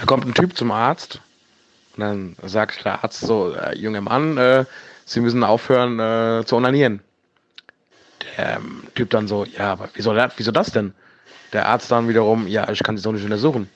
Da kommt ein Typ zum Arzt und dann sagt der Arzt so, äh, junger Mann, äh, Sie müssen aufhören äh, zu onanieren. Der ähm, Typ dann so, ja, aber wieso, wieso das denn? Der Arzt dann wiederum, ja, ich kann Sie so nicht untersuchen.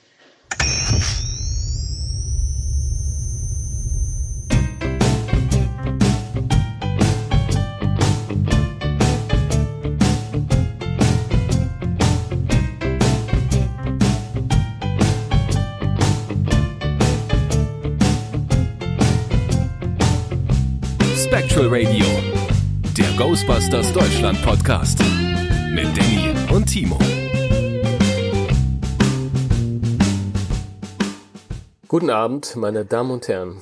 Deutschland Podcast mit Danny und Timo. Guten Abend, meine Damen und Herren.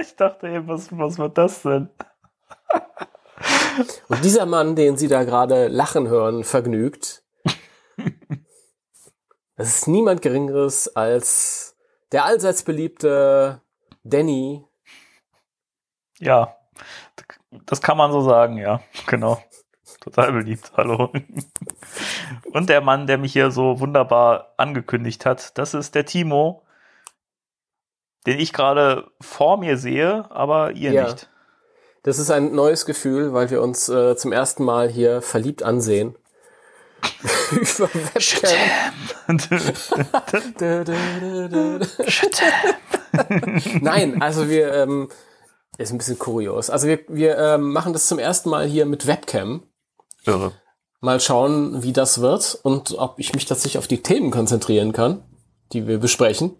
Ich dachte eben, was, was wird das denn? Und dieser Mann, den Sie da gerade lachen hören, vergnügt, das ist niemand Geringeres als der allseits beliebte Danny. Ja, das kann man so sagen, ja, genau. Total beliebt, hallo. Und der Mann, der mich hier so wunderbar angekündigt hat, das ist der Timo, den ich gerade vor mir sehe, aber ihr Ja. nicht. Das ist ein neues Gefühl, weil wir uns äh, zum ersten Mal hier verliebt ansehen. Über Webcam. Nein, also wir, ähm, ist ein bisschen kurios. Also wir, wir ähm, machen das zum ersten Mal hier mit Webcam. Irre. Mal schauen, wie das wird und ob ich mich tatsächlich auf die Themen konzentrieren kann, die wir besprechen.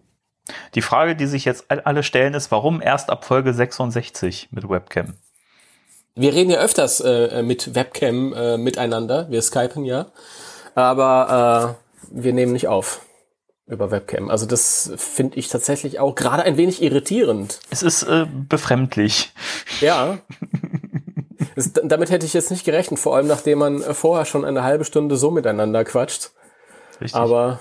Die Frage, die sich jetzt all- alle stellen, ist, warum erst ab Folge 66 mit Webcam? Wir reden ja öfters äh, mit Webcam äh, miteinander, wir skypen ja, aber äh, wir nehmen nicht auf über Webcam. Also das finde ich tatsächlich auch gerade ein wenig irritierend. Es ist äh, befremdlich. Ja. Das, damit hätte ich jetzt nicht gerechnet, vor allem nachdem man äh, vorher schon eine halbe Stunde so miteinander quatscht. Richtig. Aber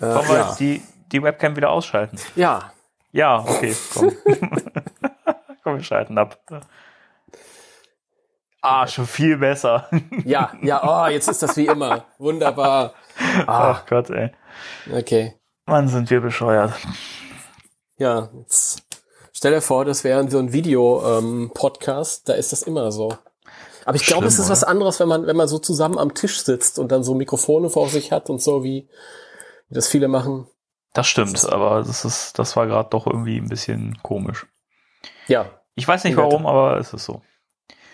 äh, Wollen wir ja. die, die Webcam wieder ausschalten? ja, Ja, okay, komm. komm, wir schalten ab. Ah, schon viel besser. ja, ja, oh, jetzt ist das wie immer. Wunderbar. Ah, Ach Gott, ey. Okay. Mann, sind wir bescheuert. Ja, jetzt stell dir vor, das wäre so ein Video-Podcast, da ist das immer so. Aber ich glaube, es ist was anderes, wenn man, wenn man so zusammen am Tisch sitzt und dann so Mikrofone vor sich hat und so, wie, wie das viele machen. Das stimmt, aber das ist, das war gerade doch irgendwie ein bisschen komisch. Ja, Ich weiß nicht warum, aber es ist so.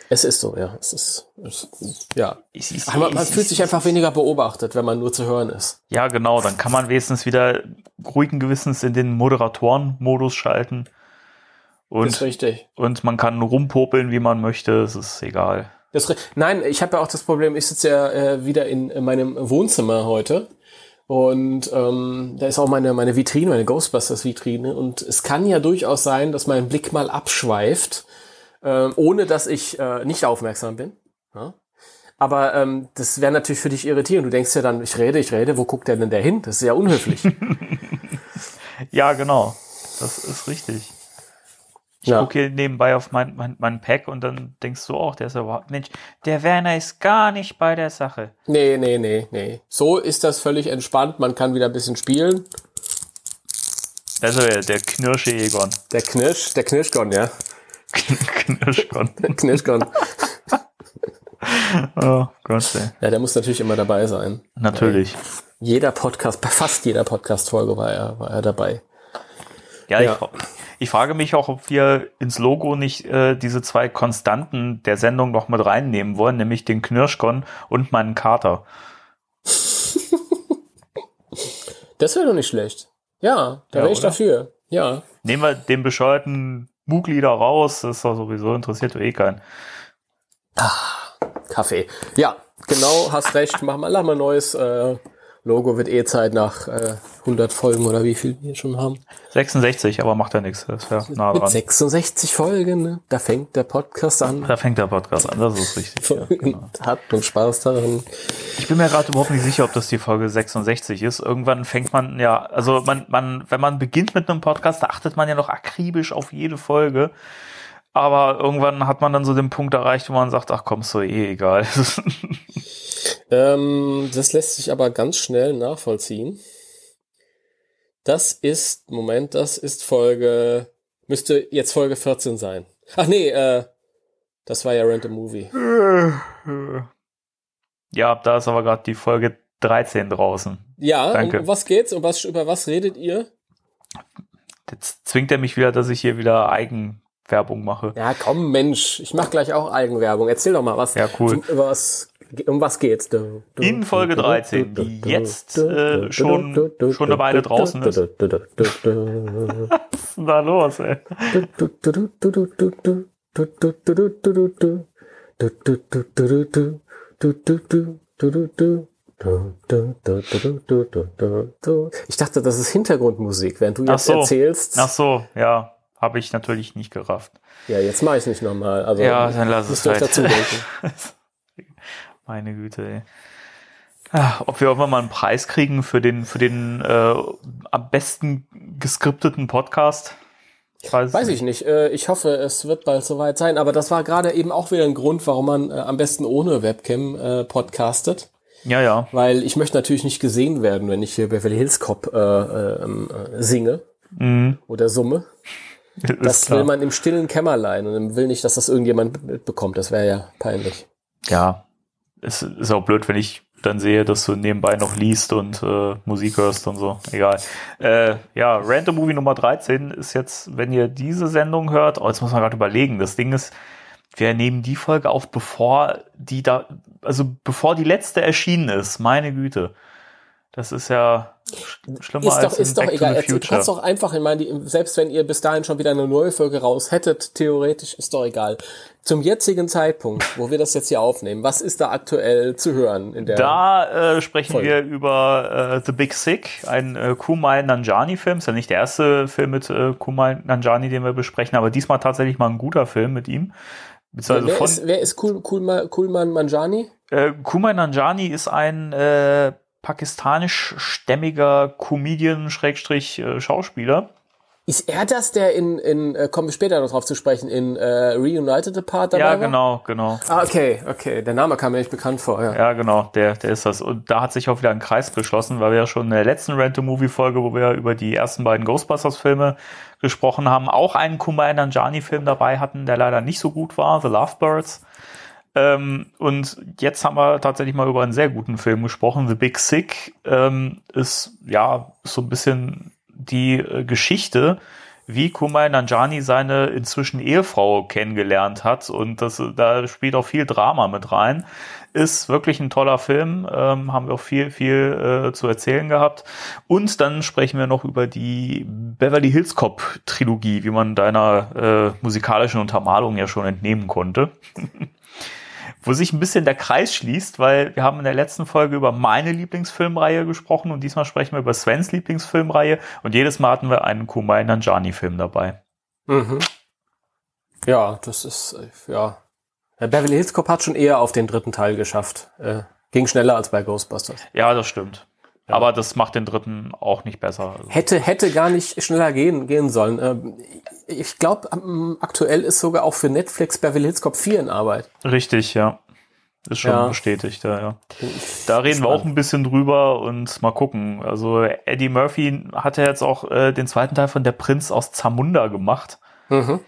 Es ist so, ja. Es ist, es, ja. Ich, ich, Aber man ich- fühlt sich einfach weniger beobachtet, wenn man nur zu hören ist. Ja, genau, dann kann man wenigstens wieder ruhigen Gewissens in den Moderatoren-Modus schalten. Das ist Und, richtig. und man kann rumpopeln, wie man möchte, es ist egal. Das, nein, ich habe ja auch das Problem, ich sitze ja äh, wieder in, in meinem Wohnzimmer heute. Und ähm, da ist auch meine, meine Vitrine, meine Ghostbusters-Vitrine. Und es kann ja durchaus sein, dass mein Blick mal abschweift, ähm, ohne dass ich äh, nicht aufmerksam bin. Ja? Aber ähm, das wäre natürlich für dich irritierend. Du denkst ja dann, ich rede, ich rede, wo guckt der denn der hin? Das ist ja unhöflich. Ja, genau. Das ist richtig. Ich Ja. gucke hier nebenbei auf mein, mein, mein Pack und dann denkst du auch, der ist überhaupt, Mensch, der Werner ist gar nicht bei der Sache. nee, nee, nee, nee. So ist das völlig entspannt. Man kann wieder ein bisschen spielen. Also der, der Knirsche Egon. Der Knirsch, der Knirschgon, ja. Knirschgon. Der Knirschgon. Oh Gott, ey. Ja, der muss natürlich immer dabei sein. Natürlich. Jeder Podcast, bei fast jeder Podcast-Folge war er, war er dabei. Ja, Ja. Ich, ich frage mich auch, ob wir ins Logo nicht äh, diese zwei Konstanten der Sendung noch mit reinnehmen wollen, nämlich den Knirschgon und meinen Kater. Das wäre doch nicht schlecht. Ja, da Ja, wäre ich oder? dafür. Ja. Nehmen wir den bescheuerten Mugli da raus, das ist doch sowieso interessiert doch eh keinen. Kaffee. Ja, genau, hast recht. Mach mal, mach mal neues äh, Logo. Wird eh Zeit nach äh, 100 Folgen oder wie viel wir schon haben. 66, aber macht ja nichts, das ja nah Mit dran. 66 Folgen, ne? da fängt der Podcast an. Da fängt der Podcast an, das ist richtig. Ja, genau. Hat und Spaß daran. Ich bin mir gerade überhaupt nicht sicher, ob das die Folge 66 ist. Irgendwann fängt man ja, also man, man, wenn man beginnt mit einem Podcast, da achtet man ja noch akribisch auf jede Folge. Aber irgendwann hat man dann so den Punkt erreicht, wo man sagt, ach komm, ist so eh egal. Ähm, das lässt sich aber ganz schnell nachvollziehen. Das ist, Moment, das ist Folge, müsste jetzt Folge 14 sein. Ach nee, äh, das war ja Rent a Movie. Ja, da ist aber gerade die Folge 13 draußen. Ja, Danke. um was geht's? Um was, über was redet ihr? Jetzt zwingt er mich wieder, dass ich hier wieder Eigenwerbung mache. Ja, komm, Mensch, ich mach gleich auch Eigenwerbung. Erzähl doch mal was. Ja, cool. Zum, über was, um was geht's? Du, du, In Folge 13, die jetzt äh, schon, schon eine Weile draußen ist. Was ist denn da los, ey? Ich dachte, das ist Hintergrundmusik, während du jetzt so. erzählst. Ach so, ja, habe ich natürlich nicht gerafft. Ja, jetzt mache ich nicht nochmal. Also Ja, dann lass es müsst ihr euch halt. dazu denken. Meine Güte, ey. Ah, Ob wir irgendwann mal einen Preis kriegen für den, für den äh, am besten geskripteten Podcast? Ich weiß, Weiß ich nicht. Äh, Ich hoffe, es wird bald soweit sein. Aber das war gerade eben auch wieder ein Grund, warum man äh, am besten ohne Webcam äh, podcastet. Ja, ja. Weil ich möchte natürlich nicht gesehen werden, wenn ich hier Beverly Hills Cop äh, äh, ähm, äh, singe Mhm. oder summe. Das klar. will man im stillen Kämmerlein und will nicht, dass das irgendjemand mitbekommt. Das wäre ja peinlich. Ja. Es ist auch blöd, wenn ich dann sehe, dass du nebenbei noch liest und äh, Musik hörst und so. Egal. Äh, ja, Random Movie Nummer 13 ist jetzt, wenn ihr diese Sendung hört, oh, jetzt muss man gerade überlegen. Das Ding ist, wir nehmen die Folge auf, bevor die da, also bevor die letzte erschienen ist. Meine Güte. Das ist ja schlimmer Ist als doch, ist doch egal. Future. kannst doch einfach, ich meine, selbst wenn ihr bis dahin schon wieder eine neue Folge raus hättet, theoretisch, ist doch egal. Zum jetzigen Zeitpunkt, wo wir das jetzt hier aufnehmen, was ist da aktuell zu hören in der Da äh, sprechen Folge. wir über äh, The Big Sick, ein äh, Kumail Nanjiani-Film. Ist ja nicht der erste Film mit äh, Kumail Nanjiani, den wir besprechen, aber diesmal tatsächlich mal ein guter Film mit ihm. Beziehungsweise wer, von, ist, wer ist cool, cool, Coolman Manjani? äh, Kumail Nanjiani ist ein äh, pakistanisch-stämmiger Comedian-Schauspieler. Ist er das, der in, in äh, kommen wir später noch drauf zu sprechen, in äh, Reunited Apart dabei Ja, war? genau, genau. Ah, okay, okay. Der Name kam mir nicht bekannt vor, ja. Ja, genau, der, der ist das. Und da hat sich auch wieder ein Kreis geschlossen, weil wir ja schon in der letzten Rent-A-Movie-Folge, wo wir über die ersten beiden Ghostbusters-Filme gesprochen haben, auch einen Kumail Nanjiani-Film dabei hatten, der leider nicht so gut war, The Lovebirds. Ähm, und jetzt haben wir tatsächlich mal über einen sehr guten Film gesprochen. The Big Sick ähm, ist ja so ein bisschen die äh, Geschichte, wie Kumail Nanjiani seine inzwischen Ehefrau kennengelernt hat. Und das, da spielt auch viel Drama mit rein. Ist wirklich ein toller Film, ähm, haben wir auch viel, viel äh, zu erzählen gehabt. Und dann sprechen wir noch über die Beverly Hills Cop Trilogie, wie man deiner äh, musikalischen Untermalung ja schon entnehmen konnte. Wo sich ein bisschen der Kreis schließt, weil wir haben in der letzten Folge über meine Lieblingsfilmreihe gesprochen und diesmal sprechen wir über Svens Lieblingsfilmreihe und jedes Mal hatten wir einen Kumail Nanjiani-Film dabei. Mhm. Ja, das ist, ja. Beverly Hills Cop hat schon eher auf den dritten Teil geschafft. Äh, ging schneller als bei Ghostbusters. Ja, das stimmt. Aber das macht den dritten auch nicht besser. Also, Hätte, hätte gar nicht schneller gehen, gehen sollen. Ähm, ich glaube, aktuell ist sogar auch für Netflix Beverly Hills Cop 4 in Arbeit. richtig, ja. Ist schon Ja. bestätigt, ja, ja. Da reden wir auch ein bisschen drüber und mal gucken. Also Eddie Murphy hat ja jetzt auch äh, den zweiten Teil von Der Prinz aus Zamunda gemacht. Mhm.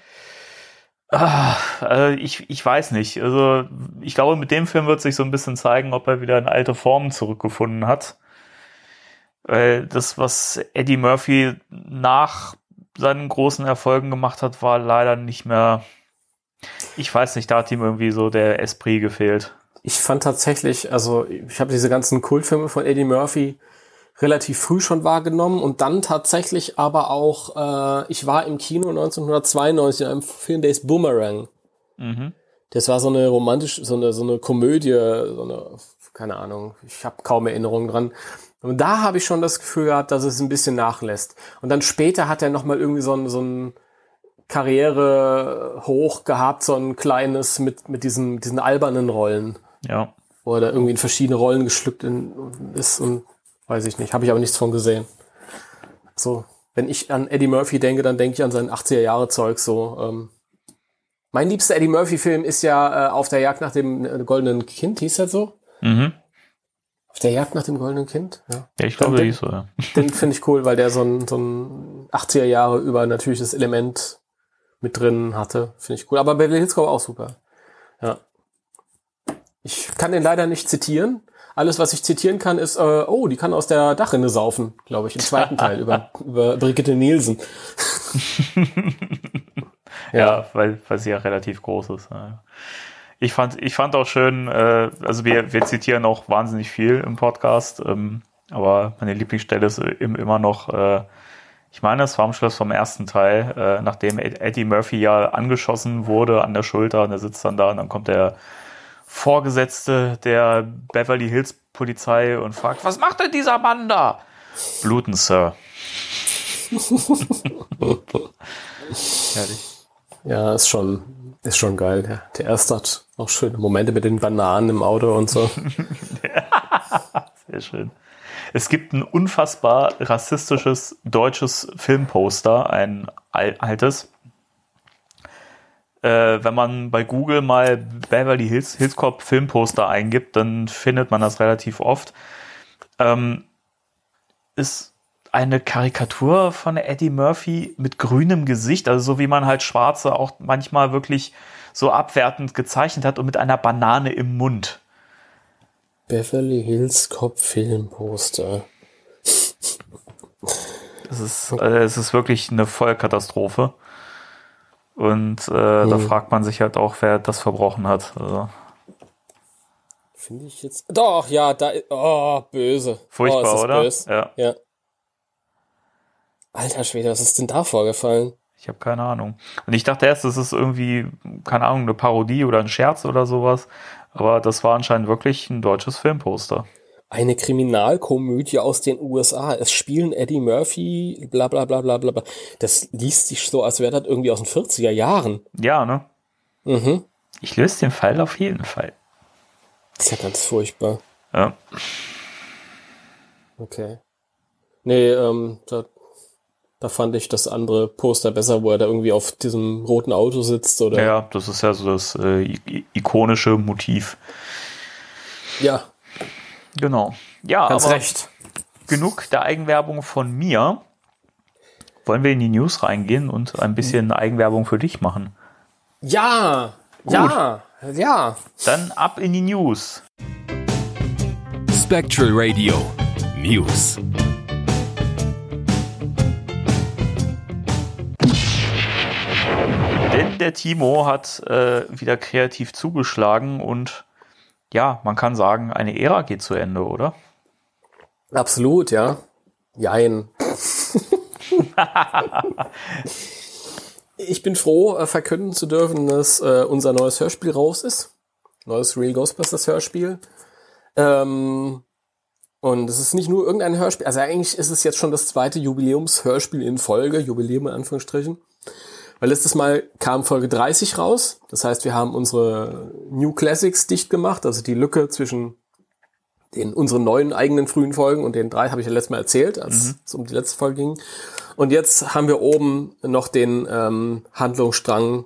Ah, äh, ich, ich weiß nicht. Also ich glaube, mit dem Film wird sich so ein bisschen zeigen, ob er wieder in alte Formen zurückgefunden hat. Weil das, was Eddie Murphy nach seinen großen Erfolgen gemacht hat, war leider nicht mehr. Ich weiß nicht, da hat ihm irgendwie so der Esprit gefehlt. Ich fand tatsächlich, also ich habe diese ganzen Kultfilme von Eddie Murphy relativ früh schon wahrgenommen und dann tatsächlich aber auch, äh, ich war im Kino 1992 in einem Film, der ist Boomerang. Mhm. Das war so eine romantische, so eine, so eine Komödie, so eine, keine Ahnung, ich habe kaum Erinnerungen dran. Und da habe ich schon das Gefühl gehabt, dass es ein bisschen nachlässt. Und dann später hat er nochmal irgendwie so ein, so ein Karriere hoch gehabt, so ein kleines mit, mit diesen, mit diesen albernen Rollen, Ja. wo er da irgendwie in verschiedene Rollen geschlüpft in, ist und weiß ich nicht, habe ich aber nichts von gesehen. So, wenn ich an Eddie Murphy denke, dann denke ich an sein 80er Jahre Zeug so. Ähm. Mein liebster Eddie Murphy Film ist ja äh, auf der Jagd nach dem äh, goldenen Kind, hieß das so? Mhm. Auf der Jagd nach dem goldenen Kind? Ja, ja ich glaube, der hieß so, ja. Den finde ich cool, weil der so ein, so ein 80er Jahre über natürliches Element mit drin hatte. Finde ich cool. Aber Beverly Hills Cop auch super. Ja. Ich kann den leider nicht zitieren. Alles, was ich zitieren kann, ist, äh, oh, die kann aus der Dachrinne saufen, glaube ich, im zweiten Teil über, über Brigitte Nielsen. ja. ja, weil, weil sie ja relativ groß ist. Ich fand, ich fand auch schön, äh, also wir, wir zitieren auch wahnsinnig viel im Podcast, ähm, aber meine Lieblingsstelle ist immer noch, äh, ich meine, es war am Schluss vom ersten Teil, äh, nachdem Eddie Murphy ja angeschossen wurde an der Schulter und er sitzt dann da und dann kommt der Vorgesetzte der Beverly Hills Polizei und fragt, was macht denn dieser Mann da? Bluten, Sir. Herrlich. Ja, ist schon, ist schon geil. Ja. Der erste hat auch schöne Momente mit den Bananen im Auto und so. Sehr schön. Es gibt ein unfassbar rassistisches deutsches Filmposter, ein altes, äh, wenn man bei Google mal Beverly Hills, Hills Cop Filmposter eingibt, dann findet man das relativ oft. Ähm, ist eine Karikatur von Eddie Murphy mit grünem Gesicht, also so wie man halt Schwarze auch manchmal wirklich so abwertend gezeichnet hat und mit einer Banane im Mund. Beverly Hills Cop Filmposter. Es ist, also es ist wirklich eine Vollkatastrophe. Und äh, hm. da fragt man sich halt auch, wer das verbrochen hat. Also. Finde ich jetzt. Doch, ja, da. Oh, böse. Furchtbar, oh, oder? Böse. Ja. ja. Alter Schwede, was ist denn da vorgefallen? Ich habe keine Ahnung. Und ich dachte erst, das ist irgendwie, keine Ahnung, eine Parodie oder ein Scherz oder sowas. Aber das war anscheinend wirklich ein deutsches Filmposter eine Kriminalkomödie aus den USA. Es spielen Eddie Murphy, bla bla bla bla bla. Das liest sich so, als wäre das irgendwie aus den 40er Jahren. Ja, ne? Mhm. Ich löse den Fall auf jeden Fall. Das ist ja ganz furchtbar. Ja. Okay. Nee, ähm, da, da fand ich das andere Poster besser, wo er da irgendwie auf diesem roten Auto sitzt, oder? Ja, das ist ja so das äh, ikonische Motiv. Ja, Genau. Ja, Ganz aber recht. genug der Eigenwerbung von mir. Wollen wir in die News reingehen und ein bisschen Eigenwerbung für dich machen? Ja, Gut. ja, ja. Dann ab in die News. Spectral Radio News. Der Timo hat äh, wieder kreativ zugeschlagen und ja, man kann sagen, eine Ära geht zu Ende, oder? Absolut, ja. Jein. ich bin froh, äh, verkünden zu dürfen, dass äh, unser neues Hörspiel raus ist. Neues Real Ghostbusters Hörspiel. Ähm, und es ist nicht nur irgendein Hörspiel, also eigentlich ist es jetzt schon das zweite Jubiläumshörspiel in Folge, Jubiläum in Anführungsstrichen. Weil letztes Mal kam Folge 30 raus. Das heißt, wir haben unsere New Classics dicht gemacht, also die Lücke zwischen den unseren neuen eigenen frühen Folgen und den drei habe ich ja letztes Mal erzählt, als mhm. es um die letzte Folge ging. Und jetzt haben wir oben noch den ähm, Handlungsstrang,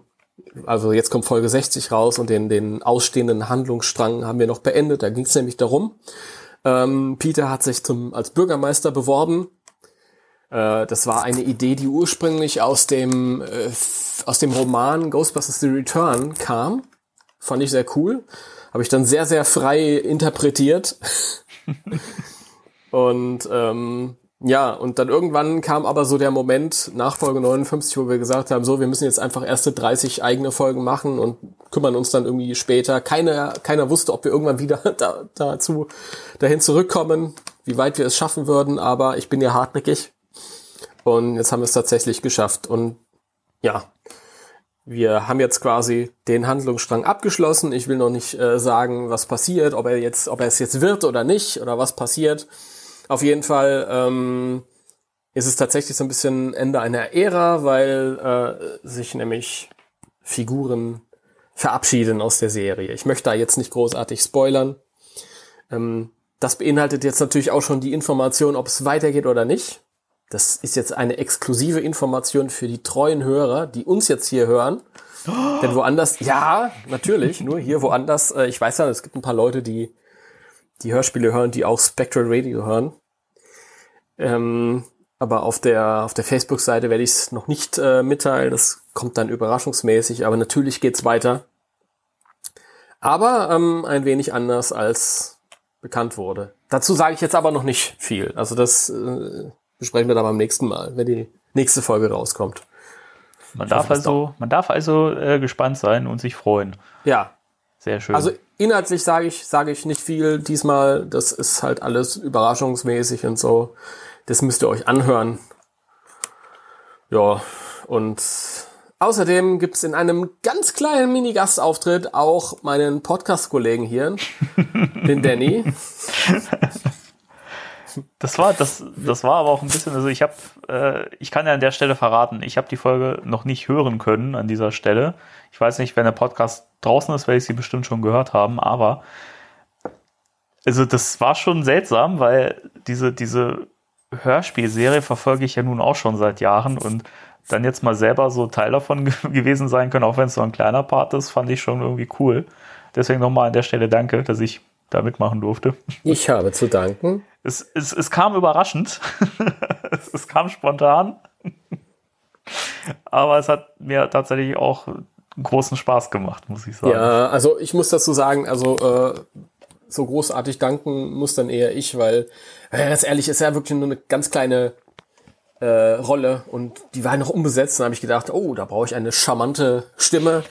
also jetzt kommt Folge 60 raus und den, den ausstehenden Handlungsstrang haben wir noch beendet. Da ging es nämlich darum. Ähm, Peter hat sich zum als Bürgermeister beworben das war eine Idee, die ursprünglich aus dem, äh, aus dem Roman Ghostbusters The Return kam. Fand ich sehr cool. Habe ich dann sehr, sehr frei interpretiert. und ähm, ja, und dann irgendwann kam aber so der Moment nach Folge 59, wo wir gesagt haben, so, wir müssen jetzt einfach erste 30 eigene Folgen machen und kümmern uns dann irgendwie später. Keiner, keiner wusste, ob wir irgendwann wieder da, dazu, dahin zurückkommen, wie weit wir es schaffen würden, aber ich bin ja hartnäckig und jetzt haben wir es tatsächlich geschafft. Und ja, wir haben jetzt quasi den Handlungsstrang abgeschlossen. Ich will noch nicht äh, sagen, was passiert, ob er jetzt, ob er es jetzt wird oder nicht oder was passiert. Auf jeden Fall ähm, ist es tatsächlich so ein bisschen Ende einer Ära, weil äh, sich nämlich Figuren verabschieden aus der Serie. Ich möchte da jetzt nicht großartig spoilern. Ähm, das beinhaltet jetzt natürlich auch schon die Information, ob es weitergeht oder nicht. Das ist jetzt eine exklusive Information für die treuen Hörer, die uns jetzt hier hören. Oh. Denn woanders, ja, natürlich, nur hier woanders, äh, ich weiß ja, es gibt ein paar Leute, die, die Hörspiele hören, die auch Spectral Radio hören. Ähm, aber auf der, auf der Facebook-Seite werde ich es noch nicht äh, mitteilen. Das kommt dann überraschungsmäßig. Aber natürlich geht's weiter. Aber ähm, ein wenig anders als bekannt wurde. Dazu sage ich jetzt aber noch nicht viel. Also das äh, besprechen wir dann beim nächsten Mal, wenn die nächste Folge rauskommt. Man darf also, man darf also äh, gespannt sein und sich freuen. Ja. Sehr schön. Also inhaltlich sage ich, sage ich nicht viel diesmal. Das ist halt alles überraschungsmäßig und so. Das müsst ihr euch anhören. Ja, und außerdem gibt's in einem ganz kleinen Mini-Gastauftritt auch meinen Podcast-Kollegen hier, den Danny. Das war, das, das war aber auch ein bisschen, also ich habe, äh, ich kann ja an der Stelle verraten, ich habe die Folge noch nicht hören können an dieser Stelle. Ich weiß nicht, wenn der Podcast draußen ist, werde ich sie bestimmt schon gehört haben, aber also das war schon seltsam, weil diese, diese Hörspielserie verfolge ich ja nun auch schon seit Jahren und dann jetzt mal selber so Teil davon gewesen sein können, auch wenn es so ein kleiner Part ist, fand ich schon irgendwie cool. Deswegen nochmal an der Stelle danke, dass ich da mitmachen durfte. Ich habe zu danken. Es, es, es kam überraschend. es, es kam spontan. Aber es hat mir tatsächlich auch großen Spaß gemacht, muss ich sagen. Ja, also ich muss dazu sagen, also äh, so großartig danken muss dann eher ich, weil, äh, ganz ehrlich, ist ja wirklich nur eine ganz kleine äh, Rolle und die war noch unbesetzt. Dann habe ich gedacht, oh, da brauche ich eine charmante Stimme.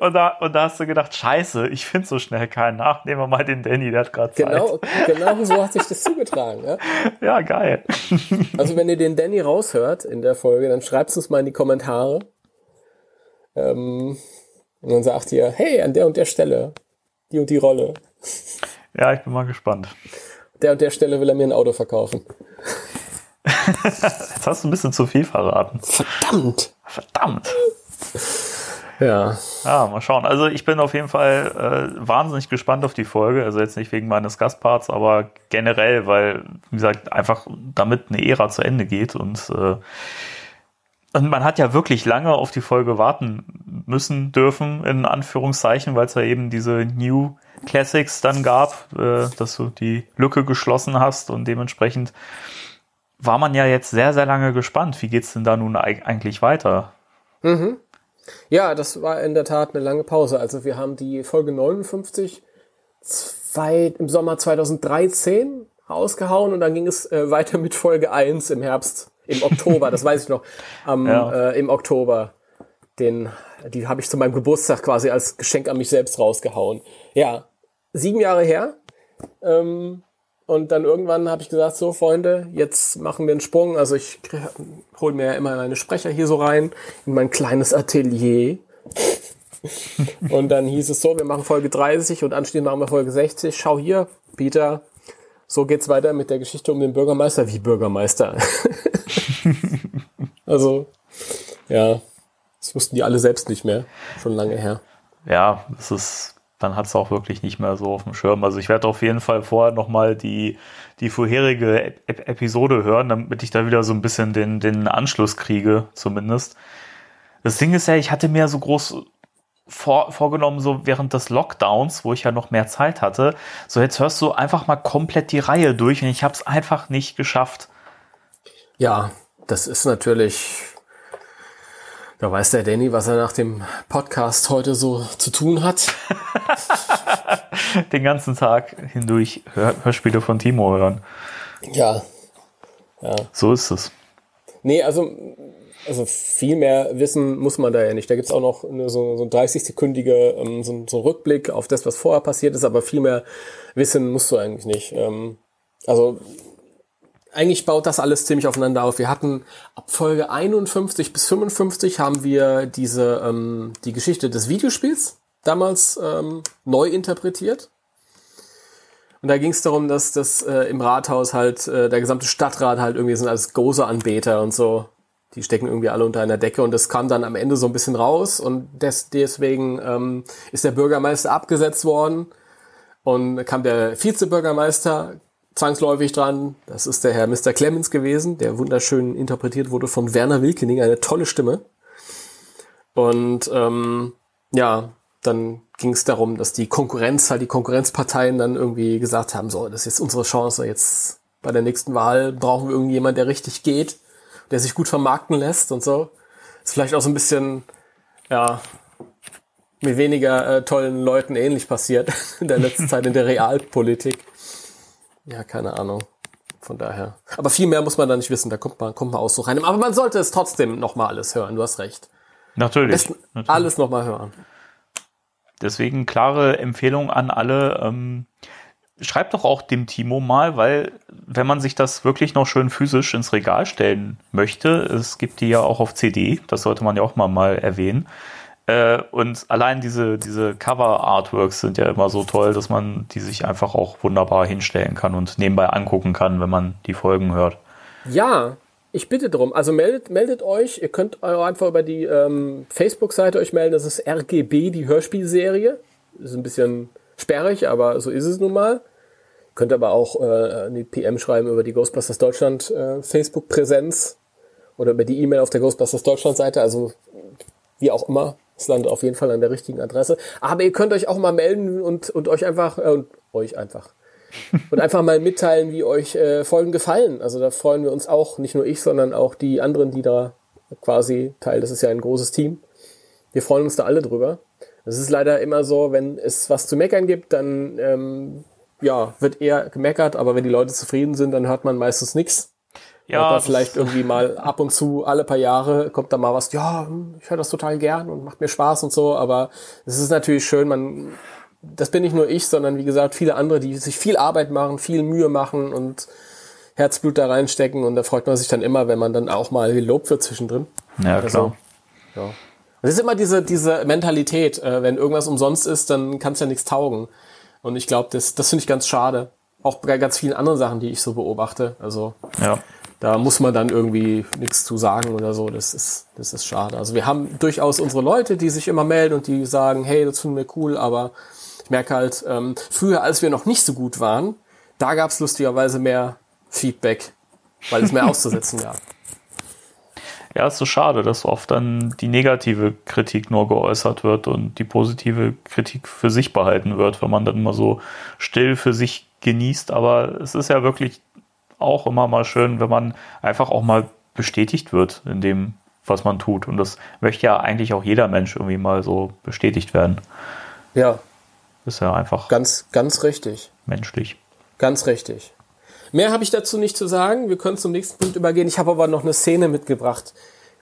Und da, und da hast du gedacht, scheiße, ich finde so schnell keinen nach. Nehmen wir mal den Danny, der hat gerade Zeit. Genau, genau so hat sich das zugetragen. Ja? ja, geil. Also wenn ihr den Danny raushört in der Folge, dann schreibt es uns mal in die Kommentare. Ähm, und dann sagt ihr, hey, an der und der Stelle, die und die Rolle. Ja, ich bin mal gespannt. Der und der Stelle will er mir ein Auto verkaufen. Jetzt hast du ein bisschen zu viel verraten. Verdammt! Verdammt! Ja. Ja, mal schauen. Also ich bin auf jeden Fall äh, wahnsinnig gespannt auf die Folge. Also jetzt nicht wegen meines Gastparts, aber generell, weil, wie gesagt, einfach damit eine Ära zu Ende geht und äh, und man hat ja wirklich lange auf die Folge warten müssen dürfen, in Anführungszeichen, weil es ja eben diese New Classics dann gab, äh, dass du die Lücke geschlossen hast und dementsprechend war man ja jetzt sehr, sehr lange gespannt. Wie geht's denn da nun eigentlich weiter? Mhm. Ja, das war in der Tat eine lange Pause. Also wir haben die Folge 59 zwei, im Sommer 2013 rausgehauen und dann ging es äh, weiter mit Folge 1 im Herbst, im Oktober, das weiß ich noch, am, ja. äh, im Oktober. Den, die habe ich zu meinem Geburtstag quasi als Geschenk an mich selbst rausgehauen. Ja, sieben Jahre her. Ähm, und dann irgendwann habe ich gesagt, so Freunde, jetzt machen wir einen Sprung. Also ich hole mir ja immer meine Sprecher hier so rein in mein kleines Atelier. und dann hieß es so, wir machen Folge 30 und anschließend machen wir Folge 60. Schau hier, Peter, so geht's weiter mit der Geschichte um den Bürgermeister. Wie Bürgermeister? also, ja, das wussten die alle selbst nicht mehr. Schon lange her. Ja, das ist dann hat es auch wirklich nicht mehr so auf dem Schirm. Also ich werde auf jeden Fall vorher nochmal die, die vorherige Ep Episode hören, damit ich da wieder so ein bisschen den, den Anschluss kriege, zumindest. Das Ding ist ja, ich hatte mir so groß vor, vorgenommen, so während des Lockdowns, wo ich ja noch mehr Zeit hatte, so jetzt hörst du einfach mal komplett die Reihe durch und ich habe es einfach nicht geschafft. Ja, das ist natürlich da weiß der Danny, was er nach dem Podcast heute so zu tun hat. Den ganzen Tag hindurch Hör Hörspiele von Timo hören. Ja. ja. So ist es. Nee, also, also viel mehr wissen muss man da ja nicht. Da gibt's auch noch eine, so, so ein 30-sekündige ähm, so, so Rückblick auf das, was vorher passiert ist, aber viel mehr wissen musst du eigentlich nicht. Ähm, also eigentlich baut das alles ziemlich aufeinander auf. Wir hatten ab Folge 51 bis 55 haben wir diese ähm, die Geschichte des Videospiels damals ähm, neu interpretiert. Und da ging es darum, dass das äh, im Rathaus halt äh, der gesamte Stadtrat halt irgendwie sind als Gozer-Anbeter und so. Die stecken irgendwie alle unter einer Decke und das kam dann am Ende so ein bisschen raus und des, deswegen ähm, ist der Bürgermeister abgesetzt worden und kam der Vizebürgermeister, zwangsläufig dran. Das ist der Herr Mr. Clemens gewesen, der wunderschön interpretiert wurde von Werner Wilkening, eine tolle Stimme. Und ähm, ja, dann ging es darum, dass die Konkurrenz, halt die Konkurrenzparteien dann irgendwie gesagt haben, so, das ist jetzt unsere Chance, jetzt bei der nächsten Wahl brauchen wir irgendjemand, der richtig geht, der sich gut vermarkten lässt und so. Ist vielleicht auch so ein bisschen, ja, mit weniger äh, tollen Leuten ähnlich passiert in der letzten Zeit in der Realpolitik. Ja, keine Ahnung. Von daher. Aber viel mehr muss man da nicht wissen, da kommt man, kommt man auch so rein. Aber man sollte es trotzdem nochmal alles hören, du hast recht. Natürlich. natürlich. Alles nochmal hören. Deswegen klare Empfehlung an alle. Ähm, schreibt doch auch dem Timo mal, weil wenn man sich das wirklich noch schön physisch ins Regal stellen möchte, es gibt die ja auch auf CD, das sollte man ja auch mal, mal erwähnen. Äh, und allein diese, diese Cover-Artworks sind ja immer so toll, dass man die sich einfach auch wunderbar hinstellen kann und nebenbei angucken kann, wenn man die Folgen hört. Ja, ich bitte darum. Also meldet, meldet euch. Ihr könnt einfach über die ähm, Facebook-Seite euch melden. Das ist RGB, die Hörspielserie. Ist ein bisschen sperrig, aber so ist es nun mal. Könnt aber auch äh, eine PM schreiben über die Ghostbusters Deutschland äh, Facebook-Präsenz oder über die E-Mail auf der Ghostbusters Deutschland-Seite. Also wie auch immer. Es landet auf jeden Fall an der richtigen Adresse. Aber ihr könnt euch auch mal melden und, und euch einfach, äh, und euch einfach. und einfach mal mitteilen, wie euch äh, Folgen gefallen. Also da freuen wir uns auch, nicht nur ich, sondern auch die anderen, die da quasi Teil, das ist ja ein großes Team. Wir freuen uns da alle drüber. Es ist leider immer so, wenn es was zu meckern gibt, dann ähm, ja, wird eher gemeckert, aber wenn die Leute zufrieden sind, dann hört man meistens nichts. Ja, vielleicht irgendwie mal ab und zu, alle paar Jahre kommt da mal was, ja, ich höre das total gern und macht mir Spaß und so, aber es ist natürlich schön, man, das bin nicht nur ich, sondern wie gesagt, viele andere, die sich viel Arbeit machen, viel Mühe machen und Herzblut da reinstecken und da freut man sich dann immer, wenn man dann auch mal gelobt wird zwischendrin. Ja, also, klar. Ja. Es ist immer diese, diese Mentalität, äh, wenn irgendwas umsonst ist, dann kann es ja nichts taugen. Und ich glaube, das, das finde ich ganz schade. Auch bei ganz vielen anderen Sachen, die ich so beobachte. Also ja. Da muss man dann irgendwie nichts zu sagen oder so. Das ist, das ist schade. Also wir haben durchaus unsere Leute, die sich immer melden und die sagen, hey, das finden wir cool, aber ich merke halt, ähm, früher, als wir noch nicht so gut waren, da gab es lustigerweise mehr Feedback, weil es mehr auszusetzen gab. Ja, ist so schade, dass oft dann die negative Kritik nur geäußert wird und die positive Kritik für sich behalten wird, wenn man dann mal so still für sich genießt. Aber es ist ja wirklich auch immer mal schön, wenn man einfach auch mal bestätigt wird in dem, was man tut. Und das möchte ja eigentlich auch jeder Mensch irgendwie mal so bestätigt werden. Ja. Ist ja einfach. Ganz, ganz richtig. Menschlich. Ganz richtig. Mehr habe ich dazu nicht zu sagen. Wir können zum nächsten Punkt übergehen. Ich habe aber noch eine Szene mitgebracht.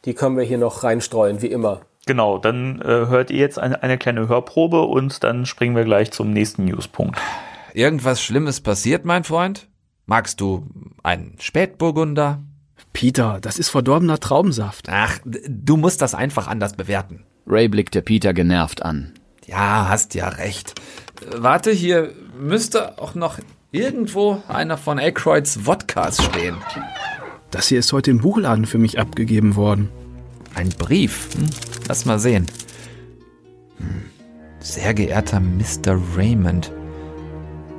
Die können wir hier noch reinstreuen, wie immer. Genau, dann äh, hört ihr jetzt eine, eine kleine Hörprobe und dann springen wir gleich zum nächsten Newspunkt. Irgendwas Schlimmes passiert, mein Freund? Magst du einen Spätburgunder? Peter, das ist verdorbener Traubensaft. Ach, du musst das einfach anders bewerten. Ray blickte Peter genervt an. Ja, hast ja recht. Warte, hier müsste auch noch irgendwo einer von Aykroyds Wodkas stehen. Das hier ist heute im Buchladen für mich abgegeben worden. Ein Brief? Hm? Lass mal sehen. Hm. Sehr geehrter Mr. Raymond.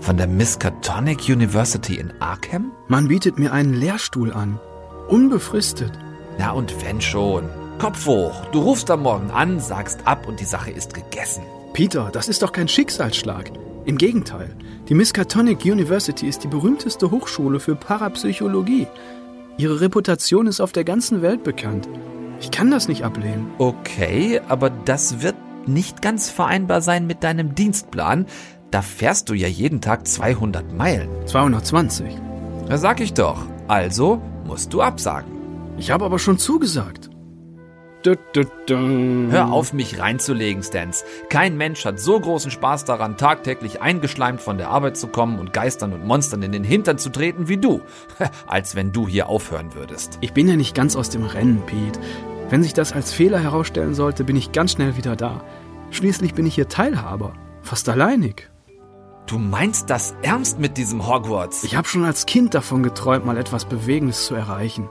Von der Miskatonic University in Arkham? Man bietet mir einen Lehrstuhl an. Unbefristet. Na und wenn schon. Kopf hoch. Du rufst am Morgen an, sagst ab und die Sache ist gegessen. Peter, das ist doch kein Schicksalsschlag. Im Gegenteil. Die Miskatonic University ist die berühmteste Hochschule für Parapsychologie. Ihre Reputation ist auf der ganzen Welt bekannt. Ich kann das nicht ablehnen. Okay, aber das wird nicht ganz vereinbar sein mit deinem Dienstplan. Da fährst du ja jeden Tag 200 Meilen. 220. Da sag ich doch. Also musst du absagen. Ich habe aber schon zugesagt. Du, du, du. Hör auf, mich reinzulegen, Stans. Kein Mensch hat so großen Spaß daran, tagtäglich eingeschleimt von der Arbeit zu kommen und Geistern und Monstern in den Hintern zu treten wie du. Als wenn du hier aufhören würdest. Ich bin ja nicht ganz aus dem Rennen, Pete. Wenn sich das als Fehler herausstellen sollte, bin ich ganz schnell wieder da. Schließlich bin ich hier Teilhaber. Fast alleinig. Du meinst das ernst mit diesem Hogwarts? Ich habe schon als Kind davon geträumt, mal etwas Bewegendes zu erreichen.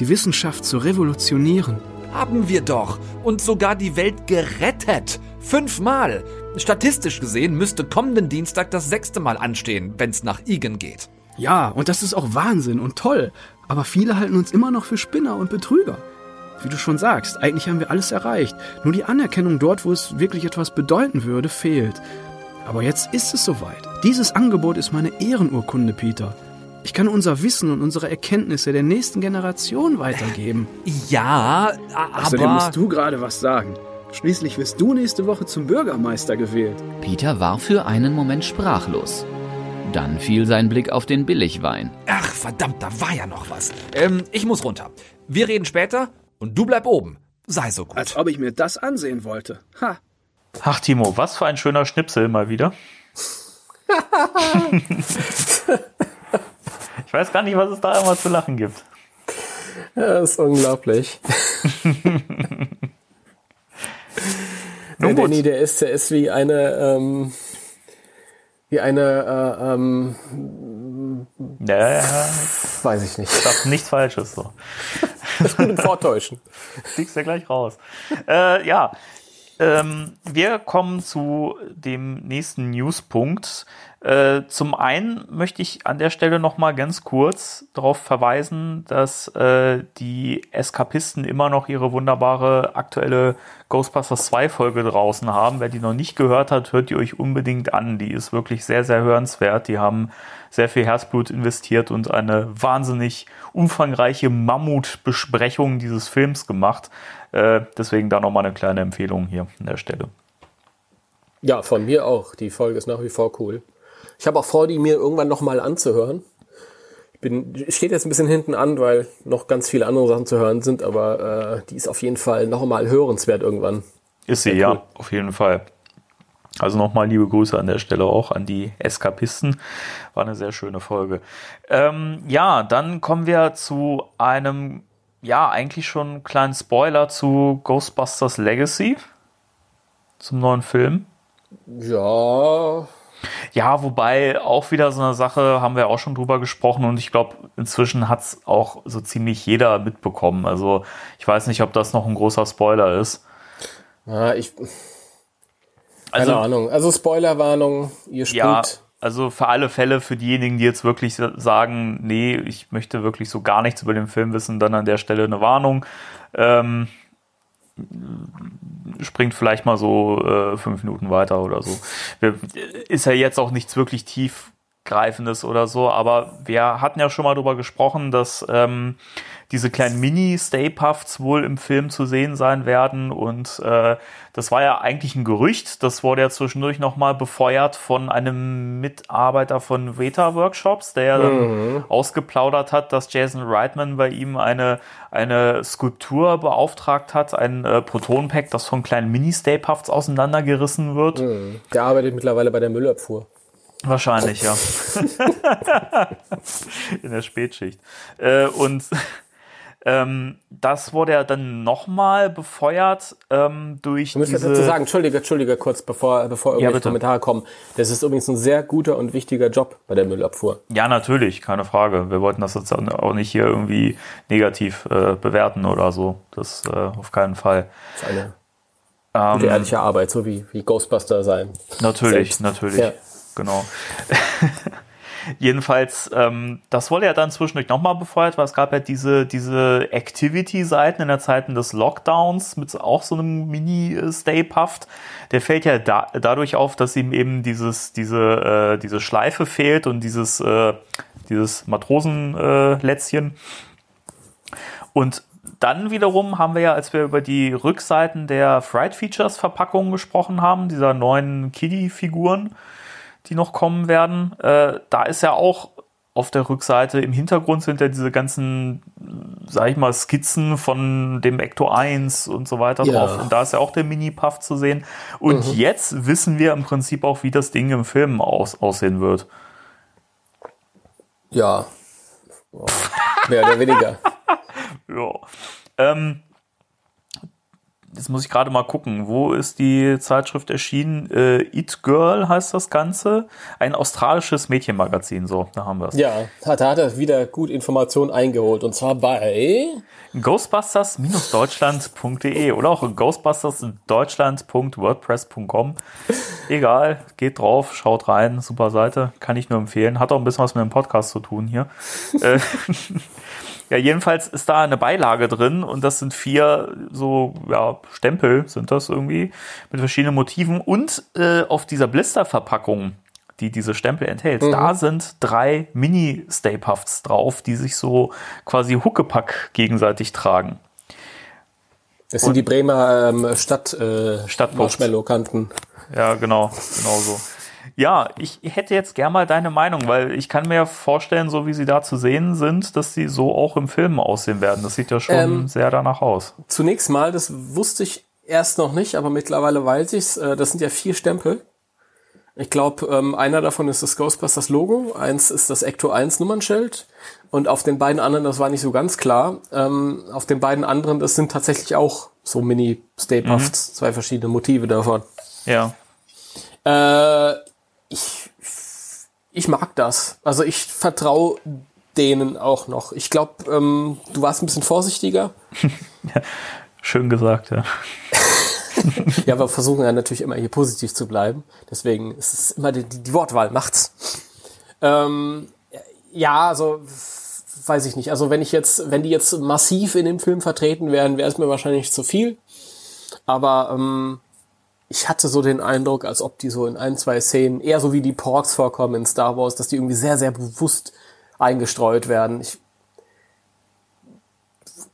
Die Wissenschaft zu revolutionieren. Haben wir doch. Und sogar die Welt gerettet. Fünfmal. Statistisch gesehen müsste kommenden Dienstag das sechste Mal anstehen, wenn's nach Igen geht. Ja, und das ist auch Wahnsinn und toll. Aber viele halten uns immer noch für Spinner und Betrüger. Wie du schon sagst, eigentlich haben wir alles erreicht. Nur die Anerkennung dort, wo es wirklich etwas bedeuten würde, fehlt. Aber jetzt ist es soweit. Dieses Angebot ist meine Ehrenurkunde, Peter. Ich kann unser Wissen und unsere Erkenntnisse der nächsten Generation weitergeben. Ja, a- Außerdem aber... musst du gerade was sagen. Schließlich wirst du nächste Woche zum Bürgermeister gewählt. Peter war für einen Moment sprachlos. Dann fiel sein Blick auf den Billigwein. Ach, verdammt, da war ja noch was. Ähm, ich muss runter. Wir reden später und du bleib oben. Sei so gut. Als ob ich mir das ansehen wollte. Ha. Ach, Timo, was für ein schöner Schnipsel mal wieder. ich weiß gar nicht, was es da immer zu lachen gibt. Ja, das ist unglaublich. Der. Danny, der ist, der ist wie eine, ähm, wie eine, äh, ähm, Ja, ja, ja, weiß ich nicht. sag nichts Falsches so. Das gut Vortäuschen. Fliegst ja gleich raus. Äh, ja, ähm, wir kommen zu dem nächsten Newspunkt. Äh, zum einen möchte ich an der Stelle noch mal ganz kurz darauf verweisen, dass äh, die Eskapisten immer noch ihre wunderbare aktuelle Ghostbusters 2 Folge draußen haben. Wer die noch nicht gehört hat, hört die euch unbedingt an. Die ist wirklich sehr, sehr hörenswert. Die haben sehr viel Herzblut investiert und eine wahnsinnig umfangreiche Mammutbesprechung dieses Films gemacht. Äh, deswegen da nochmal eine kleine Empfehlung hier an der Stelle. Ja, von mir auch. Die Folge ist nach wie vor cool. Ich habe auch vor, die mir irgendwann noch mal anzuhören. Ich bin, steht jetzt ein bisschen hinten an, weil noch ganz viele andere Sachen zu hören sind, aber äh, die ist auf jeden Fall noch mal hörenswert irgendwann. Ist sie, Sehr ja, cool. auf jeden Fall. Also nochmal liebe Grüße an der Stelle auch an die Eskapisten. War eine sehr schöne Folge. Ähm, ja, dann kommen wir zu einem, ja, eigentlich schon einen kleinen Spoiler zu Ghostbusters Legacy. Zum neuen Film. Ja, Ja, wobei auch wieder so eine Sache, haben wir auch schon drüber gesprochen und ich glaube, inzwischen hat es auch so ziemlich jeder mitbekommen. Also ich weiß nicht, ob das noch ein großer Spoiler ist. ja ich, keine Also Ahnung. Also Spoilerwarnung, ihr springt. Ja, also für alle Fälle, für diejenigen, die jetzt wirklich sagen, nee, ich möchte wirklich so gar nichts über den Film wissen, dann an der Stelle eine Warnung. Ähm, springt vielleicht mal so äh, fünf Minuten weiter oder so. Ist ja jetzt auch nichts wirklich tiefgreifendes oder so, aber wir hatten ja schon mal darüber gesprochen, dass ähm, diese kleinen Mini-Stay Puffs wohl im Film zu sehen sein werden und äh, das war ja eigentlich ein Gerücht, das wurde ja zwischendurch nochmal befeuert von einem Mitarbeiter von Veta Workshops, der dann ausgeplaudert hat, dass Jason Reitman bei ihm eine, eine Skulptur beauftragt hat, ein äh, Protonpack, das von kleinen Mini-Stay Puffs auseinandergerissen wird. Der arbeitet mittlerweile bei der Müllabfuhr. Wahrscheinlich, ja. In der Spätschicht. Äh, und ähm, das wurde ja dann nochmal befeuert ähm, durch Ich muss jetzt diese... dazu sagen, entschuldige, entschuldige kurz, bevor, bevor irgendwelche bitte. Kommentare kommen. Das ist übrigens ein sehr guter und wichtiger Job bei der Müllabfuhr. Ja, natürlich, keine Frage. Wir wollten das jetzt auch nicht hier irgendwie negativ äh, bewerten oder so. Das äh, auf keinen Fall. Das ist eine Ähm, gute, ehrliche Arbeit, so wie, wie Ghostbuster sein. Natürlich, Selbst. natürlich. Ja. Genau. Jedenfalls, ähm, das wurde ja dann zwischendurch nochmal befeuert, weil es gab ja diese, diese Activity-Seiten in der Zeiten des Lockdowns mit auch so einem Mini-Stay-Puft. Der fällt ja da, dadurch auf, dass ihm eben dieses, diese, äh, diese Schleife fehlt und dieses, äh, dieses Matrosenlätzchen. Und dann wiederum haben wir ja, als wir über die Rückseiten der Fright Features Verpackungen gesprochen haben, dieser neuen Kiddie-Figuren, die noch kommen werden, äh, da ist ja auch auf der Rückseite im Hintergrund sind ja diese ganzen, sag ich mal, Skizzen von dem Ecto 1 und so weiter Ja. drauf. Und da ist ja auch der Mini-Puff zu sehen. Und jetzt wissen wir im Prinzip auch, wie das Ding im Film aus, aussehen wird. Ja. Mehr oder weniger. Ja. Ähm, jetzt muss ich gerade mal gucken, wo ist die Zeitschrift erschienen? Äh, It Girl heißt das Ganze. Ein australisches Mädchenmagazin, so, da haben wir es. Ja, hat, da hat er wieder gut Informationen eingeholt. Und zwar bei. Ghostbusters-deutschland.de oder auch ghostbusters-deutschland.wordpress.com. Egal, geht drauf, schaut rein, super Seite, kann ich nur empfehlen. Hat auch ein bisschen was mit dem Podcast zu tun hier. Ja, jedenfalls ist da eine Beilage drin und das sind vier so ja, Stempel sind das irgendwie mit verschiedenen Motiven und äh, auf dieser Blisterverpackung, die diese Stempel enthält, Mhm. da sind drei Mini-Stay Puffs drauf, die sich so quasi Huckepack gegenseitig tragen. Das sind die Bremer ähm, Stadt, äh, Stadtpuffs. Marshmallow-Kanten. Ja, genau, genau so. Ja, ich hätte jetzt gern mal deine Meinung, weil ich kann mir vorstellen, so wie sie da zu sehen sind, dass sie so auch im Film aussehen werden. Das sieht ja schon Ähm, sehr danach aus. Zunächst mal, das wusste ich erst noch nicht, aber mittlerweile weiß ich's. Äh, das sind ja vier Stempel. Ich glaube, ähm, einer davon ist das Ghostbusters Logo, eins ist das Ecto 1 Nummernschild und auf den beiden anderen, das war nicht so ganz klar, ähm, auf den beiden anderen, das sind tatsächlich auch so Mini Stay Puffs, zwei verschiedene Motive davon. Ja. Äh, ich, ich mag das. Also ich vertraue denen auch noch. Ich glaube, ähm, du warst ein bisschen vorsichtiger. Schön gesagt, ja. Ja, wir versuchen ja natürlich immer hier positiv zu bleiben. Deswegen ist es immer die, die, Wortwahl macht's. Ähm, ja, also weiß ich nicht. Also wenn ich jetzt, wenn die jetzt massiv in dem Film vertreten wären, wäre es mir wahrscheinlich zu viel. Aber ähm, ich hatte so den Eindruck, als ob die so in ein, zwei Szenen eher so wie die Porks vorkommen in Star Wars, dass die irgendwie sehr, sehr bewusst eingestreut werden. Ich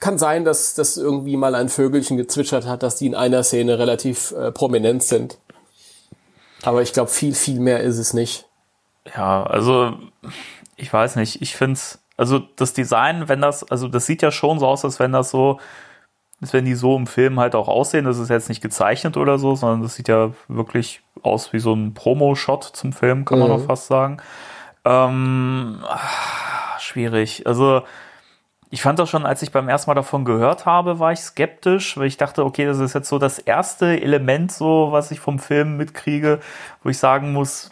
kann sein, dass das irgendwie mal ein Vögelchen gezwitschert hat, dass die in einer Szene relativ äh, prominent sind. Aber ich glaube, viel, viel mehr ist es nicht. Ja, also ich weiß nicht. Ich finde es, also das Design, wenn das, also das sieht ja schon so aus, als wenn das so, als wenn die so im Film halt auch aussehen. Das ist jetzt nicht gezeichnet oder so, sondern das sieht ja wirklich aus wie so ein Promo-Shot zum Film, kann man Mhm. auch fast sagen. Ähm, ah, schwierig. Also ich fand das schon, als ich beim ersten Mal davon gehört habe, war ich skeptisch, weil ich dachte, okay, das ist jetzt so das erste Element, so was ich vom Film mitkriege, wo ich sagen muss,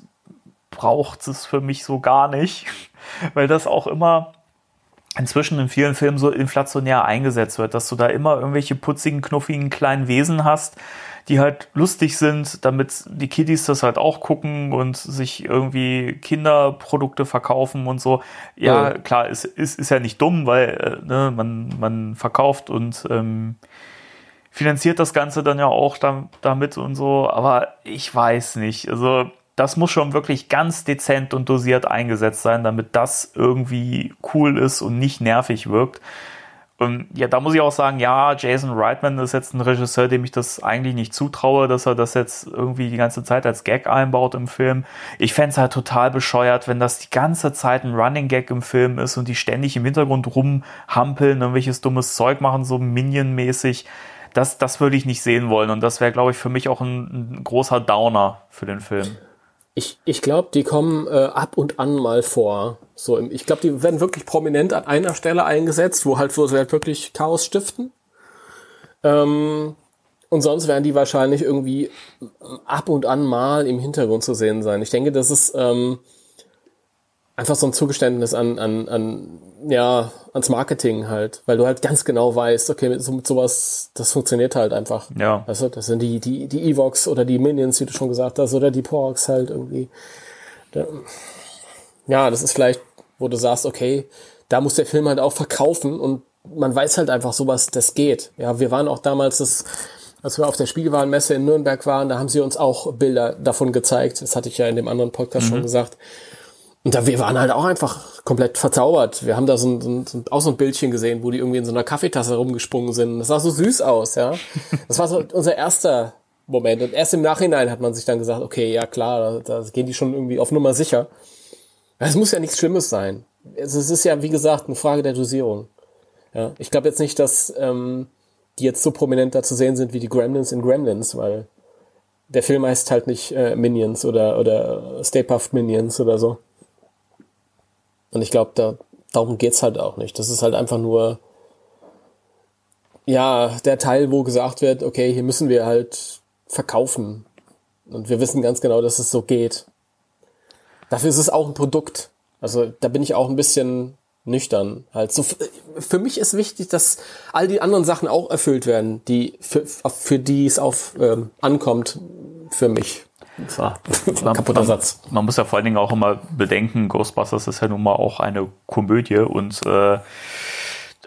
braucht es für mich so gar nicht, weil das auch immer inzwischen in vielen Filmen so inflationär eingesetzt wird, dass du da immer irgendwelche putzigen, knuffigen kleinen Wesen hast, die halt lustig sind, damit die Kiddies das halt auch gucken und sich irgendwie Kinderprodukte verkaufen und so. Ja, Ja. klar, es ist, ist ja nicht dumm, weil äh, ne, man, man verkauft und ähm, finanziert das Ganze dann ja auch dam- damit und so, aber ich weiß nicht. Also das muss schon wirklich ganz dezent und dosiert eingesetzt sein, damit das irgendwie cool ist und nicht nervig wirkt. Und ja, da muss ich auch sagen, ja, Jason Reitman ist jetzt ein Regisseur, dem ich das eigentlich nicht zutraue, dass er das jetzt irgendwie die ganze Zeit als Gag einbaut im Film. Ich fänd's halt total bescheuert, wenn das die ganze Zeit ein Running Gag im Film ist und die ständig im Hintergrund rumhampeln, irgendwelches dummes Zeug machen, so Minion-mäßig. Das, das würde ich nicht sehen wollen. Und das wäre, glaube ich, für mich auch ein, ein großer Downer für den Film. Ich, ich glaube, die kommen äh, ab und an mal vor. So, im, ich glaube, die werden wirklich prominent an einer Stelle eingesetzt, wo halt, wo sie halt wirklich Chaos stiften. Ähm, und sonst werden die wahrscheinlich irgendwie ab und an mal im Hintergrund zu sehen sein. Ich denke, das ist ähm, einfach so ein Zugeständnis an, an, an, ja, ans Marketing halt, weil du halt ganz genau weißt, okay, mit, so, mit sowas, das funktioniert halt einfach. Ja. Also das sind die, die, die Evox oder die Minions, die du schon gesagt hast, oder die Porks halt irgendwie. Ja, das ist vielleicht, wo du sagst, okay, da muss der Film halt auch verkaufen und man weiß halt einfach sowas, das geht. Ja, wir waren auch damals, das, als wir auf der Spielwarenmesse in Nürnberg waren, da haben sie uns auch Bilder davon gezeigt. Das hatte ich ja in dem anderen Podcast schon gesagt. Und da, wir waren halt auch einfach komplett verzaubert. Wir haben da so ein, so ein, auch so ein Bildchen gesehen, wo die irgendwie in so einer Kaffeetasse rumgesprungen sind. Das sah so süß aus, ja. Das war so unser erster Moment. Und erst im Nachhinein hat man sich dann gesagt, okay, ja klar, da, da gehen die schon irgendwie auf Nummer sicher. Es muss ja nichts Schlimmes sein. Es es ist ja, wie gesagt, eine Frage der Dosierung. Ja, ich glaube jetzt nicht, dass ähm, die jetzt so prominent da zu sehen sind wie die Gremlins in Gremlins, weil der Film heißt halt nicht äh, Minions oder, oder Stay Puft Minions oder so. Und ich glaube, da, darum geht's halt auch nicht. Das ist halt einfach nur, ja, der Teil, wo gesagt wird, okay, hier müssen wir halt verkaufen. Und wir wissen ganz genau, dass es so geht. Dafür ist es auch ein Produkt. Also da bin ich auch ein bisschen nüchtern. Halt für mich ist wichtig, dass all die anderen Sachen auch erfüllt werden, die für, für die es auf ähm, ankommt. Für mich. Das war ein kaputter man, Satz. Man muss ja vor allen Dingen auch immer bedenken, Ghostbusters ist ja nun mal auch eine Komödie und äh,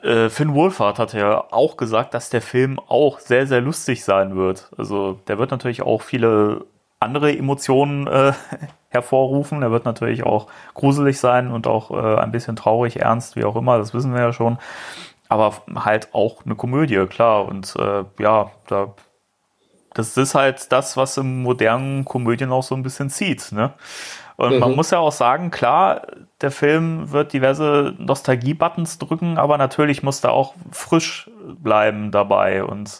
äh, Finn Wolfhard hat ja auch gesagt, dass der Film auch sehr, sehr lustig sein wird. Also der wird natürlich auch viele andere Emotionen äh, hervorrufen. Er wird natürlich auch gruselig sein und auch äh, ein bisschen traurig, ernst, wie auch immer, das wissen wir ja schon. Aber halt auch eine Komödie, klar. Und äh, ja, da, das ist halt das, was im modernen Komödien auch so ein bisschen zieht. Ne? Und mhm. man muss ja auch sagen, klar, der Film wird diverse Nostalgie-Buttons drücken, aber natürlich muss da auch frisch bleiben dabei. Und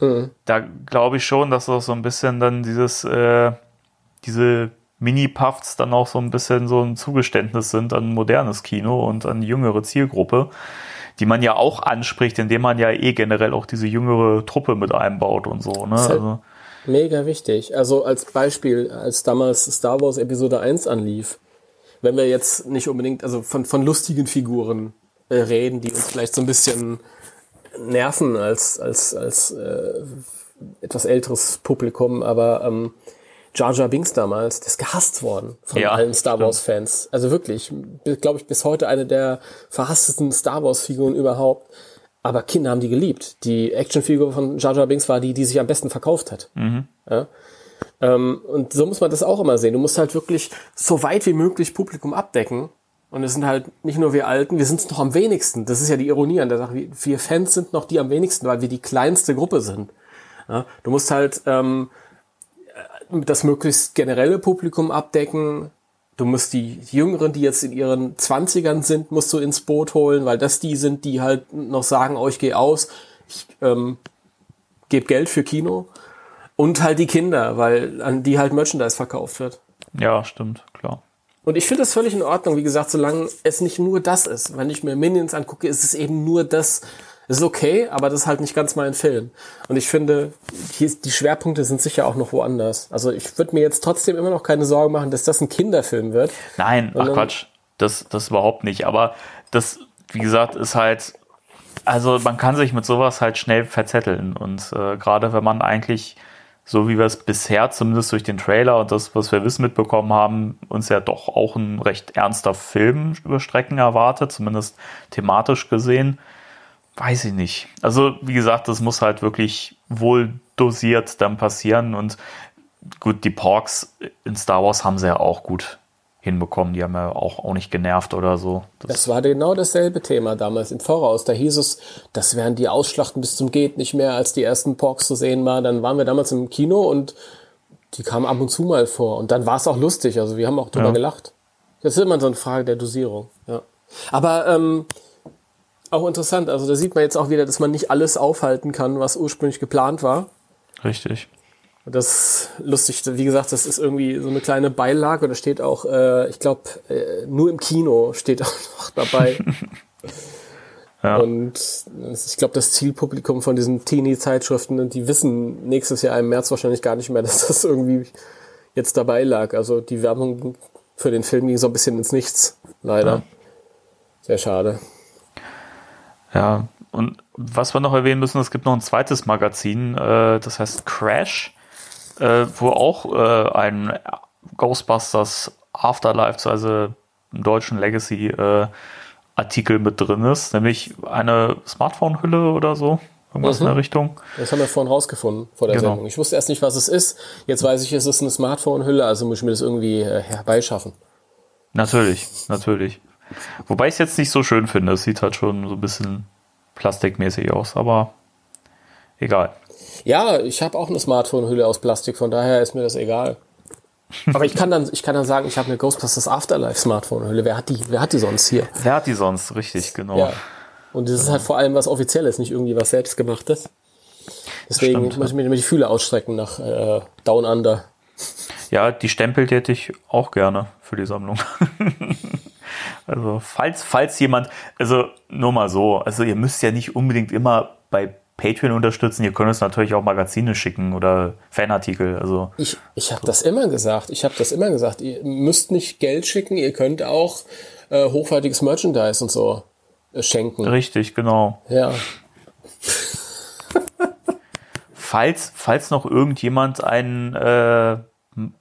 mhm. da glaube ich schon, dass auch so ein bisschen dann dieses, äh, diese Mini-Puffs dann auch so ein bisschen so ein Zugeständnis sind an modernes Kino und an jüngere Zielgruppe, die man ja auch anspricht, indem man ja eh generell auch diese jüngere Truppe mit einbaut und so. Ne? Also, Mega wichtig. Also als Beispiel, als damals Star Wars Episode 1 anlief, wenn wir jetzt nicht unbedingt, also von, von lustigen Figuren äh, reden, die uns vielleicht so ein bisschen nerven als, als, als äh, etwas älteres Publikum, aber ähm, Jar Jar Binks damals, der ist gehasst worden von ja, allen Star Wars Fans. Also wirklich, glaube ich, bis heute eine der verhasstesten Star Wars Figuren überhaupt. Aber Kinder haben die geliebt. Die Actionfigur von Jar Jar Binks war die, die sich am besten verkauft hat. Mhm. Ja? Ähm, und so muss man das auch immer sehen. Du musst halt wirklich so weit wie möglich Publikum abdecken. Und es sind halt nicht nur wir Alten, wir sind es noch am wenigsten. Das ist ja die Ironie an der Sache. Wir Fans sind noch die am wenigsten, weil wir die kleinste Gruppe sind. Ja? Du musst halt ähm, das möglichst generelle Publikum abdecken, Du musst die Jüngeren, die jetzt in ihren Zwanzigern sind, musst du ins Boot holen, weil das die sind, die halt noch sagen, oh, ich gehe aus, ich ähm, gebe Geld für Kino. Und halt die Kinder, weil an die halt Merchandise verkauft wird. Ja, stimmt, klar. Und ich finde das völlig in Ordnung, wie gesagt, solange es nicht nur das ist. Wenn ich mir Minions angucke, ist es eben nur das, ist okay, aber das ist halt nicht ganz mein Film. Und ich finde, hier, die Schwerpunkte sind sicher auch noch woanders. Also ich würde mir jetzt trotzdem immer noch keine Sorgen machen, dass das ein Kinderfilm wird. Nein, ach Quatsch, das, das überhaupt nicht. Aber das, wie gesagt, ist halt, also man kann sich mit sowas halt schnell verzetteln. Und äh, gerade wenn man eigentlich, so wie wir es bisher zumindest durch den Trailer und das, was wir wissen mitbekommen haben, uns ja doch auch ein recht ernster Film über Strecken erwartet, zumindest thematisch gesehen weiß ich nicht. Also, wie gesagt, das muss halt wirklich wohl dosiert dann passieren. Und gut, die Porks in Star Wars haben sie ja auch gut hinbekommen. Die haben ja auch, auch nicht genervt oder so. Das, das war genau dasselbe Thema damals im Voraus. Da hieß es, das wären die Ausschlachten bis zum Geht nicht mehr, als die ersten Porks zu sehen waren. Dann waren wir damals im Kino und die kamen ab und zu mal vor. Und dann war es auch lustig. Also wir haben auch drüber ja. gelacht. Das ist immer so eine Frage der Dosierung. Ja. Aber ähm, auch interessant. Also da sieht man jetzt auch wieder, dass man nicht alles aufhalten kann, was ursprünglich geplant war. Richtig. Das ist lustig. Wie gesagt, das ist irgendwie so eine kleine Beilage und da steht auch, äh, ich glaube, äh, nur im Kino steht auch noch dabei. ja. Und ich glaube, das Zielpublikum von diesen Teenie-Zeitschriften, die wissen nächstes Jahr im März wahrscheinlich gar nicht mehr, dass das irgendwie jetzt dabei lag. Also die Werbung für den Film ging so ein bisschen ins Nichts, leider. Ja. Sehr schade. Ja, und was wir noch erwähnen müssen, es gibt noch ein zweites Magazin, äh, das heißt Crash, äh, wo auch äh, ein Ghostbusters Afterlife, also im deutschen Legacy äh, Artikel mit drin ist, nämlich eine Smartphone-Hülle oder so. Irgendwas mhm. in der Richtung. Das haben wir vorhin rausgefunden vor der genau. Sendung. Ich wusste erst nicht, was es ist. Jetzt weiß ich, es ist eine Smartphone-Hülle, also muss ich mir das irgendwie äh, herbeischaffen. Natürlich, natürlich. Wobei ich es jetzt nicht so schön finde. Es sieht halt schon so ein bisschen plastikmäßig aus, aber egal. Ja, ich habe auch eine Smartphone-Hülle aus Plastik, von daher ist mir das egal. Aber ich kann dann, ich kann dann sagen, ich habe eine Ghostbusters Afterlife Smartphone-Hülle. Wer hat die? Wer hat die sonst hier? Wer hat die sonst? Richtig, genau. Ja. Und das ist halt vor allem was Offizielles, nicht irgendwie was Selbstgemachtes. Deswegen Stimmt. muss ich mir immer die Fühle ausstrecken nach äh, Down Under. Ja, die Stempel hätte ich auch gerne für die Sammlung. Also falls, falls jemand, also nur mal so, also ihr müsst ja nicht unbedingt immer bei Patreon unterstützen, ihr könnt uns natürlich auch Magazine schicken oder Fanartikel. Also ich, ich habe das immer gesagt. Ich habe das immer gesagt. Ihr müsst nicht Geld schicken, ihr könnt auch äh, hochwertiges Merchandise und so äh, schenken. Richtig, genau. Ja. falls, falls noch irgendjemand einen äh,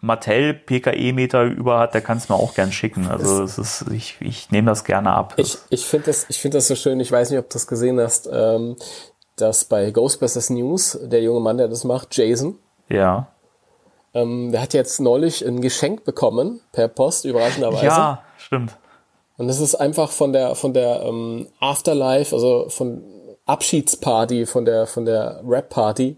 Mattel PKE-Meter über hat, der kann es mir auch gern schicken. Also es ist, ich, ich nehme das gerne ab. Ich, ich finde das, ich finde das so schön. Ich weiß nicht, ob du das gesehen hast, ähm, dass bei Ghostbusters News der junge Mann, der das macht, Jason, ja. ähm, der hat jetzt neulich ein Geschenk bekommen per Post überraschenderweise. Ja, stimmt. Und das ist einfach von der von der ähm, Afterlife, also von Abschiedsparty von der von der Rap Party.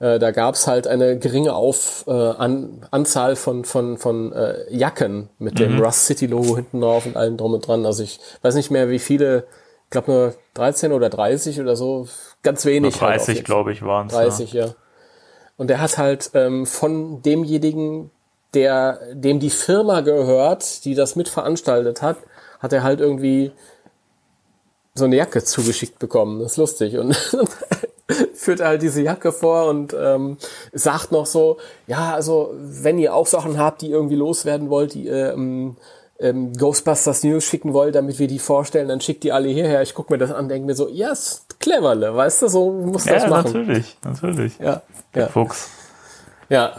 Äh, da gab's halt eine geringe Auf, äh, an, Anzahl von von von äh, Jacken mit dem Mhm. Rust City Logo hinten drauf und allem drum und dran. Also ich weiß nicht mehr, wie viele. Ich glaube nur 13 oder 30 oder so. Ganz wenig. halt auf 30, jeden glaube ich, waren es. 30, ja. Und der hat halt ähm, von demjenigen, der, dem die Firma gehört, die das mitveranstaltet hat, hat er halt irgendwie so eine Jacke zugeschickt bekommen. Das ist lustig. Und führt halt diese Jacke vor und ähm, sagt noch so, ja, also wenn ihr auch Sachen habt, die irgendwie loswerden wollt, die ähm, ähm, Ghostbusters News schicken wollt, damit wir die vorstellen, dann schickt die alle hierher. Ich guck mir das an, denke mir so, yes, cleverle, weißt du, so muss das Ja, machen. natürlich, natürlich. Ja, ja, Fuchs. ja.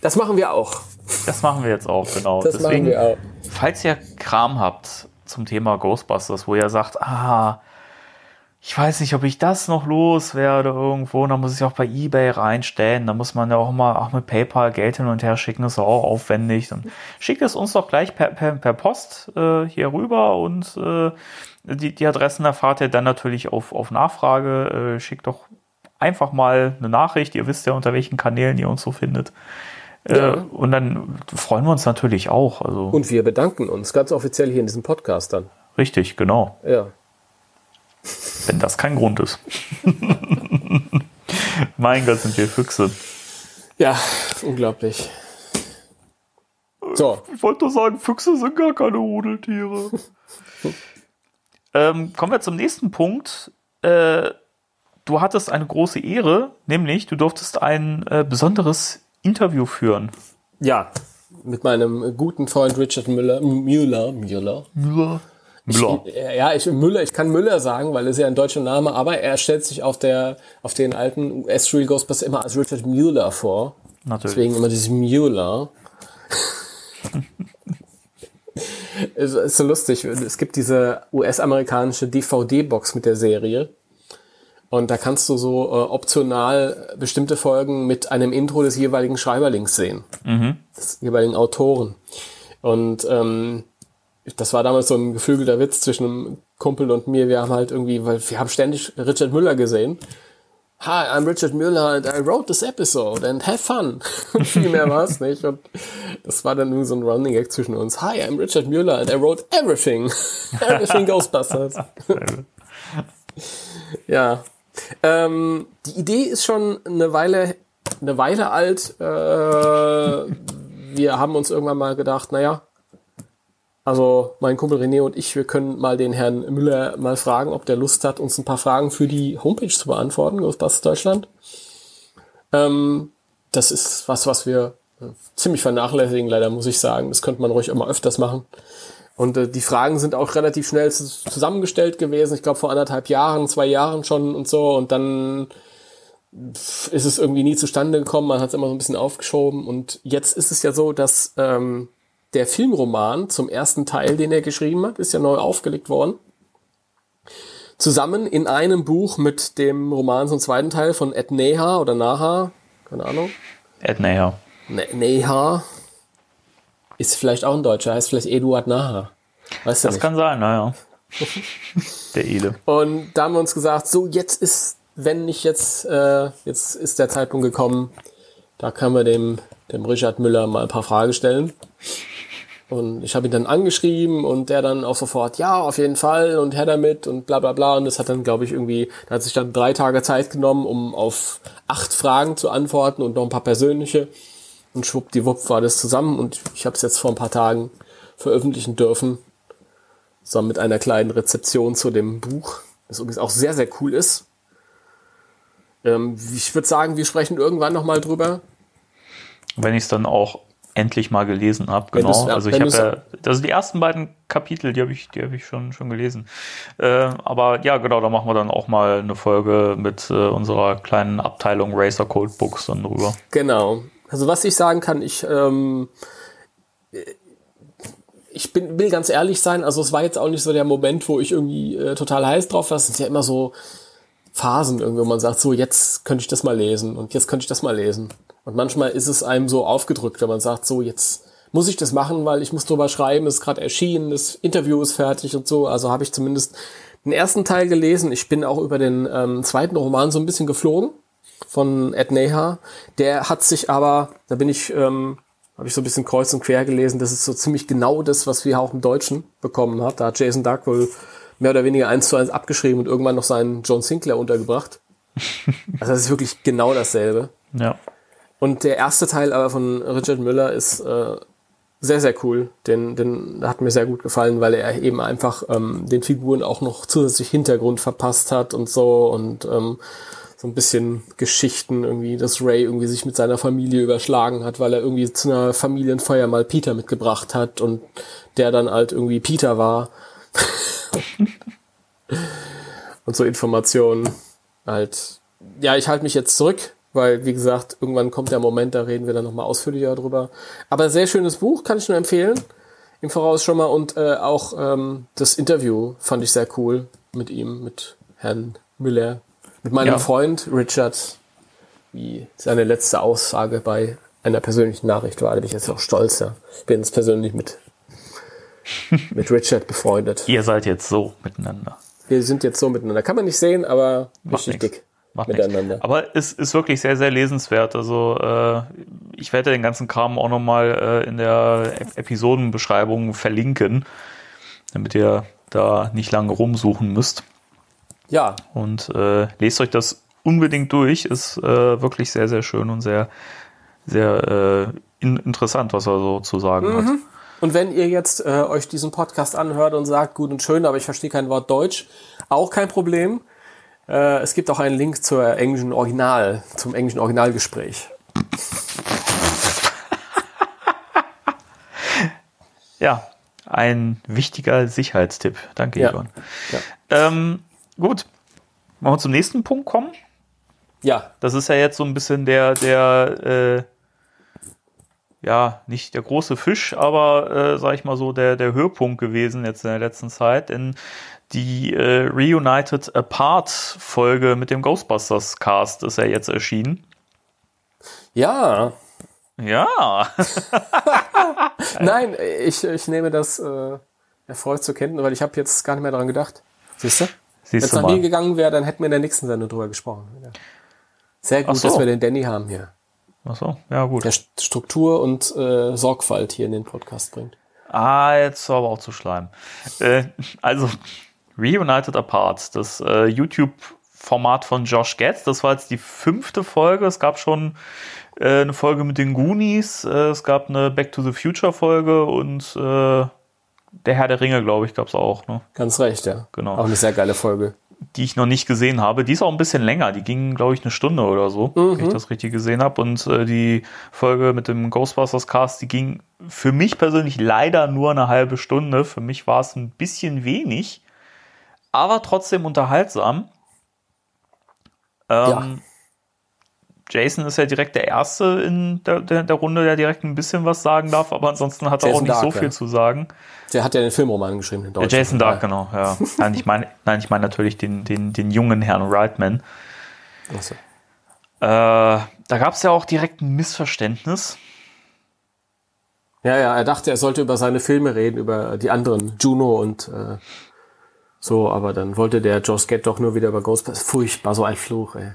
Das machen wir auch. Das machen wir jetzt auch, genau. Das Deswegen, machen wir auch. falls ihr Kram habt zum Thema Ghostbusters, wo ihr sagt, ah, ich weiß nicht, ob ich das noch loswerde irgendwo, dann muss ich auch bei Ebay reinstellen, da muss man ja auch mal auch mit PayPal Geld hin und her schicken, das ist auch aufwendig. Dann schickt es uns doch gleich per, per, per Post äh, hier rüber und äh, die, die Adressen erfahrt ihr dann natürlich auf, auf Nachfrage. Äh, schickt doch einfach mal eine Nachricht, ihr wisst ja, unter welchen Kanälen ihr uns so findet. Äh, Ja. und dann freuen wir uns natürlich auch. Also Und wir bedanken uns ganz offiziell hier in diesem Podcast dann. richtig, genau. Ja. Wenn das kein Grund ist. mein Gott, sind wir Füchse. Ja, unglaublich. So, Ich wollte nur sagen, Füchse sind gar keine Rudeltiere. ähm, kommen wir zum nächsten Punkt. Äh, du hattest eine große Ehre, nämlich du durftest ein äh, besonderes Interview führen. ja, mit meinem guten Freund Richard Müller, Müller, Müller. Müller. Müller. Ich, ja, ich Müller, ich kann Müller sagen, weil es ja ein deutscher Name, aber er stellt sich auf der auf den alten US Real Ghostbusters immer als Richard Müller vor. Natürlich. Deswegen immer dieses Müller. es ist so lustig. Es gibt diese US-amerikanische DVD-Box mit der Serie. Und da kannst du so äh, optional bestimmte Folgen mit einem Intro des jeweiligen Schreiberlings sehen. Des jeweiligen Autoren. Und ähm, das war damals so ein geflügelter Witz zwischen einem Kumpel und mir. Wir haben halt irgendwie, weil wir haben ständig Richard Müller gesehen. Hi, I'm Richard Müller and I wrote this episode and have fun. Viel mehr war es nicht. Und das war dann irgendwie so ein Running Gag zwischen uns. Hi, I'm Richard Müller and I wrote everything. everything Ghostbusters. ja. Ähm, die Idee ist schon eine Weile, eine Weile alt. Äh, wir haben uns irgendwann mal gedacht, naja, also mein Kumpel René und ich, wir können mal den Herrn Müller mal fragen, ob der Lust hat, uns ein paar Fragen für die Homepage zu beantworten, Ghostbusters Deutschland. Ähm, das ist was, was wir äh, ziemlich vernachlässigen, leider muss ich sagen. Das könnte man ruhig immer öfters machen. Und äh, die Fragen sind auch relativ schnell zus- zusammengestellt gewesen. Ich glaube vor anderthalb Jahren, zwei Jahren schon und so. Und dann ist es irgendwie nie zustande gekommen. Man hat es immer so ein bisschen aufgeschoben. Und jetzt ist es ja so, dass ähm, der Filmroman zum ersten Teil, den er geschrieben hat, ist ja neu aufgelegt worden. Zusammen in einem Buch mit dem Roman zum zweiten Teil von Ed Neha oder Naha, keine Ahnung. Ed Neher. Ne Neha ist vielleicht auch ein Deutscher, heißt vielleicht Eduard Naha. Weißt du Das nicht. kann sein, naja. Der Ede. Und da haben wir uns gesagt, so jetzt ist, wenn nicht jetzt, äh, jetzt ist der Zeitpunkt gekommen, da können wir dem, dem Richard Müller mal ein paar Fragen stellen. Und ich habe ihn dann angeschrieben und der dann auch sofort, ja, auf jeden Fall und her damit und bla bla bla. Und das hat dann, glaube ich, irgendwie, da hat sich dann drei Tage Zeit genommen, um auf acht Fragen zu antworten und noch ein paar persönliche. Und schwuppdiwupp war das zusammen und ich habe es jetzt vor ein paar Tagen veröffentlichen dürfen. Zusammen mit einer kleinen Rezeption zu dem Buch, das übrigens auch sehr, sehr cool ist. Ähm, ich würde sagen, wir sprechen irgendwann nochmal drüber. Wenn ich es dann auch endlich mal gelesen habe, genau. ja, also ich habe ja, das sind die ersten beiden Kapitel, die habe ich, die habe ich schon schon gelesen. Äh, aber ja, genau, da machen wir dann auch mal eine Folge mit äh, unserer kleinen Abteilung Racer Cold Books dann drüber. Genau. Also was ich sagen kann, ich ähm, ich bin, will ganz ehrlich sein, also es war jetzt auch nicht so der Moment, wo ich irgendwie äh, total heiß drauf war. Es sind ja immer so Phasen irgendwie, wo man sagt, so jetzt könnte ich das mal lesen und jetzt könnte ich das mal lesen. Und manchmal ist es einem so aufgedrückt, wenn man sagt, so jetzt muss ich das machen, weil ich muss drüber schreiben, ist gerade erschienen, das Interview ist fertig und so. Also habe ich zumindest den ersten Teil gelesen. Ich bin auch über den ähm, zweiten Roman so ein bisschen geflogen von Ed Neha. Der hat sich aber, da bin ich ähm, habe ich so ein bisschen kreuz und quer gelesen. Das ist so ziemlich genau das, was wir auch im Deutschen bekommen haben. Da hat Jason Dark wohl mehr oder weniger eins zu eins abgeschrieben und irgendwann noch seinen John Sinclair untergebracht. Also das ist wirklich genau dasselbe. Ja. Und der erste Teil aber von Richard Müller ist äh, sehr, sehr cool. Den, den hat mir sehr gut gefallen, weil er eben einfach ähm, den Figuren auch noch zusätzlich Hintergrund verpasst hat und so und ähm, so ein bisschen Geschichten irgendwie, dass Ray irgendwie sich mit seiner Familie überschlagen hat, weil er irgendwie zu einer Familienfeier mal Peter mitgebracht hat und der dann halt irgendwie Peter war. und so Informationen halt. Ja, ich halte mich jetzt zurück, weil, wie gesagt, irgendwann kommt der Moment, da reden wir dann nochmal ausführlicher drüber. Aber sehr schönes Buch, kann ich nur empfehlen. Im Voraus schon mal. Und äh, auch ähm, das Interview fand ich sehr cool mit ihm, mit Herrn Müller. Mit meinem Ja. Freund Richard, wie seine letzte Aussage bei einer persönlichen Nachricht war. Da bin ich jetzt auch stolz, ja. Ich bin jetzt persönlich mit, mit Richard befreundet. Ihr seid jetzt so miteinander. Wir sind jetzt so miteinander. Kann man nicht sehen, aber Macht richtig nix. dick Macht miteinander. Aber es ist wirklich sehr, sehr lesenswert. Also äh, ich werde den ganzen Kram auch nochmal äh, in der Ep- Episodenbeschreibung verlinken, damit ihr da nicht lange rumsuchen müsst. Ja, Und äh, lest euch das unbedingt durch. Ist äh, wirklich sehr, sehr schön und sehr, sehr äh, in interessant, was er so zu sagen hat. Und wenn ihr jetzt äh, euch diesen Podcast anhört und sagt, gut und schön, aber ich verstehe kein Wort Deutsch, auch kein Problem. Äh, es gibt auch einen Link zur englischen Original, zum englischen Originalgespräch. Ja, ein wichtiger Sicherheitstipp. Danke, Ja. Ivan. Ja. Ähm, gut. Wollen wir zum nächsten Punkt kommen? Ja, Das ist ja jetzt so ein bisschen der, der, äh, ja, nicht der große Fisch, aber, äh, sag ich mal so, der, der Höhepunkt gewesen jetzt in der letzten Zeit. Denn die äh, Reunited Apart Folge mit dem Ghostbusters Cast ist ja jetzt erschienen. ja. Ja. Nein, ich, ich nehme das äh, erfreut zur Kenntnis, weil ich habe jetzt gar nicht mehr daran gedacht. Siehst du? Wenn es nach mir gegangen wäre, dann hätten wir in der nächsten Sendung drüber gesprochen. Sehr gut, so. dass wir den Danny haben hier. Ach so, ja gut. Der St- Struktur und äh, Sorgfalt hier in den Podcast bringt. Ah, jetzt aber auch zu schleim. Äh, also, Reunited Apart, das äh, YouTube-Format von Josh Getz, das war jetzt die fünfte Folge. Es gab schon äh, eine Folge mit den Goonies, äh, es gab eine Back to the Future-Folge und äh, der Herr der Ringe, glaube ich, gab es auch, ne? Ganz recht, ja. Genau. Auch eine sehr geile Folge. die ich noch nicht gesehen habe. Die ist auch ein bisschen länger, die ging, glaube ich, eine Stunde oder so, wenn ich das richtig gesehen habe. Und äh, die Folge mit dem Ghostbusters Cast, die ging für mich persönlich leider nur eine halbe Stunde. Für mich war es ein bisschen wenig, aber trotzdem unterhaltsam. Ähm, Jason ist ja direkt der Erste in der, der, der Runde, der direkt ein bisschen was sagen darf, aber ansonsten hat er auch nicht so Dark, viel ja. zu sagen. Der hat ja den Filmroman geschrieben Deutsch. Jason Dark, genau, ja. Nein, ich meine, nein, ich meine natürlich den, den, den jungen Herrn Reitman. Achso. Äh, da gab es ja auch direkt ein Missverständnis. Ja, ja, er dachte, er sollte über seine Filme reden, über die anderen, Juno und äh, so, aber dann wollte der Joe Skett doch nur wieder über Ghostbusters. Furchtbar, so ein Fluch, ey.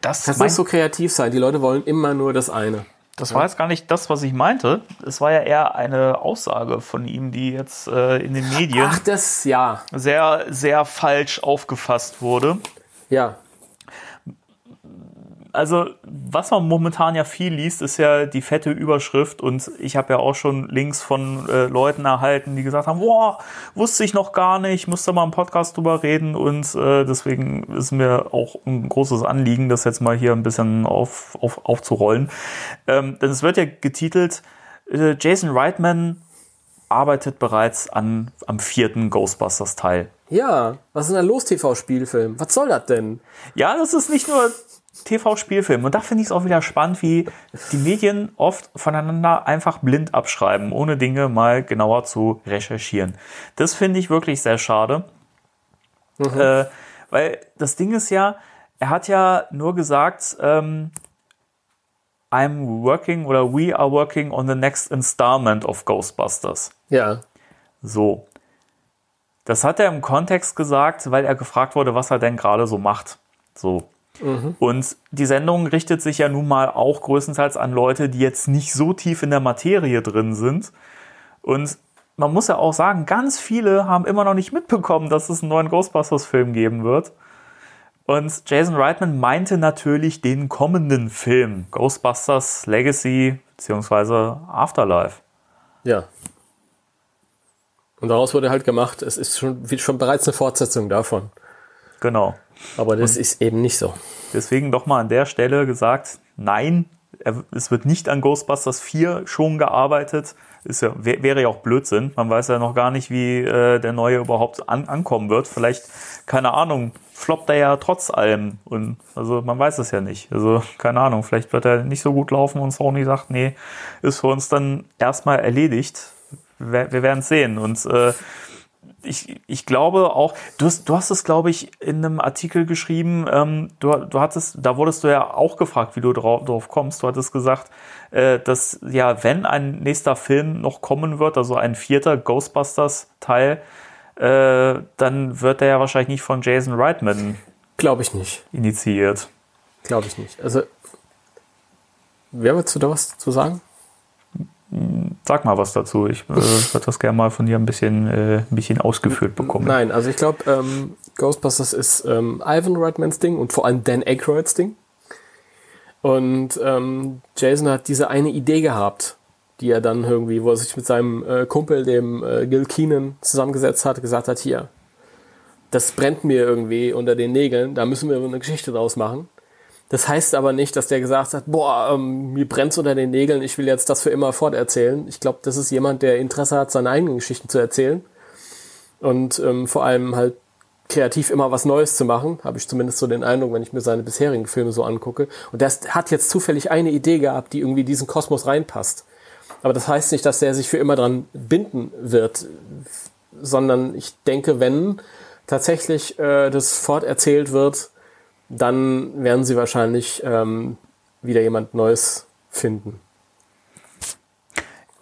Das, Kannst nicht so kreativ sein. Die Leute wollen immer nur das eine. das war jetzt gar nicht das, was ich meinte. Es war ja eher eine Aussage von ihm, die jetzt äh, in den Medien Ach, das, ja. sehr, sehr falsch aufgefasst wurde. Ja. Also, was man momentan ja viel liest, ist ja die fette Überschrift und ich habe ja auch schon Links von äh, Leuten erhalten, die gesagt haben, boah, wusste ich noch gar nicht, musste mal im Podcast drüber reden und äh, deswegen ist mir auch ein großes Anliegen, das jetzt mal hier ein bisschen auf, auf, aufzurollen. Ähm, denn es wird ja getitelt, äh, Jason Reitman arbeitet bereits an, am vierten Ghostbusters-Teil. Ja. Was ist denn da los, TV-Spielfilm? Was soll das denn? Ja, das ist nicht nur TV-Spielfilm. Und da finde ich es auch wieder spannend, wie die Medien oft voneinander einfach blind abschreiben, ohne Dinge mal genauer zu recherchieren. Das finde ich wirklich sehr schade. Mhm. Äh, weil das Ding ist ja, er hat ja nur gesagt, ähm, I'm working oder we are working on the next installment of Ghostbusters. Ja. So. Das hat er im Kontext gesagt, weil er gefragt wurde, was er denn gerade so macht. So. Mhm. Und die Sendung richtet sich ja nun mal auch größtenteils an Leute, die jetzt nicht so tief in der Materie drin sind. Und man muss ja auch sagen, ganz viele haben immer noch nicht mitbekommen, dass es einen neuen Ghostbusters-Film geben wird. Und Jason Reitman meinte natürlich den kommenden Film, Ghostbusters Legacy bzw. Afterlife. Ja. Und daraus wurde halt gemacht, es ist schon, schon bereits eine Fortsetzung davon. Genau. Aber das Und ist eben nicht so. Deswegen doch mal an der Stelle gesagt, nein, es wird nicht an Ghostbusters 4 schon gearbeitet. Ist ja, wäre ja auch Blödsinn. Man weiß ja noch gar nicht, wie äh, der neue überhaupt an, ankommen wird. Vielleicht, keine Ahnung, floppt er ja trotz allem. Und also man weiß es ja nicht. Also, keine Ahnung, vielleicht wird er nicht so gut laufen und Sony sagt, nee, ist für uns dann erstmal erledigt. Wir, wir werden es sehen. Und äh, ich, ich glaube auch, du hast, du hast es, glaube ich, in einem Artikel geschrieben, ähm, du, du hattest, da wurdest du ja auch gefragt, wie du drauf, drauf kommst. Du hattest gesagt, äh, dass ja, wenn ein nächster Film noch kommen wird, also ein vierter Ghostbusters-Teil, äh, dann wird der ja wahrscheinlich nicht von Jason Reitman. Glaube ich nicht. Initiiert. Glaube ich nicht. Also, wer würdest du da was zu sagen? Sag mal was dazu. Ich äh, würde das gerne mal von dir ein bisschen, äh, ein bisschen ausgeführt bekommen. Nein, also ich glaube, ähm, Ghostbusters ist ähm, Ivan Reitmans Ding und vor allem Dan Aykroyds Ding. Und ähm, Jason hat diese eine Idee gehabt, die er dann irgendwie, wo er sich mit seinem äh, Kumpel, dem äh, Gil Keenan, zusammengesetzt hat, gesagt hat, hier, das brennt mir irgendwie unter den Nägeln, da müssen wir eine Geschichte draus machen. Das heißt aber nicht, dass der gesagt hat, boah, ähm, mir brennt's unter den Nägeln, ich will jetzt das für immer forterzählen. Ich glaube, das ist jemand, der Interesse hat, seine eigenen Geschichten zu erzählen. Und ähm, vor allem halt kreativ immer was Neues zu machen, habe ich zumindest so den Eindruck, wenn ich mir seine bisherigen Filme so angucke. Und der hat jetzt zufällig eine Idee gehabt, die irgendwie diesen Kosmos reinpasst. Aber das heißt nicht, dass er sich für immer dran binden wird, sondern ich denke, wenn tatsächlich äh, das forterzählt wird, dann werden sie wahrscheinlich ähm, wieder jemand Neues finden.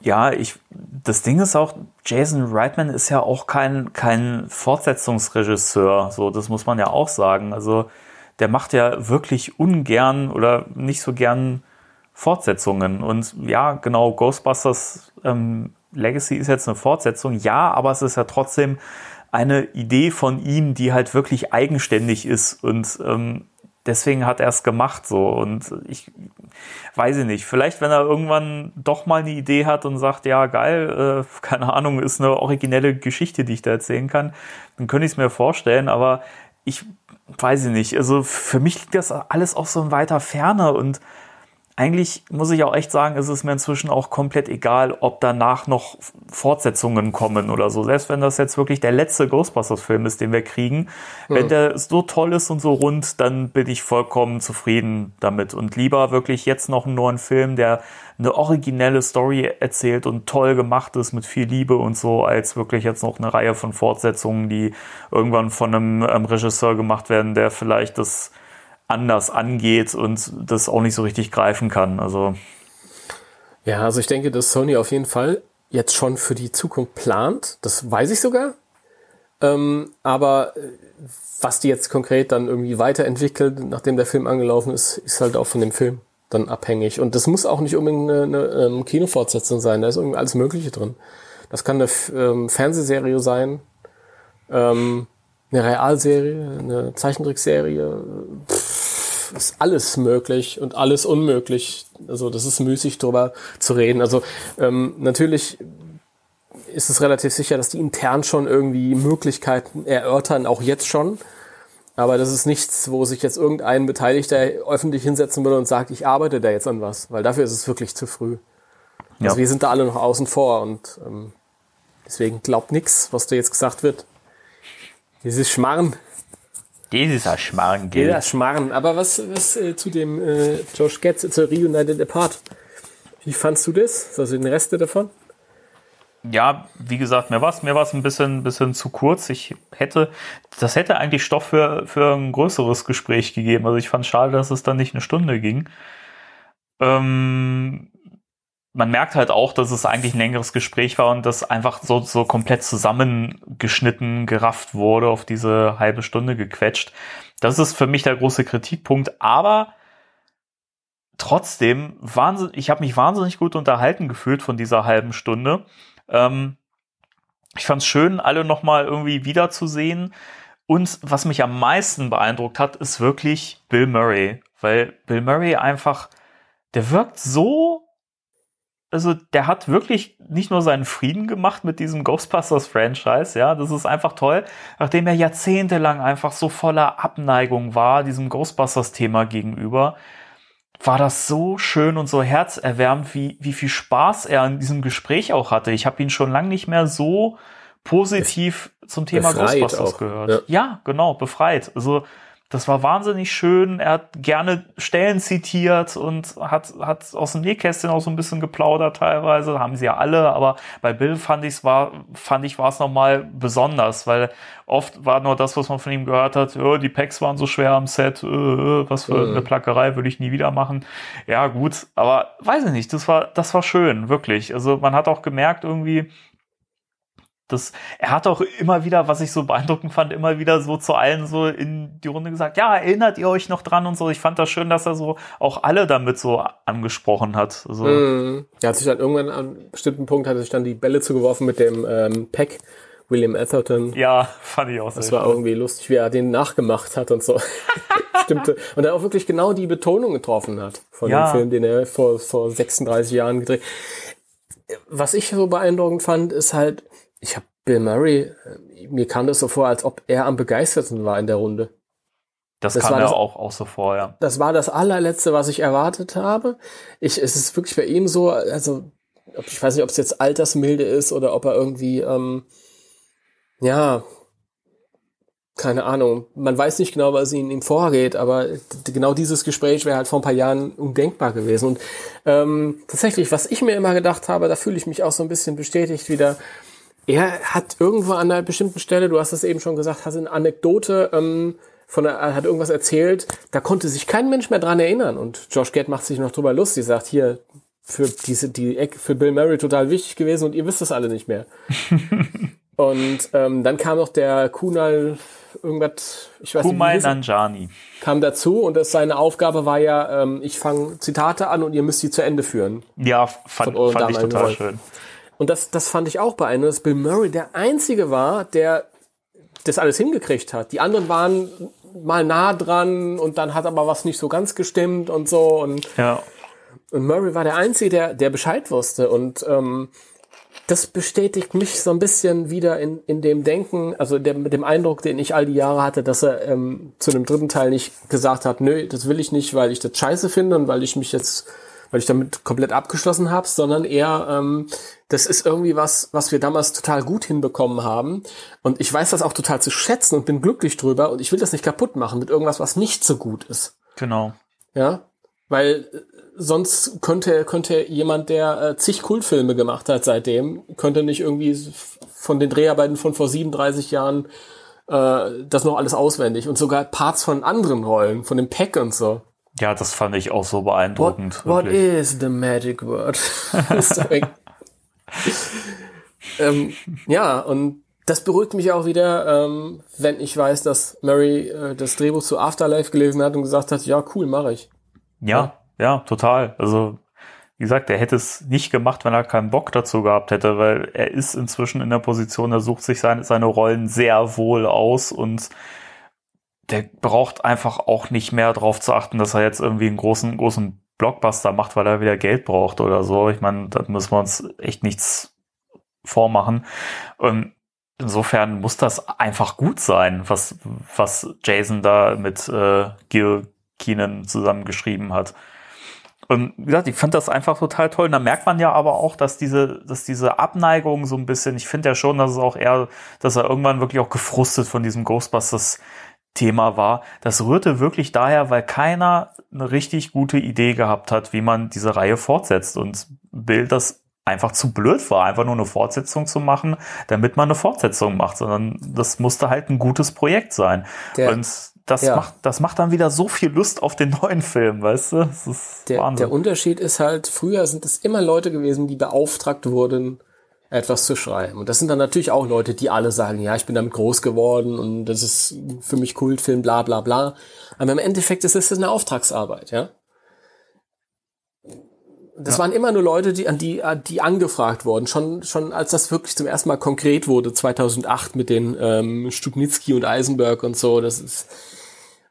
Ja, ich, das Ding ist auch, Jason Reitman ist ja auch kein, kein Fortsetzungsregisseur, so, das muss man ja auch sagen. Also, der macht ja wirklich ungern oder nicht so gern Fortsetzungen. Und ja, genau, Ghostbusters ähm, Legacy ist jetzt eine Fortsetzung, ja, aber es ist ja trotzdem eine Idee von ihm, die halt wirklich eigenständig ist. Und ähm, deswegen hat er es gemacht so. Und ich weiß ich nicht, vielleicht wenn er irgendwann doch mal eine Idee hat und sagt, ja geil, äh, keine Ahnung, ist eine originelle Geschichte, die ich da erzählen kann, dann könnte ich es mir vorstellen, aber ich weiß ich nicht, also für mich liegt das alles auch so in weiter Ferne. Und eigentlich muss ich auch echt sagen, ist es mir inzwischen auch komplett egal, ob danach noch Fortsetzungen kommen oder so. Selbst wenn das jetzt wirklich der letzte Ghostbusters-Film ist, den wir kriegen, mhm. wenn der so toll ist und so rund, dann bin ich vollkommen zufrieden damit. Und lieber wirklich jetzt noch einen neuen Film, der eine originelle Story erzählt und toll gemacht ist mit viel Liebe und so, als wirklich jetzt noch eine Reihe von Fortsetzungen, die irgendwann von einem, einem Regisseur gemacht werden, der vielleicht das anders angeht und das auch nicht so richtig greifen kann. Also ja, also ich denke, dass Sony auf jeden Fall jetzt schon für die Zukunft plant. Das weiß ich sogar. Ähm, aber äh, was die jetzt konkret dann irgendwie weiterentwickelt, nachdem der Film angelaufen ist, ist halt auch von dem Film dann abhängig. Und das muss auch nicht unbedingt eine, eine, ähm, Kinofortsetzung sein. Da ist irgendwie alles Mögliche drin. Das kann eine ähm, Fernsehserie sein, ähm, eine Realserie, eine Zeichentrickserie. Pff, ist alles möglich und alles unmöglich. Also das ist müßig drüber zu reden. Also ähm, natürlich ist es relativ sicher, dass die intern schon irgendwie Möglichkeiten erörtern, auch jetzt schon. Aber das ist nichts, wo sich jetzt irgendein Beteiligter öffentlich hinsetzen würde und sagt, ich arbeite da jetzt an was, weil dafür ist es wirklich zu früh. Also ja. wir sind da alle noch außen vor und ähm, deswegen glaubt nichts, was da jetzt gesagt wird. Dieses Schmarren. Das ist ein Schmarrn, Ja, gell? Schmarrn. Aber was, was äh, zu dem äh, Josh Getz zur Reunited Apart? Wie fandst du das? Also den Reste davon? Ja, wie gesagt, mir war es mir war's ein bisschen, bisschen zu kurz. Ich hätte, das hätte eigentlich Stoff für, für ein größeres Gespräch gegeben. Also ich fand schade, dass es dann nicht eine Stunde ging. Ähm, man merkt halt auch, dass es eigentlich ein längeres Gespräch war und das einfach so, so komplett zusammengeschnitten, gerafft wurde, auf diese halbe Stunde gequetscht. Das ist für mich der große Kritikpunkt, aber trotzdem, wahnsinn, ich habe mich wahnsinnig gut unterhalten gefühlt von dieser halben Stunde. Ähm, ich fand es schön, alle nochmal irgendwie wiederzusehen. Und was mich am meisten beeindruckt hat, ist wirklich Bill Murray. Weil Bill Murray einfach, der wirkt so, also der hat wirklich nicht nur seinen Frieden gemacht mit diesem Ghostbusters-Franchise, ja, das ist einfach toll, nachdem er jahrzehntelang einfach so voller Abneigung war, diesem Ghostbusters-Thema gegenüber war das so schön und so herzerwärmend, wie, wie viel Spaß er an diesem Gespräch auch hatte. Ich habe ihn schon lange nicht mehr so positiv zum Thema Befreit Ghostbusters auch, gehört. Ja. genau, befreit. Also das war wahnsinnig schön. Er hat gerne Stellen zitiert und hat, hat aus dem Nähkästchen auch so ein bisschen geplaudert teilweise. Haben sie ja alle, aber bei Bill fand ich war, fand ich, war es nochmal besonders, weil oft war nur das, was man von ihm gehört hat, oh, die Packs waren so schwer am Set, äh, was für Mhm. eine Plackerei würde ich nie wieder machen. Ja, gut, aber weiß ich nicht, das war, das war schön, wirklich. Also man hat auch gemerkt irgendwie, das, er hat auch immer wieder, was ich so beeindruckend fand, immer wieder so zu allen so in die Runde gesagt, ja, erinnert ihr euch noch dran und so. Ich fand das schön, dass er so auch alle damit so angesprochen hat. Also, Mhm. Er hat sich dann irgendwann an einem bestimmten Punkt hat er sich dann die Bälle zugeworfen mit dem ähm, Pack, William Atherton. Ja, fand ich auch Das war schön. irgendwie lustig, wie er den nachgemacht hat und so. Stimmte. Und er auch wirklich genau die Betonung getroffen hat von Ja. dem Film, den er vor, vor 36 Jahren gedreht Was ich so beeindruckend fand, ist halt, ich habe Bill Murray, äh, mir kam das so vor, als ob er am begeistertsten war in der Runde. Das, das kam war ja das- auch, auch so vor, ja. Das war das allerletzte, was ich erwartet habe. Ich, es ist wirklich bei ihm so, also ich weiß nicht, ob es jetzt Altersmilde ist oder ob er irgendwie, ähm, ja, keine Ahnung. Man weiß nicht genau, was in ihm vorgeht, aber genau dieses Gespräch wäre halt vor ein paar Jahren undenkbar gewesen. Und ähm, tatsächlich, was ich mir immer gedacht habe, da fühle ich mich auch so ein bisschen bestätigt wieder. Er hat irgendwo an einer bestimmten Stelle, du hast es eben schon gesagt, hast eine Anekdote ähm, von der, er hat irgendwas erzählt, da konnte sich kein Mensch mehr dran erinnern. Und Josh Gad macht sich noch drüber lustig, sagt hier für diese die Eck für Bill Murray total wichtig gewesen und ihr wisst es alle nicht mehr. und ähm, dann kam noch der Kunal irgendwas, ich weiß Kumai nicht? Nanjani. kam dazu und das seine Aufgabe war ja, ähm, ich fange Zitate an und ihr müsst die zu Ende führen. Ja, fand, fand ich total Rollen. schön. Und das, das fand ich auch beeindruckend, dass Bill Murray der Einzige war, der das alles hingekriegt hat. Die anderen waren mal nah dran und dann hat aber was nicht so ganz gestimmt und so. Und, Ja. und Murray war der Einzige, der, der Bescheid wusste. Und ähm, das bestätigt mich so ein bisschen wieder in, in dem Denken, also dem, mit dem Eindruck, den ich all die Jahre hatte, dass er ähm, zu dem dritten Teil nicht gesagt hat, nö, das will ich nicht, weil ich das scheiße finde und weil ich mich jetzt, weil ich damit komplett abgeschlossen habe, sondern eher, ähm, das ist irgendwie was, was wir damals total gut hinbekommen haben. Und ich weiß das auch total zu schätzen und bin glücklich drüber und ich will das nicht kaputt machen mit irgendwas, was nicht so gut ist. Genau. Ja, weil äh, sonst könnte könnte jemand, der äh, zig Kultfilme gemacht hat seitdem, könnte nicht irgendwie von den Dreharbeiten von vor 37 Jahren äh, das noch alles auswendig und sogar Parts von anderen Rollen, von dem Pack und so. Ja, das fand ich auch so What, beeindruckend. what wirklich. is the magic word? Ähm, ja, und das beruhigt mich auch wieder, ähm, wenn ich weiß, dass Mary äh, das Drehbuch zu Afterlife gelesen hat und gesagt hat, ja, cool, mache ich. Ja, ja, total. Also, wie gesagt, er hätte es nicht gemacht, wenn er keinen Bock dazu gehabt hätte, weil er ist inzwischen in der Position, er sucht sich seine, seine Rollen sehr wohl aus und der braucht einfach auch nicht mehr darauf zu achten, dass er jetzt irgendwie einen großen, großen Blockbuster macht, weil er wieder Geld braucht oder so. Ich meine, da müssen wir uns echt nichts vormachen. Und insofern muss das einfach gut sein, was, was Jason da mit äh, Gil Keenan zusammengeschrieben hat. Und wie gesagt, ich fand das einfach total toll. Und da merkt man ja aber auch, dass diese, dass diese Abneigung so ein bisschen, ich finde ja schon, dass es auch eher, dass er irgendwann wirklich auch gefrustet von diesem Ghostbusters Thema war, das rührte wirklich daher, weil keiner eine richtig gute Idee gehabt hat, wie man diese Reihe fortsetzt und Bill das einfach zu blöd war, einfach nur eine Fortsetzung zu machen, damit man eine Fortsetzung macht, sondern das musste halt ein gutes Projekt sein. Der, und das ja. macht, das macht dann wieder so viel Lust auf den neuen Film, weißt du? Das ist Der, Wahnsinn. der Unterschied ist halt, früher sind es immer Leute gewesen, die beauftragt wurden, etwas zu schreiben. Und das sind dann natürlich auch Leute, die alle sagen, ja, ich bin damit groß geworden und das ist für mich Kultfilm, bla bla bla. Aber im Endeffekt ist es eine Auftragsarbeit, ja. Das waren immer nur Leute, die, an die, die angefragt wurden. Schon, schon als das wirklich zum ersten Mal konkret wurde, 2008 mit den ähm, Stubnitzky und Eisenberg und so. Das ist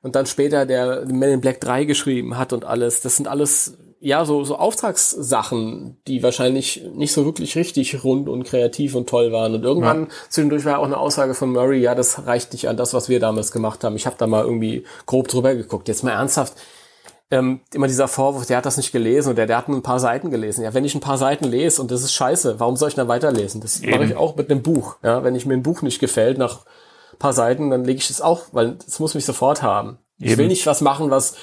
und dann später der Men in Black 3 geschrieben hat und alles. Das sind alles ja so so Auftragssachen, die wahrscheinlich nicht so wirklich richtig rund und kreativ und toll waren. Und irgendwann ja. zwischendurch war auch eine Aussage von Murray, ja, das reicht nicht an das, was wir damals gemacht haben. Ich habe da mal irgendwie grob drüber geguckt. Jetzt mal ernsthaft ähm, immer dieser Vorwurf, der hat das nicht gelesen oder der hat nur ein paar Seiten gelesen. Ja, wenn ich ein paar Seiten lese und das ist scheiße, warum soll ich dann weiterlesen? Das mache ich auch mit einem Buch. Ja, wenn ich mir ein Buch nicht gefällt nach ein paar Seiten, dann lege ich es auch, weil es muss mich sofort haben. Eben. Ich will nicht was machen, was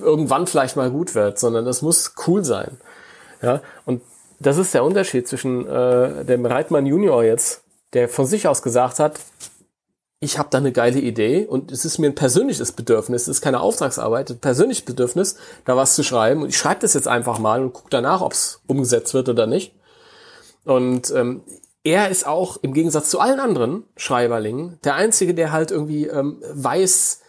irgendwann vielleicht mal gut wird, sondern das muss cool sein. Ja, und das ist der Unterschied zwischen äh, dem Reitmann Junior jetzt, der von sich aus gesagt hat, ich habe da eine geile Idee und es ist mir ein persönliches Bedürfnis, es ist keine Auftragsarbeit, ein persönliches Bedürfnis, da was zu schreiben. Und ich schreibe das jetzt einfach mal und gucke danach, ob es umgesetzt wird oder nicht. Und ähm, er ist auch im Gegensatz zu allen anderen Schreiberlingen der Einzige, der halt irgendwie ähm, weiß,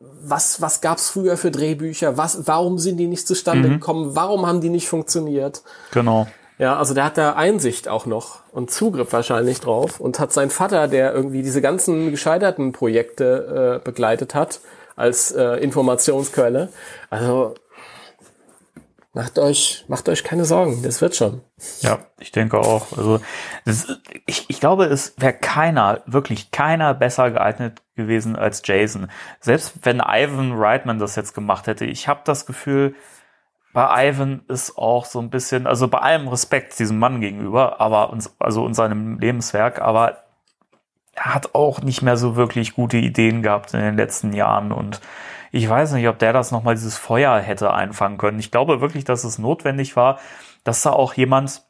was, was gab's früher für Drehbücher, was, warum sind die nicht zustande mhm. gekommen, warum haben die nicht funktioniert. Genau. Ja, also der hat da Einsicht auch noch und Zugriff wahrscheinlich drauf und hat seinen Vater, der irgendwie diese ganzen gescheiterten Projekte äh, begleitet hat, als äh, Informationsquelle. Also macht euch, macht euch keine Sorgen, das wird schon. Ja, ich denke auch. Also das, ich, ich glaube, es wäre keiner, wirklich keiner besser geeignet gewesen als Jason. Selbst wenn Ivan Reitman das jetzt gemacht hätte, ich habe das Gefühl, bei Ivan ist auch so ein bisschen, also bei allem Respekt diesem Mann gegenüber, aber uns, also und seinem Lebenswerk, aber er hat auch nicht mehr so wirklich gute Ideen gehabt in den letzten Jahren und ich weiß nicht, ob der das nochmal dieses Feuer hätte einfangen können. Ich glaube wirklich, dass es notwendig war, dass da auch jemand,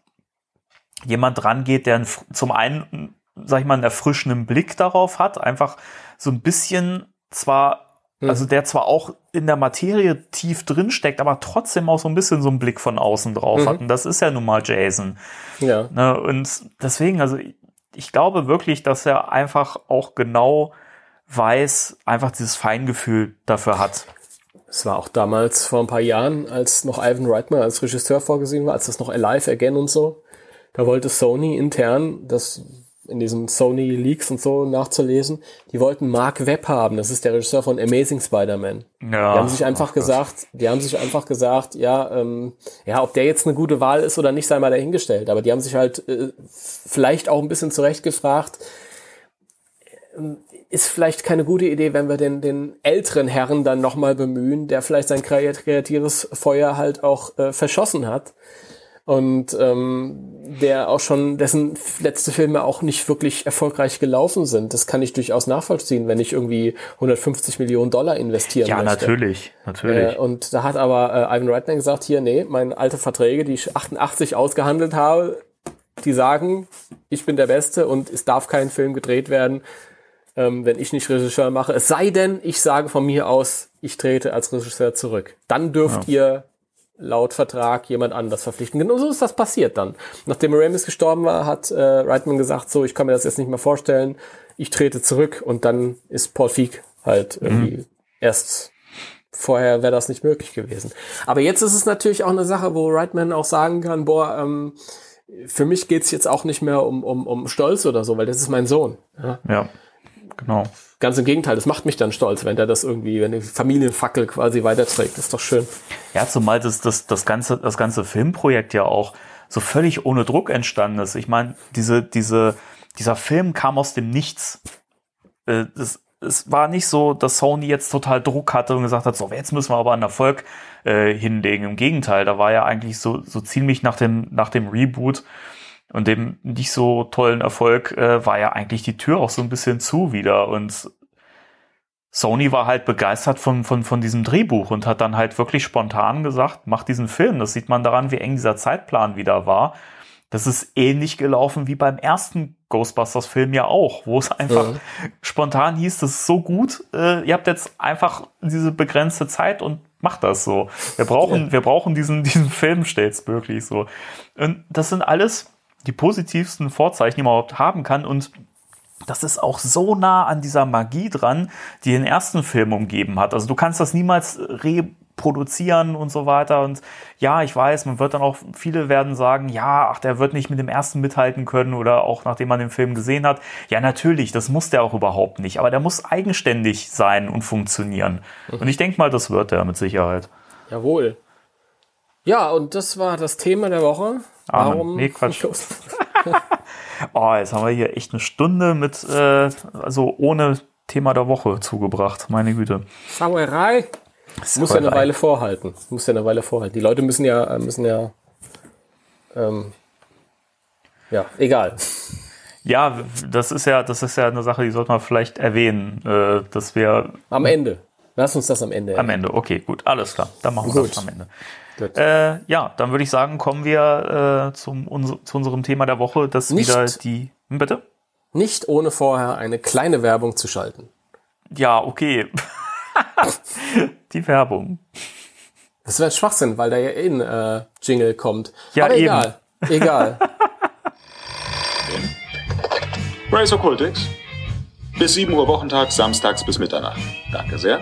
jemand rangeht, der zum einen, sag ich mal, einen erfrischenden Blick darauf hat, einfach so ein bisschen zwar hm. also der zwar auch in der Materie tief drin steckt, aber trotzdem auch so ein bisschen so einen Blick von außen drauf mhm. hat. Und das ist ja nun mal Jason. Ja. Ne? Und deswegen, also ich glaube wirklich, dass er einfach auch genau weiß, einfach dieses Feingefühl dafür hat. Es war auch damals vor ein paar Jahren, als noch Ivan Reitman als Regisseur vorgesehen war, als das noch Alive Again und so. Da wollte Sony intern, das in diesen Sony Leaks und so nachzulesen, die wollten Mark Webb haben. Das ist der Regisseur von Amazing Spider-Man. Ja, die haben sich einfach gesagt, die haben sich einfach gesagt, ja, ähm, ja, ob der jetzt eine gute Wahl ist oder nicht, sei mal dahingestellt. Aber die haben sich halt äh, vielleicht auch ein bisschen zurecht gefragt, ist vielleicht keine gute Idee, wenn wir den, den älteren Herren dann nochmal bemühen, der vielleicht sein kreatives Feuer halt auch äh, verschossen hat und ähm, der auch schon, dessen letzte Filme auch nicht wirklich erfolgreich gelaufen sind. Das kann ich durchaus nachvollziehen, wenn ich irgendwie 150 Millionen Dollar investieren ja, möchte. Ja, natürlich, natürlich. Äh, und da hat aber äh, Ivan Reitman gesagt, hier, nee, meine alte Verträge, die ich 88 ausgehandelt habe, die sagen, ich bin der Beste und es darf kein Film gedreht werden, ähm, wenn ich nicht Regisseur mache. Es sei denn, ich sage von mir aus, ich trete als Regisseur zurück. Dann dürft ja. ihr laut Vertrag jemand anders verpflichten. Genau so ist das passiert dann. Nachdem Ramis gestorben war, hat äh, Reitman gesagt, so, ich kann mir das jetzt nicht mehr vorstellen, ich trete zurück und dann ist Paul Feig halt irgendwie mhm. erst vorher wäre das nicht möglich gewesen. Aber jetzt ist es natürlich auch eine Sache, wo Reitman auch sagen kann, boah, ähm, für mich geht's jetzt auch nicht mehr um, um, um Stolz oder so, weil das ist mein Sohn. Ja, ja genau. Ganz im Gegenteil, das macht mich dann stolz, wenn der das irgendwie, wenn die Familienfackel quasi weiterträgt. Das ist doch schön. Ja, zumal das, das, das, ganze, das ganze Filmprojekt ja auch so völlig ohne Druck entstanden ist. Ich meine, diese, diese, dieser Film kam aus dem Nichts. Äh, das, es war nicht so, dass Sony jetzt total Druck hatte und gesagt hat, so, jetzt müssen wir aber einen Erfolg äh, hinlegen. Im Gegenteil, da war ja eigentlich so, so ziemlich nach dem, nach dem Reboot und dem nicht so tollen Erfolg äh, war ja eigentlich die Tür auch so ein bisschen zu wieder. Und Sony war halt begeistert von, von, von diesem Drehbuch und hat dann halt wirklich spontan gesagt, mach diesen Film. Das sieht man daran, wie eng dieser Zeitplan wieder war. Das ist ähnlich gelaufen wie beim ersten Ghostbusters-Film ja auch, wo es einfach ja. spontan hieß, das ist so gut, äh, ihr habt jetzt einfach diese begrenzte Zeit und macht das so. Wir brauchen, ja. wir brauchen diesen, diesen Film schnellstmöglich so. Und das sind alles die positivsten Vorzeichen, die man überhaupt haben kann und das ist auch so nah an dieser Magie dran, die den ersten Film umgeben hat. Also du kannst das niemals reproduzieren und so weiter. Und ja, ich weiß, man wird dann auch, viele werden sagen, ja, ach, der wird nicht mit dem ersten mithalten können oder auch nachdem man den Film gesehen hat. Ja, natürlich, das muss der auch überhaupt nicht. Aber der muss eigenständig sein und funktionieren. Mhm. Und ich denke mal, das wird er mit Sicherheit. Jawohl. Ja, und das war das Thema der Woche. Warum? Nee, Quatsch. oh, jetzt haben wir hier echt eine Stunde mit, äh, also ohne Thema der Woche zugebracht. Meine Güte. Sauerei. Muss ja eine Weile vorhalten. Muss ja eine Weile vorhalten. Die Leute müssen ja, äh, müssen ja, ähm, ja, egal. Ja, das ist ja, das ist ja eine Sache, die sollte man vielleicht erwähnen, äh, dass wir. Am Ende. Lass uns das am Ende. Am Ende, okay, gut, alles klar. Dann machen wir gut. das am Ende. Äh, ja, dann würde ich sagen, kommen wir äh, zum, uns, zu unserem Thema der Woche, das Nicht wieder die. Hm, bitte? Nicht ohne vorher eine kleine Werbung zu schalten. Ja, okay. die Werbung. Das wäre Schwachsinn, weil da ja eh ein äh, Jingle kommt. Ja, Aber eben. egal. Egal. Race Occultix. Bis 7 Uhr Wochentag, samstags bis Mitternacht. Danke sehr.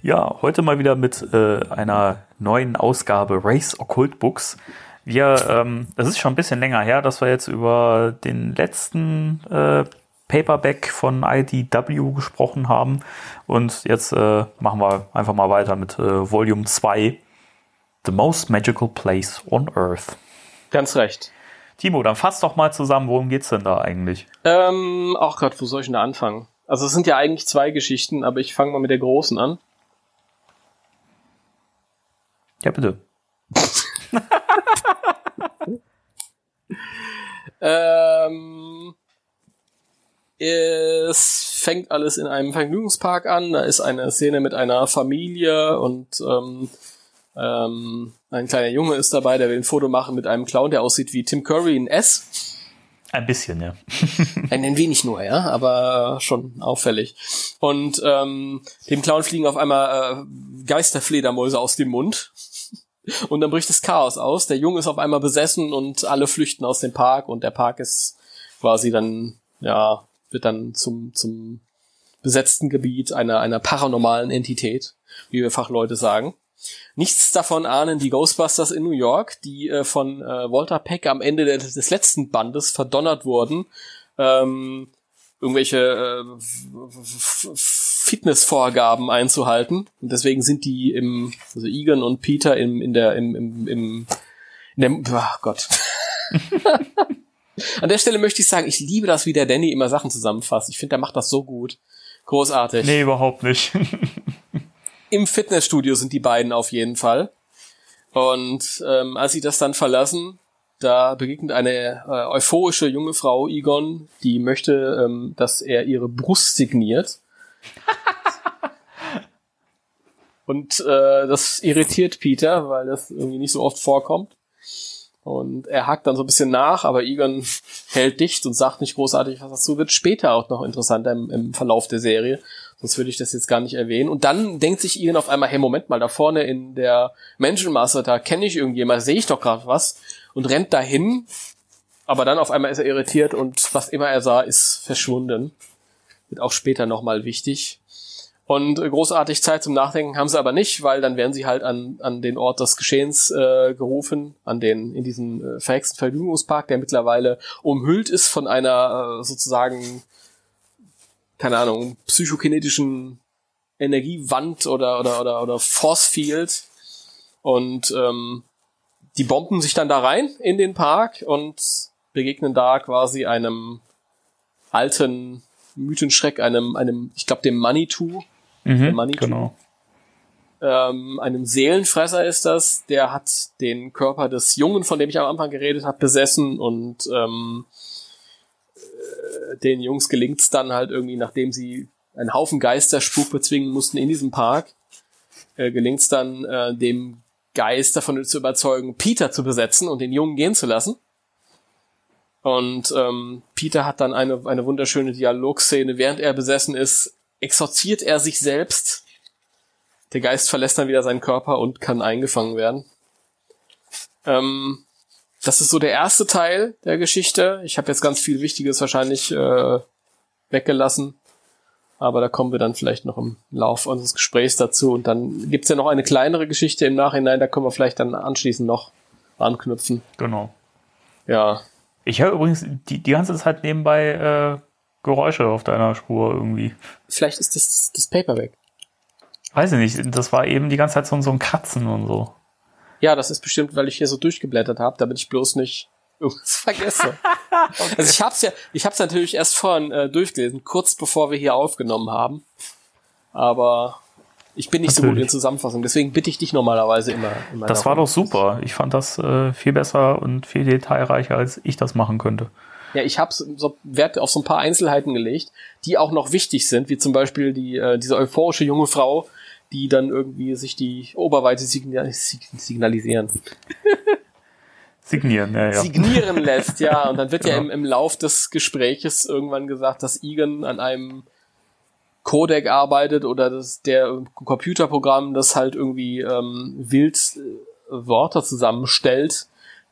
Ja, heute mal wieder mit äh, einer neuen Ausgabe Race Occult Books. Wir, ähm, das ist schon ein bisschen länger her, dass wir jetzt über den letzten äh, Paperback von IDW gesprochen haben. Und jetzt äh, machen wir einfach mal weiter mit äh, Volume 2. The Most Magical Place on Earth. Ganz recht. Timo, dann fass doch mal zusammen, worum geht's denn da eigentlich? Ähm, auch gerade, wo soll ich denn da anfangen? Also es sind ja eigentlich zwei Geschichten, aber ich fange mal mit der großen an. Ja, bitte. ähm, es fängt alles in einem Vergnügungspark an. Da ist eine Szene mit einer Familie und ähm, ähm, ein kleiner Junge ist dabei, der will ein Foto machen mit einem Clown, der aussieht wie Tim Curry in S. Ein bisschen, ja. ein, ein wenig nur, ja, aber schon auffällig. Und ähm, dem Clown fliegen auf einmal äh, Geisterfledermäuse aus dem Mund. Und dann bricht das Chaos aus. Der Junge ist auf einmal besessen und alle flüchten aus dem Park und der Park ist quasi dann, ja, wird dann zum, zum besetzten Gebiet einer, einer paranormalen Entität, wie wir Fachleute sagen. Nichts davon ahnen die Ghostbusters in New York, die äh, von äh, Walter Peck am Ende des, des letzten Bandes verdonnert wurden, ähm, irgendwelche äh, Fitnessvorgaben einzuhalten. Und deswegen sind die im, also Egan und Peter im, in der, im, im, im in der, oh Gott. An der Stelle möchte ich sagen, ich liebe das, wie der Danny immer Sachen zusammenfasst. Ich finde, der macht das so gut. Großartig. Nee, überhaupt nicht. Im Fitnessstudio sind die beiden auf jeden Fall. Und ähm, als sie das dann verlassen, da begegnet eine äh, euphorische junge Frau, Egon, die möchte, ähm, dass er ihre Brust signiert. Und äh, das irritiert Peter, weil das irgendwie nicht so oft vorkommt. Und er hakt dann so ein bisschen nach, aber Egon hält dicht und sagt nicht großartig was dazu. Wird später auch noch interessanter im, im Verlauf der Serie. Sonst würde ich das jetzt gar nicht erwähnen. Und dann denkt sich Egon auf einmal, hey, Moment mal, da vorne in der Menschenmasse, da kenne ich irgendjemand, sehe ich doch gerade was. Und rennt dahin. Aber dann auf einmal ist er irritiert und was immer er sah, ist verschwunden. Wird auch später nochmal wichtig. Und großartig Zeit zum Nachdenken haben sie aber nicht, weil dann werden sie halt an, an den Ort des Geschehens äh, gerufen, an den, in diesen äh, verhexten Vergnügungspark, der mittlerweile umhüllt ist von einer äh, sozusagen, keine Ahnung, psychokinetischen Energiewand oder, oder, oder, oder Force Field. Und ähm, die bomben sich dann da rein in den Park und begegnen da quasi einem alten Mythenschreck, einem, einem, ich glaube, dem Manitou, Mhm, Manitou. Genau. Ähm, einem Seelenfresser ist das, der hat den Körper des Jungen, von dem ich am Anfang geredet habe, besessen und ähm, äh, den Jungs gelingt's dann halt irgendwie, nachdem sie einen Haufen Geisterspuk bezwingen mussten in diesem Park, äh, gelingt es dann äh, dem Geist davon zu überzeugen, Peter zu besetzen und den Jungen gehen zu lassen. Und ähm, Peter hat dann eine, eine wunderschöne Dialogszene. Während er besessen ist, exorziert er sich selbst. Der Geist verlässt dann wieder seinen Körper und kann eingefangen werden. Ähm, das ist so der erste Teil der Geschichte. Ich habe jetzt ganz viel Wichtiges wahrscheinlich äh, weggelassen. Aber da kommen wir dann vielleicht noch im Lauf unseres Gesprächs dazu. Und dann gibt's ja noch eine kleinere Geschichte im Nachhinein, da können wir vielleicht dann anschließend noch anknüpfen. Genau. Ja. Ich höre übrigens die, die ganze Zeit nebenbei äh, Geräusche auf deiner Spur irgendwie. Vielleicht ist das das Paperback. Weiß ich nicht, das war eben die ganze Zeit so, so ein Kratzen und so. Ja, das ist bestimmt, weil ich hier so durchgeblättert habe, damit ich bloß nicht irgendwas vergesse. okay. Also ich hab's ja, ich hab's natürlich erst vorhin äh, durchgelesen, kurz bevor wir hier aufgenommen haben. Aber ich bin nicht natürlich. so gut in Zusammenfassung, deswegen bitte ich dich normalerweise immer. immer das war doch super. Ich fand das äh, viel besser und viel detailreicher, als ich das machen könnte. Ja, ich habe so Wert auf so ein paar Einzelheiten gelegt, die auch noch wichtig sind, wie zum Beispiel die äh, diese euphorische junge Frau, die dann irgendwie sich die Oberweite signal signalisieren. Signieren, ja, ja. Signieren lässt, ja. Und dann wird genau. ja im, im Lauf des Gespräches irgendwann gesagt, dass Egan an einem Codec arbeitet oder dass der Computerprogramm, das halt irgendwie ähm, wild äh, Worte zusammenstellt,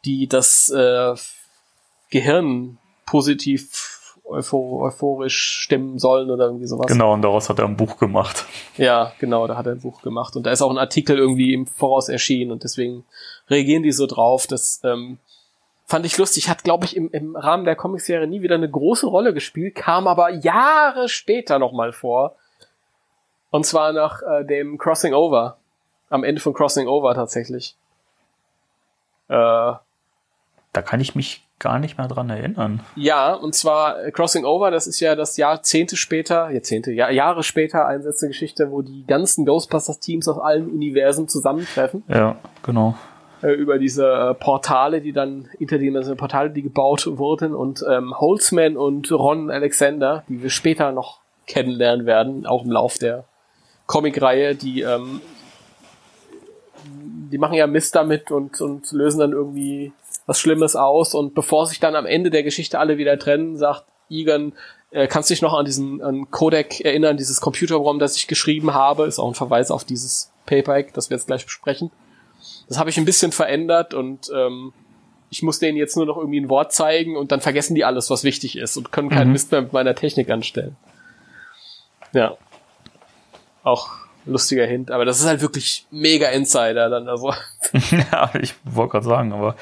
die das äh, Gehirn positiv euphorisch stimmen sollen oder irgendwie sowas. Genau, und daraus hat er ein Buch gemacht. Ja, genau, da hat er ein Buch gemacht. Und da ist auch ein Artikel irgendwie im Voraus erschienen und deswegen reagieren die so drauf. Das ähm, fand ich lustig. Hat, glaube ich, im, im Rahmen der Comicserie nie wieder eine große Rolle gespielt, kam aber Jahre später nochmal vor. Und zwar nach äh, dem Crossing Over. Am Ende von Crossing Over tatsächlich. Äh, da kann ich mich gar nicht mehr dran erinnern. Ja, und zwar äh, Crossing Over, das ist ja das Jahrzehnte später, Jahrzehnte, ja, Jahre später einsetzte Geschichte, wo die ganzen Ghostbusters-Teams aus allen Universen zusammentreffen. Ja, genau. Äh, über diese äh, Portale, die dann, interdimensionale Portale, die gebaut wurden und ähm, Holzman und Ron Alexander, die wir später noch kennenlernen werden, auch im Lauf der Comic-Reihe, die ähm, die machen ja Mist damit und, und lösen dann irgendwie was Schlimmes aus und bevor sich dann am Ende der Geschichte alle wieder trennen, sagt Egan, äh, kannst du dich noch an diesen an Codec erinnern, dieses Computerprogramm, das ich geschrieben habe, ist auch ein Verweis auf dieses Paperback, das wir jetzt gleich besprechen. Das habe ich ein bisschen verändert und ähm, ich muss denen jetzt nur noch irgendwie ein Wort zeigen und dann vergessen die alles, was wichtig ist und können keinen mhm. Mist mehr mit meiner Technik anstellen. Ja. Auch lustiger Hint, aber das ist halt wirklich mega Insider dann also. ja, ich wollte gerade sagen, aber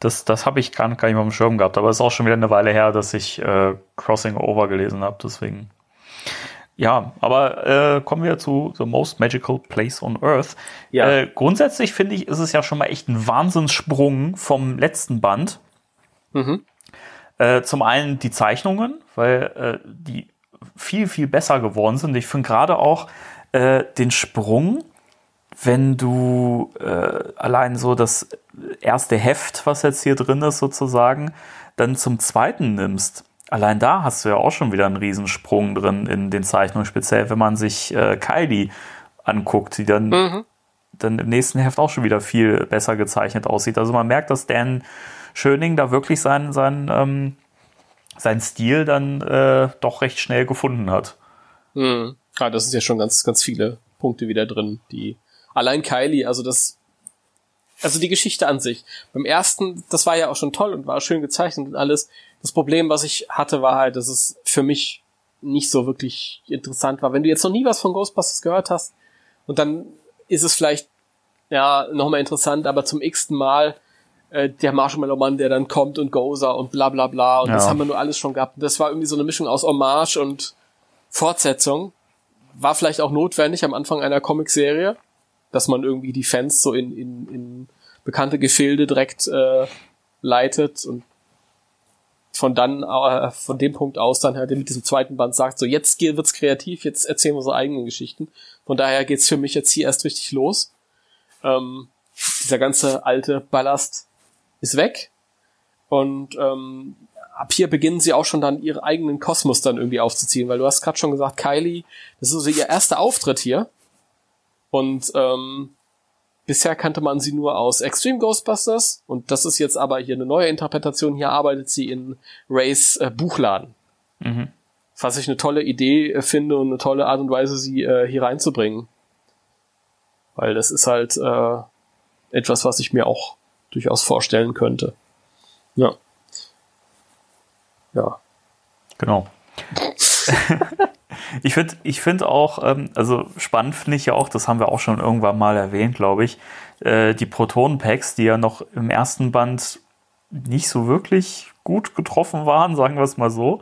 das, das habe ich gar, gar nicht mal im Schirm gehabt, aber es ist auch schon wieder eine Weile her, dass ich äh, Crossing Over gelesen habe, deswegen. Ja, aber äh, kommen wir zu The Most Magical Place on Earth. Ja. Äh, grundsätzlich finde ich, ist es ja schon mal echt ein Wahnsinnssprung vom letzten Band. Mhm. Äh, zum einen die Zeichnungen, weil äh, die viel, viel besser geworden sind. Ich finde gerade auch äh, den Sprung wenn du äh, allein so das erste Heft, was jetzt hier drin ist, sozusagen, dann zum zweiten nimmst. Allein da hast du ja auch schon wieder einen Riesensprung drin in den Zeichnungen, speziell wenn man sich äh, Kylie anguckt, die dann, mhm. dann im nächsten Heft auch schon wieder viel besser gezeichnet aussieht. Also man merkt, dass Dan Schöning da wirklich seinen, seinen, ähm, seinen Stil dann äh, doch recht schnell gefunden hat. Mhm. Ja, das sind ja schon ganz, ganz viele Punkte wieder drin, die Allein Kylie, also das, also die Geschichte an sich. Beim ersten, das war ja auch schon toll und war schön gezeichnet und alles. Das Problem, was ich hatte, war halt, dass es für mich nicht so wirklich interessant war. Wenn du jetzt noch nie was von Ghostbusters gehört hast und dann ist es vielleicht ja nochmal interessant, aber zum x-ten Mal äh, der Marshmallow-Mann, der dann kommt und Gozer und bla bla bla und ja. das haben wir nur alles schon gehabt. Und das war irgendwie so eine Mischung aus Hommage und Fortsetzung. War vielleicht auch notwendig am Anfang einer Comicserie dass man irgendwie die Fans so in, in, in bekannte Gefilde direkt äh, leitet und von dann äh, von dem Punkt aus dann halt mit diesem zweiten Band sagt, so jetzt wird's kreativ, jetzt erzählen wir unsere eigenen Geschichten. Von daher geht's für mich jetzt hier erst richtig los. Ähm, dieser ganze alte Ballast ist weg und ähm, ab hier beginnen sie auch schon dann ihre eigenen Kosmos dann irgendwie aufzuziehen, weil du hast gerade schon gesagt, Kylie, das ist so ihr erster Auftritt hier. Und ähm, bisher kannte man sie nur aus Extreme Ghostbusters und das ist jetzt aber hier eine neue Interpretation. Hier arbeitet sie in Rays äh, Buchladen. Mhm. Was ich eine tolle Idee äh, finde und eine tolle Art und Weise, sie äh, hier reinzubringen. Weil das ist halt äh, etwas, was ich mir auch durchaus vorstellen könnte. Ja. Ja. Genau. ich finde ich finde auch, ähm, also spannend finde ich ja auch, das haben wir auch schon irgendwann mal erwähnt, glaube ich, äh, die Proton-Packs, die ja noch im ersten Band nicht so wirklich gut getroffen waren, sagen wir es mal so.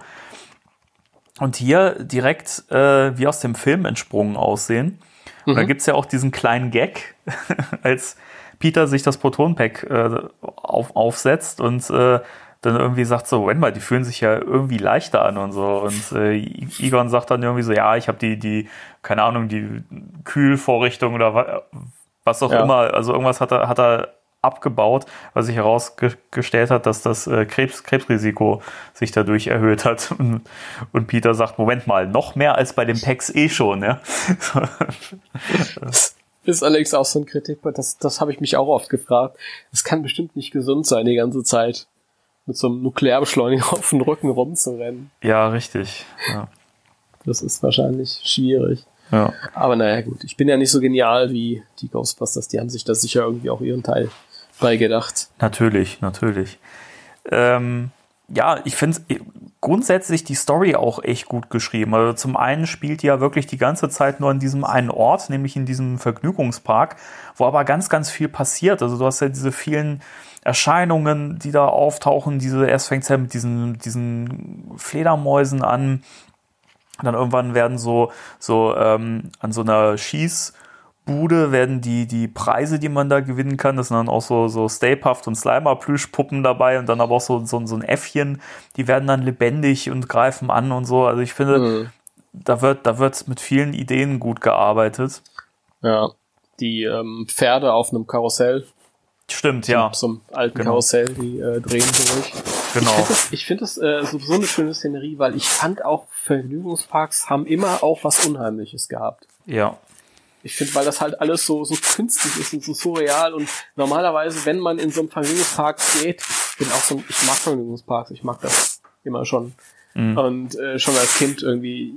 Und hier direkt äh, wie aus dem Film entsprungen aussehen. Und da gibt's ja auch diesen kleinen Gag, als Peter sich das Proton-Pack äh, auf, aufsetzt und äh, dann irgendwie sagt so, wenn mal, die fühlen sich ja irgendwie leichter an und so. Und äh, Egon sagt dann irgendwie so, ja, ich habe die, die, keine Ahnung, die Kühlvorrichtung oder wa was auch Ja. immer, also irgendwas hat er, hat er abgebaut, was sich herausgestellt hat, dass das äh, Krebs, Krebsrisiko sich dadurch erhöht hat. Und, und Peter sagt, Moment mal, noch mehr als bei den Packs eh schon, ja. Ist allerdings auch so ein Kritikpunkt, das, das habe ich mich auch oft gefragt. Es kann bestimmt nicht gesund sein, die ganze Zeit mit so einem Nuklearbeschleuniger auf dem Rücken rumzurennen. ja, richtig. Ja. Das ist wahrscheinlich schwierig. ja. Aber naja, gut. Ich bin ja nicht so genial wie die Ghostbusters. Die haben sich da sicher irgendwie auch ihren Teil beigedacht. Natürlich, natürlich. Ähm, ja, ich finde grundsätzlich die Story auch echt gut geschrieben. Also zum einen spielt die ja wirklich die ganze Zeit nur an diesem einen Ort, nämlich in diesem Vergnügungspark, wo aber ganz, ganz viel passiert. Also du hast ja diese vielen Erscheinungen, die da auftauchen. Diese, erst fängt es ja mit diesen, diesen Fledermäusen an. Dann irgendwann werden so, so ähm, an so einer Schießbude werden die, die Preise, die man da gewinnen kann, das sind dann auch so, so Stay Puft und Slimer Plüschpuppen dabei und dann aber auch so, so, so ein Äffchen, die werden dann lebendig und greifen an und so. Also ich finde, Mhm. da wird, da wird mit vielen Ideen gut gearbeitet. Ja. Die ähm, Pferde auf einem Karussell. Stimmt, ja, So einem alten Genau. Karussell, die äh, drehen durch. genau. Ich finde das, ich find das äh, sowieso eine schöne Szenerie, weil ich fand auch Vergnügungsparks haben immer auch was Unheimliches gehabt. Ja, Ich finde, weil das halt alles so, so künstlich ist und so surreal und normalerweise, wenn man in so einem Vergnügungspark geht, bin auch so, ich mag Vergnügungsparks, ich mag das immer schon. Mhm. Und äh, schon als Kind irgendwie,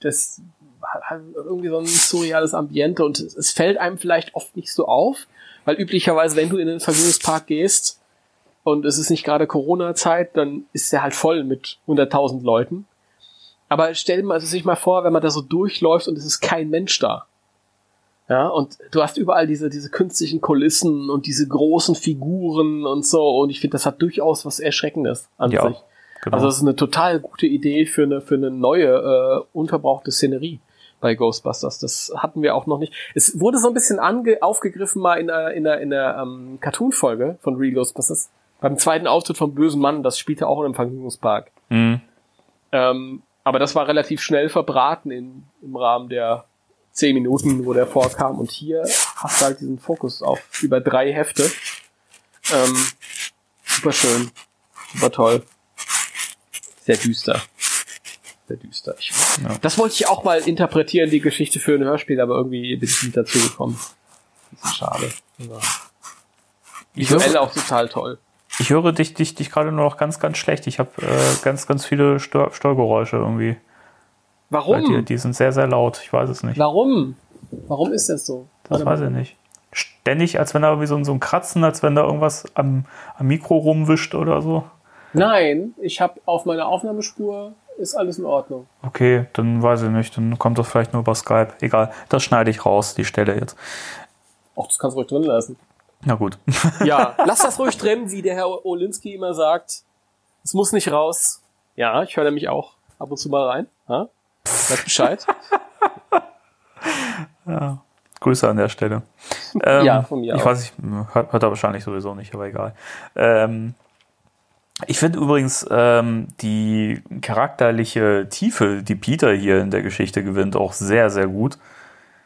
das hat irgendwie so ein surreales Ambiente und es fällt einem vielleicht oft nicht so auf, weil üblicherweise, wenn du in den Vergnügungspark gehst und es ist nicht gerade Corona-Zeit, dann ist der halt voll mit 100.000 Leuten. Aber stell dir mal- sich mal vor, wenn man da so durchläuft und es ist kein Mensch da. Ja, und du hast überall diese, diese künstlichen Kulissen und diese großen Figuren und so. Und ich finde, das hat durchaus was Erschreckendes an Ja, sich. genau. Also das ist eine total gute Idee für eine, für eine neue, äh, unverbrauchte Szenerie bei Ghostbusters. Das hatten wir auch noch nicht. Es wurde so ein bisschen ange aufgegriffen mal in der, in der, in der ähm, Cartoon-Folge von Real Ghostbusters. Beim zweiten Auftritt vom bösen Mann, das spielte auch in einem Vergnügungspark. Mhm. Ähm, aber das war relativ schnell verbraten in, im Rahmen der zehn Minuten, wo der vorkam. Und hier hast du halt diesen Fokus auf über drei Hefte. Ähm, super schön. Super toll. Sehr düster. Sehr düster. Ich, Ja. Das wollte ich auch mal interpretieren, die Geschichte für ein Hörspiel, aber irgendwie bin ich nicht dazu gekommen. Das ist schade. Ja. Ich Visuell höre, auch total toll. ich höre dich, dich, dich gerade nur noch ganz, ganz schlecht. Ich habe äh, ganz, ganz viele Stör Störgeräusche irgendwie. Bei dir. Warum? Die sind sehr, sehr laut. Ich weiß es nicht. Warum? Warum ist das so? Das weiß ich nicht. Ständig, als wenn da irgendwie so, ein- so ein Kratzen, als wenn da irgendwas am, am Mikro rumwischt oder so. Nein, ich habe auf meiner Aufnahmespur ist alles in Ordnung. Okay, dann weiß ich nicht. Dann kommt das vielleicht nur über Skype. Egal, das schneide ich raus, die Stelle jetzt. Auch das kannst du ruhig drin lassen. Na gut. Ja, lass das ruhig drin, wie der Herr Olinski immer sagt. Es muss nicht raus. Ja, ich höre nämlich auch ab und zu mal rein. Ha? Weiß Bescheid. Grüße an der Stelle. Ähm, Ja, von mir Ich auch. weiß, ich hört, hört er wahrscheinlich sowieso nicht, aber egal. Ähm, ich finde übrigens ähm, die charakterliche Tiefe, die Peter hier in der Geschichte gewinnt, auch sehr, sehr gut.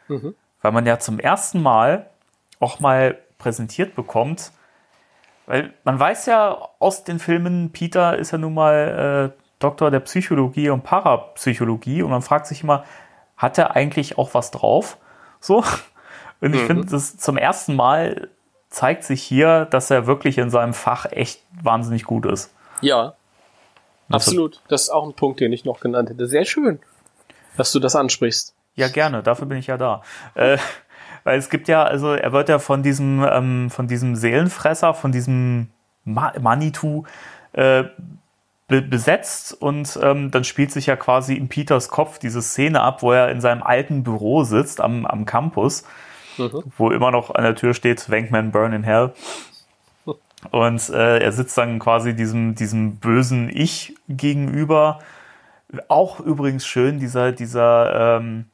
Mhm. Weil man ja zum ersten Mal auch mal präsentiert bekommt, Weil man weiß ja aus den Filmen, Peter ist ja nun mal äh, Doktor der Psychologie und Parapsychologie und man fragt sich immer, hat er eigentlich auch was drauf? So. Und ich mhm. finde, das zum ersten Mal zeigt sich hier, dass er wirklich in seinem Fach echt wahnsinnig gut ist. Ja. Absolut. Das ist auch ein Punkt, den ich noch genannt hätte. Sehr schön, dass du das ansprichst. Ja, gerne. Dafür bin ich ja da. Äh, weil es gibt ja, also er wird ja von diesem, ähm, von diesem Seelenfresser, von diesem Ma Manitou äh, be besetzt und ähm, dann spielt sich ja quasi in Peters Kopf diese Szene ab, wo er in seinem alten Büro sitzt am, am Campus, mhm. wo immer noch an der Tür steht, Wankman Burn in Hell. Und äh, er sitzt dann quasi diesem, diesem bösen Ich gegenüber. Auch übrigens schön, dieser, dieser, ähm,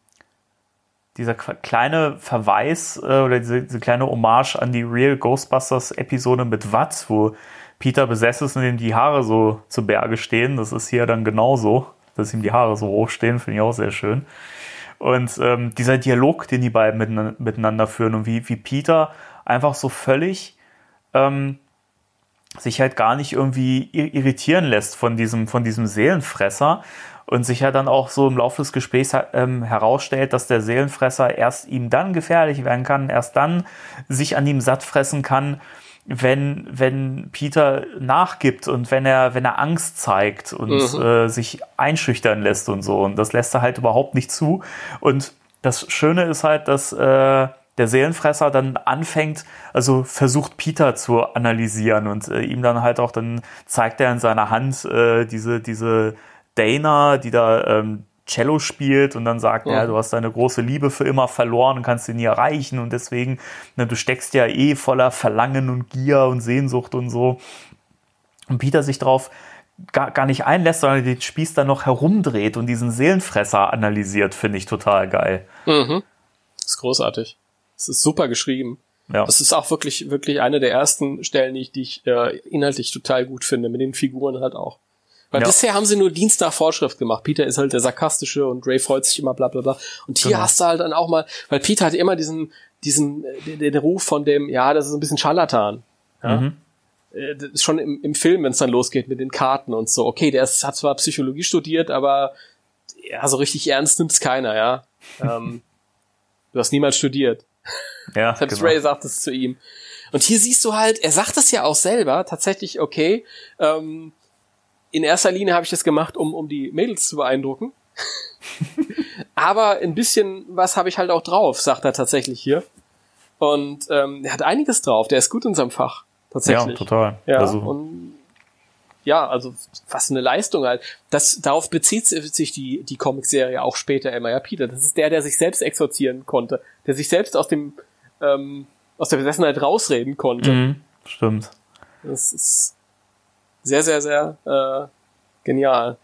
dieser kleine Verweis äh, oder diese, diese kleine Hommage an die Real Ghostbusters Episode mit Watt, wo Peter besessen ist und ihm die Haare so zu Berge stehen. Das ist hier dann genauso, dass ihm die Haare so hoch stehen, finde ich auch sehr schön. Und ähm, dieser Dialog, den die beiden miteinander führen und wie, wie Peter einfach so völlig ähm, sich halt gar nicht irgendwie irritieren lässt von diesem, von diesem Seelenfresser und sich ja dann auch so im Laufe des Gesprächs ähm, herausstellt, dass der Seelenfresser erst ihm dann gefährlich werden kann, erst dann sich an ihm satt fressen kann, wenn, wenn Peter nachgibt und wenn er, wenn er Angst zeigt und mhm. äh, sich einschüchtern lässt und so. Und das lässt er halt überhaupt nicht zu. Und das Schöne ist halt, dass äh, der Seelenfresser dann anfängt, also versucht Peter zu analysieren und äh, ihm dann halt auch, dann zeigt er in seiner Hand äh, diese, diese Dana, die da ähm, Cello spielt und dann sagt, ja. ja, du hast deine große Liebe für immer verloren und kannst sie nie erreichen und deswegen, ne, du steckst ja eh voller Verlangen und Gier und Sehnsucht und so. Und Peter sich drauf gar, gar nicht einlässt, sondern den Spieß dann noch herumdreht und diesen Seelenfresser analysiert, finde ich total geil. Mhm. Das ist großartig. Das ist super geschrieben. Ja. Das ist auch wirklich, wirklich eine der ersten Stellen, die ich, die ich äh, inhaltlich total gut finde, mit den Figuren halt auch. Weil ja. bisher haben sie nur Dienst nach Vorschrift gemacht. Peter ist halt der sarkastische und Ray freut sich immer, bla bla bla. Und hier genau. hast du halt dann auch mal, weil Peter hat immer diesen, diesen, den, den Ruf von dem, ja, das ist ein bisschen Scharlatan. Ja? Mhm. Äh, schon im, im Film, wenn es dann losgeht mit den Karten und so. Okay, der ist, hat zwar Psychologie studiert, aber ja, so richtig ernst nimmt's keiner, ja. ähm, du hast niemals studiert. Ja, Selbst genau. Ray sagt es zu ihm. Und hier siehst du halt, er sagt es ja auch selber, tatsächlich, okay, ähm, in erster Linie habe ich das gemacht, um, um die Mädels zu beeindrucken. Aber ein bisschen was habe ich halt auch drauf, sagt er tatsächlich hier. Und ähm, er hat einiges drauf, der ist gut in seinem Fach. Tatsächlich. Ja, total. Ja, also. und ja, also was eine Leistung halt. Das, darauf bezieht sich die, die Comicserie auch später immer. Ja, Peter, das ist der, der sich selbst exorzieren konnte, der sich selbst aus dem ähm, aus der Besessenheit rausreden konnte. Mhm, stimmt. Das ist sehr, sehr, sehr äh, genial.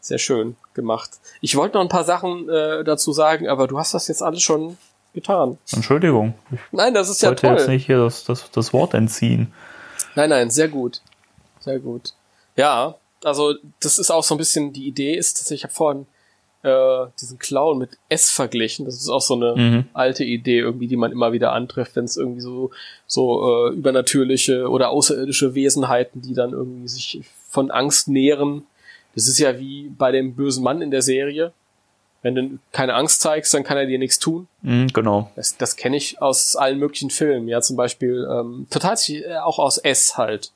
Sehr schön gemacht. Ich wollte noch ein paar Sachen äh, dazu sagen, aber du hast das jetzt alles schon getan. Entschuldigung. Nein, das ist ja toll. Ich wollte jetzt nicht hier das, das, das Wort entziehen. Nein, nein, sehr gut. Sehr gut. Ja, also das ist auch so ein bisschen, die Idee ist, dass ich habe vorhin äh, diesen Clown mit S verglichen. Das ist auch so eine mhm. alte Idee irgendwie, die man immer wieder antrifft, wenn es irgendwie so so äh, übernatürliche oder außerirdische Wesenheiten, die dann irgendwie sich von Angst nähren. Das ist ja wie bei dem bösen Mann in der Serie. Wenn du keine Angst zeigst, dann kann er dir nichts tun. Mhm, genau. Das, das kenne ich aus allen möglichen Filmen. Ja, zum Beispiel ähm, total äh, auch aus S halt.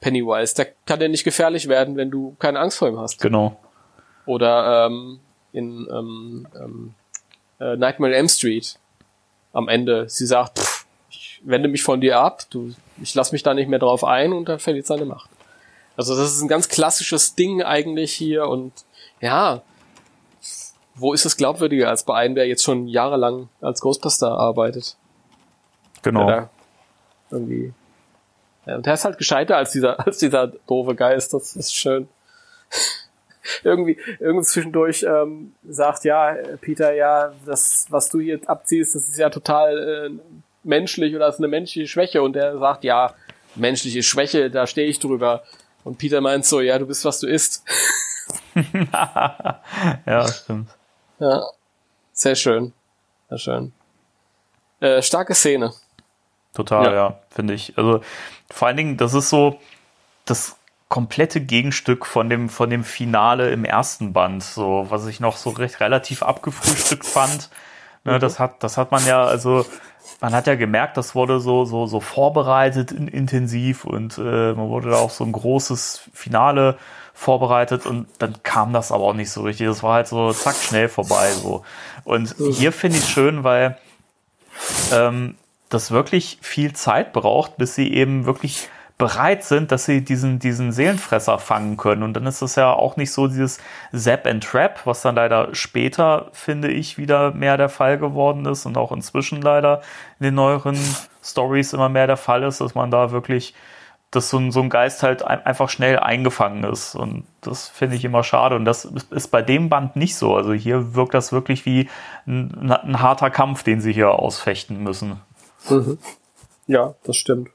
Pennywise. Der kann dir nicht gefährlich werden, wenn du keine Angst vor ihm hast. Genau. Oder ähm, in ähm, ähm, äh, Nightmare on Elm Street am Ende. Sie sagt, pff, ich wende mich von dir ab, du, ich lass mich da nicht mehr drauf ein und dann verliert seine Macht. Also das ist ein ganz klassisches Ding eigentlich hier und ja, wo ist es glaubwürdiger als bei einem, der jetzt schon jahrelang als Ghostbuster arbeitet? Genau. irgendwie. Ja, und der ist halt gescheiter als dieser, als dieser doofe Geist, das ist schön irgendwie, irgendwie zwischendurch ähm, sagt, ja, Peter, ja, das, was du hier abziehst, das ist ja total äh, menschlich oder ist eine menschliche Schwäche. Und er sagt, ja, menschliche Schwäche, da stehe ich drüber. Und Peter meint so, ja, du bist, was du isst. ja, stimmt. Ja, sehr schön. Sehr schön. Äh, starke Szene. Total, Ja. ja, finde ich. Also vor allen Dingen, das ist so das komplette Gegenstück von dem von dem Finale im ersten Band, so was ich noch so recht relativ abgefrühstückt fand. Ne, das hat das hat man ja also man hat ja gemerkt, das wurde so so so vorbereitet in, intensiv und äh, man wurde da auch so ein großes Finale vorbereitet und dann kam das aber auch nicht so richtig. Das war halt so zack schnell vorbei so. Und hier finde ich schön, weil ähm, das wirklich viel Zeit braucht, bis sie eben wirklich bereit sind, dass sie diesen, diesen Seelenfresser fangen können. Und dann ist das ja auch nicht so dieses Zap and Trap, was dann leider später, finde ich, wieder mehr der Fall geworden ist und auch inzwischen leider in den neueren Stories immer mehr der Fall ist, dass man da wirklich, dass so ein, so ein Geist halt ein, einfach schnell eingefangen ist. Und das finde ich immer schade. Und das ist, ist bei dem Band nicht so. Also hier wirkt das wirklich wie ein, ein harter Kampf, den sie hier ausfechten müssen. Mhm. Ja, das stimmt.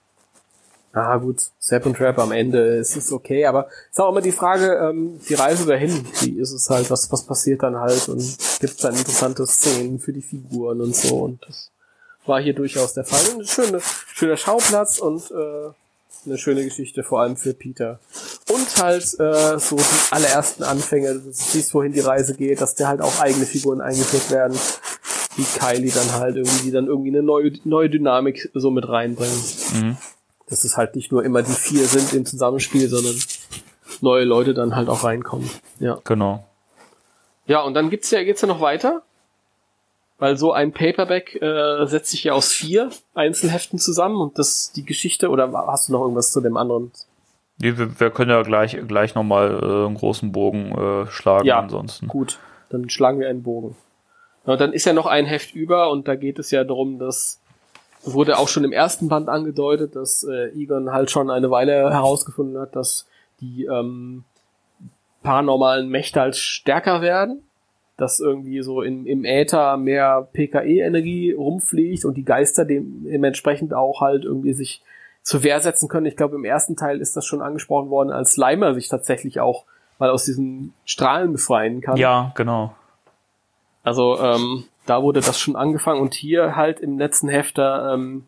Ah, gut, Sap und Trap am Ende, es ist okay, aber es ist auch immer die Frage, ähm, die Reise dahin, wie ist es halt, was, was passiert dann halt und gibt es dann interessante Szenen für die Figuren und so und das war hier durchaus der Fall. Und ein schöne, schöner Schauplatz und äh, eine schöne Geschichte, vor allem für Peter. Und halt äh, so die allerersten Anfänge, siehst, wohin die Reise geht, dass der halt auch eigene Figuren eingeführt werden, wie Kylie dann halt irgendwie, die dann irgendwie eine neue, neue Dynamik so mit reinbringen. Mhm. Dass es halt nicht nur immer die vier sind im Zusammenspiel, sondern neue Leute dann halt auch reinkommen. Ja. Genau. Ja, und dann gibt's ja, geht's ja noch weiter. Weil so ein Paperback äh, setzt sich ja aus vier Einzelheften zusammen und das die Geschichte, oder hast du noch irgendwas zu dem anderen? Nee, wir, wir können ja gleich, gleich nochmal äh, einen großen Bogen äh, schlagen Ja. ansonsten. Gut, dann schlagen wir einen Bogen. Ja, und dann ist ja noch ein Heft über und da geht es ja darum, dass wurde auch schon im ersten Band angedeutet, dass äh, Egon halt schon eine Weile herausgefunden hat, dass die ähm, paranormalen Mächte halt stärker werden, dass irgendwie so in, im Äther mehr PKE-Energie rumfliegt und die Geister dem, dementsprechend auch halt irgendwie sich zur Wehr setzen können. Ich glaube, im ersten Teil ist das schon angesprochen worden, als Slimer sich tatsächlich auch mal aus diesen Strahlen befreien kann. Ja, genau. Also ähm, da wurde das schon angefangen und hier halt im letzten Hefter ähm,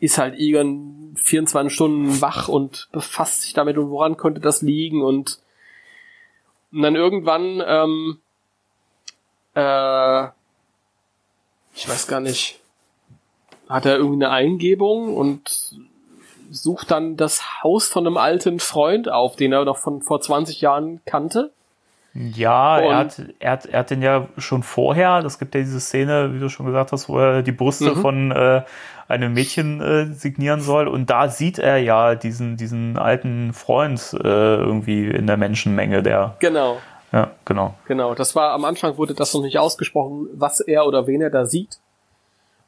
ist halt Egon 24 Stunden wach und befasst sich damit und woran könnte das liegen und, und dann irgendwann ähm, äh, ich weiß gar nicht hat er irgendwie eine Eingebung und sucht dann das Haus von einem alten Freund auf, den er noch von vor 20 Jahren kannte. Ja, Und- er hat, er, hat, er hat den ja schon vorher, das gibt ja diese Szene, wie du schon gesagt hast, wo er die Brüste Mhm. von äh, einem Mädchen äh, signieren soll. Und da sieht er ja diesen, diesen alten Freund äh, irgendwie in der Menschenmenge, der. Genau. Ja, genau. Genau, das war am Anfang wurde das noch nicht ausgesprochen, was er oder wen er da sieht.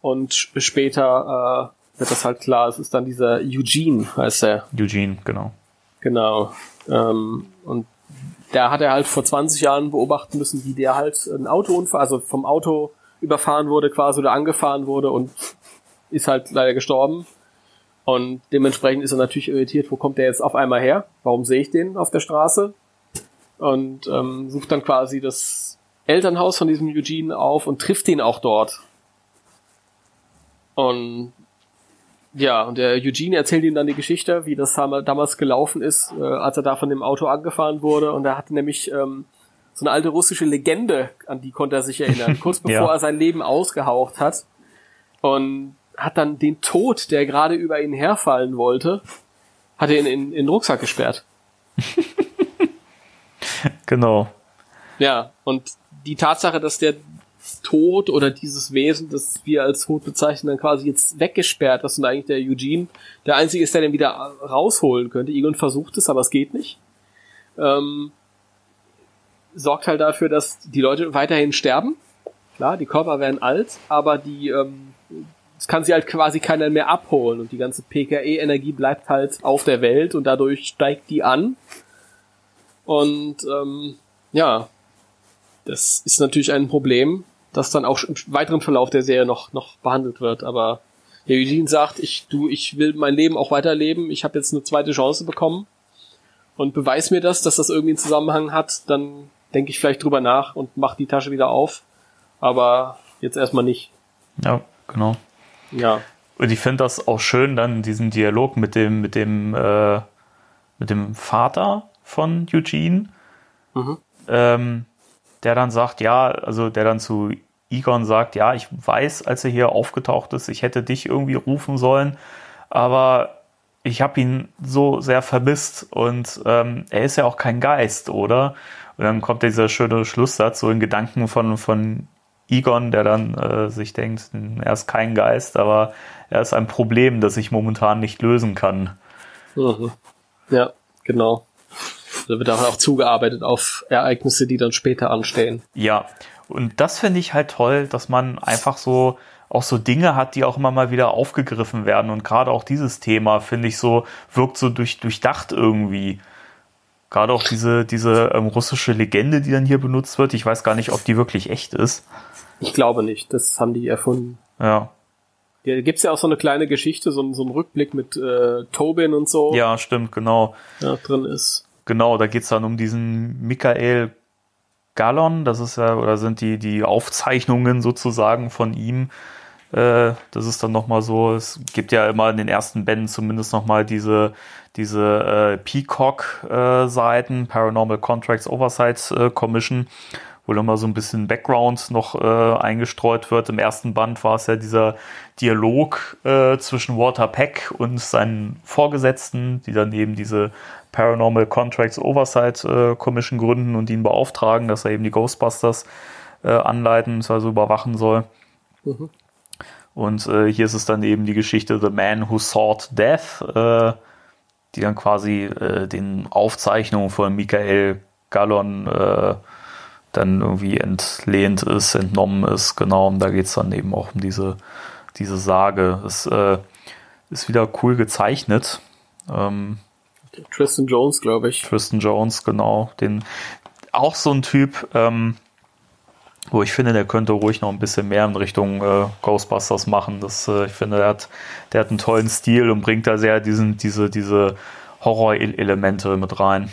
Und später äh, wird das halt klar, es ist dann dieser Eugene, heißt er. Eugene, genau. Genau. Ähm, und da hat er halt vor 20 Jahren beobachten müssen, wie der halt ein Autounfall, also vom Auto überfahren wurde quasi oder angefahren wurde und ist halt leider gestorben. Und dementsprechend ist er natürlich irritiert, wo kommt der jetzt auf einmal her? Warum sehe ich den auf der Straße? Und ähm, sucht dann quasi das Elternhaus von diesem Eugene auf und trifft ihn auch dort. Und ja, und der Eugene erzählt ihm dann die Geschichte, wie das dam- damals gelaufen ist, äh, als er da von dem Auto angefahren wurde. Und er hatte nämlich ähm, so eine alte russische Legende, an die konnte er sich erinnern, kurz bevor Ja. er sein Leben ausgehaucht hat. Und hat dann den Tod, der gerade über ihn herfallen wollte, hat er in, in, in den Rucksack gesperrt. Genau. Ja, und die Tatsache, dass der Tod oder dieses Wesen, das wir als Tod bezeichnen, dann quasi jetzt weggesperrt ist und eigentlich der Eugene der Einzige ist, der den wieder rausholen könnte. Egon versucht es, aber es geht nicht. Ähm, sorgt halt dafür, dass die Leute weiterhin sterben. Klar, die Körper werden alt, aber die, ähm, es kann sie halt quasi keiner mehr abholen und die ganze PKE-Energie bleibt halt auf der Welt und dadurch steigt die an. Und ähm, ja, das ist natürlich ein Problem, das dann auch im weiteren Verlauf der Serie noch, noch behandelt wird. Aber der Eugene sagt, ich, du, ich will mein Leben auch weiterleben, ich habe jetzt eine zweite Chance bekommen und beweis mir das, dass das irgendwie einen Zusammenhang hat, dann denke ich vielleicht drüber nach und mach die Tasche wieder auf. Aber jetzt erstmal nicht. Ja, genau. Ja. und ich finde das auch schön, dann diesen Dialog mit dem, mit dem, äh, mit dem Vater von Eugene, Mhm. ähm, der dann sagt, ja, also der dann zu Egon sagt, ja, ich weiß, als er hier aufgetaucht ist, ich hätte dich irgendwie rufen sollen, aber ich habe ihn so sehr vermisst und ähm, er ist ja auch kein Geist, oder? Und dann kommt dieser schöne Schlusssatz, so in Gedanken von, von Egon, der dann äh, sich denkt, hm, er ist kein Geist, aber er ist ein Problem, das ich momentan nicht lösen kann. Mhm. Ja, genau. Da wird auch zugearbeitet auf Ereignisse, die dann später anstehen. Ja, und das finde ich halt toll, dass man einfach so auch so Dinge hat, die auch immer mal wieder aufgegriffen werden. Und gerade auch dieses Thema, finde ich, so, wirkt so durch, durchdacht irgendwie. Gerade auch diese, diese ähm, russische Legende, die dann hier benutzt wird. Ich weiß gar nicht, ob die wirklich echt ist. Ich glaube nicht, das haben die erfunden. Ja. Da gibt's ja auch so eine kleine Geschichte, so, ein- so einen Rückblick mit äh, Tobin und so, Ja, stimmt, genau. der drin ist. Genau, da geht's dann um diesen Michael Gallon, das ist ja, oder sind die, die Aufzeichnungen sozusagen von ihm. Äh, das ist dann nochmal so, es gibt ja immer in den ersten Bänden zumindest nochmal diese, diese äh, Peacock-Seiten, Paranormal Contracts Oversight äh, Commission, wo nochmal so ein bisschen Background noch äh, eingestreut wird. Im ersten Band war es ja dieser Dialog äh, zwischen Walter Peck und seinen Vorgesetzten, die dann eben diese Paranormal Contracts Oversight äh, Commission gründen und ihn beauftragen, dass er eben die Ghostbusters äh, anleiten bzw. überwachen soll. Und äh, hier ist es dann eben die Geschichte The Man Who Sought Death, äh, die dann quasi den Aufzeichnungen von Michael Gallon dann irgendwie entlehnt ist, entnommen ist, genau. Und da geht es dann eben auch um diese, diese Sage. Es äh, ist wieder cool gezeichnet. Ähm, Tristan Jones, glaube ich. Tristan Jones, genau. Den, auch so ein Typ, ähm, wo ich finde, der könnte ruhig noch ein bisschen mehr in Richtung äh, Ghostbusters machen. Das, äh, ich finde, der hat, der hat einen tollen Stil und bringt da sehr diesen, diese, diese Horror-Elemente mit rein.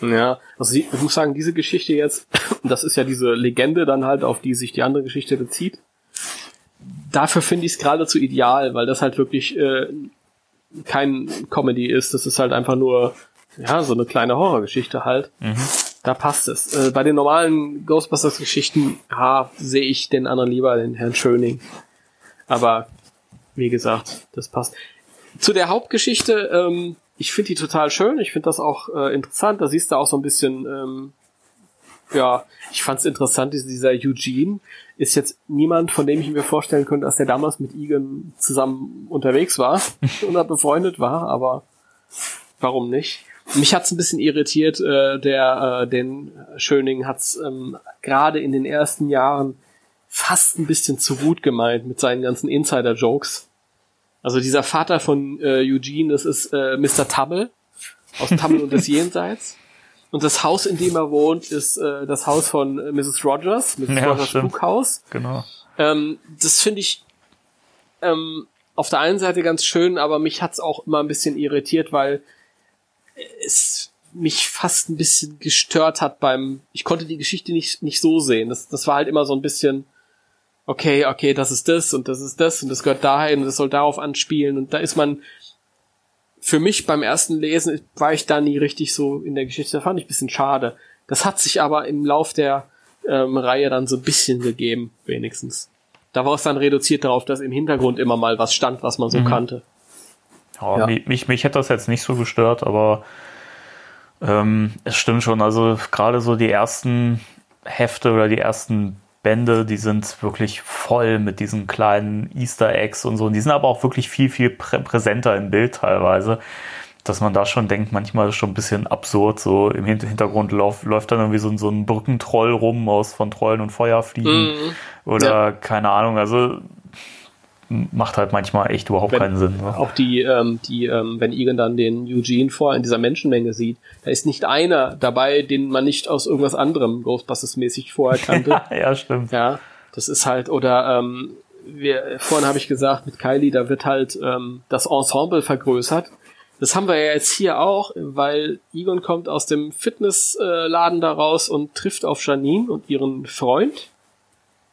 Ja, also ich muss sagen, diese Geschichte jetzt, das ist ja diese Legende dann halt, auf die sich die andere Geschichte bezieht. Dafür finde ich es geradezu ideal, weil das halt wirklich äh, kein Comedy ist. Das ist halt einfach nur, ja, so eine kleine Horrorgeschichte halt. Da passt es. Äh, bei den normalen Ghostbusters-Geschichten, ja, sehe ich den anderen lieber, den Herrn Schöning. Aber wie gesagt, das passt. Zu der Hauptgeschichte, ähm, ich finde die total schön. Ich finde das auch äh, interessant. Da siehst du auch so ein bisschen, ähm, ja, ich fand es interessant, dieser Eugene ist jetzt niemand, von dem ich mir vorstellen könnte, dass der damals mit Egan zusammen unterwegs war oder befreundet war, aber warum nicht? Mich hat's ein bisschen irritiert, äh, der äh, den Schöning hat's ähm, gerade in den ersten Jahren fast ein bisschen zu gut gemeint mit seinen ganzen Insider-Jokes. Also dieser Vater von äh, Eugene, das ist äh, Mr. Tumble aus Tumble und des Jenseits. Und das Haus, in dem er wohnt, ist äh, das Haus von äh, Mrs. Rogers, Mrs. Ja, Rogers stimmt. Spukhaus. Genau. Ähm, das finde ich ähm, auf der einen Seite ganz schön, aber mich hat's auch immer ein bisschen irritiert, weil es mich fast ein bisschen gestört hat beim, ich konnte die Geschichte nicht, nicht so sehen. Das, das war halt immer so ein bisschen, okay, okay, das ist das und das ist das und das gehört dahin und das soll darauf anspielen und da ist man, für mich beim ersten Lesen war ich da nie richtig so in der Geschichte, da fand ich ein bisschen schade. Das hat sich aber im Lauf der ähm, Reihe dann so ein bisschen gegeben, wenigstens. Da war es dann reduziert darauf, dass im Hintergrund immer mal was stand, was man so kannte. Ja, Ja. Mich, mich, mich hätte das jetzt nicht so gestört, aber ähm, es stimmt schon. Also gerade so die ersten Hefte oder die ersten Bände, die sind wirklich voll mit diesen kleinen Easter Eggs und so. Und die sind aber auch wirklich viel, viel prä präsenter im Bild teilweise. Dass man da schon denkt, manchmal ist schon ein bisschen absurd. So im Hin- Hintergrund lauf, läuft dann irgendwie so, ein- so ein Brückentroll rum aus von Trollen und Feuerfliegen. Mhm. Oder keine Ahnung. Also macht halt manchmal echt überhaupt Wenn- keinen Sinn. Ne? Auch die, ähm, die, ähm, wenn Egan dann den Eugene vor in dieser Menschenmenge sieht, da ist nicht einer dabei, den man nicht aus irgendwas anderem Ghostbusters-mäßig vorher kannte. ja, stimmt. Ja, das ist halt, oder ähm, wir, vorhin habe ich gesagt, mit Kylie, da wird halt ähm, das Ensemble vergrößert. Das haben wir ja jetzt hier auch, weil Egon kommt aus dem Fitnessladen da raus und trifft auf Janine und ihren Freund,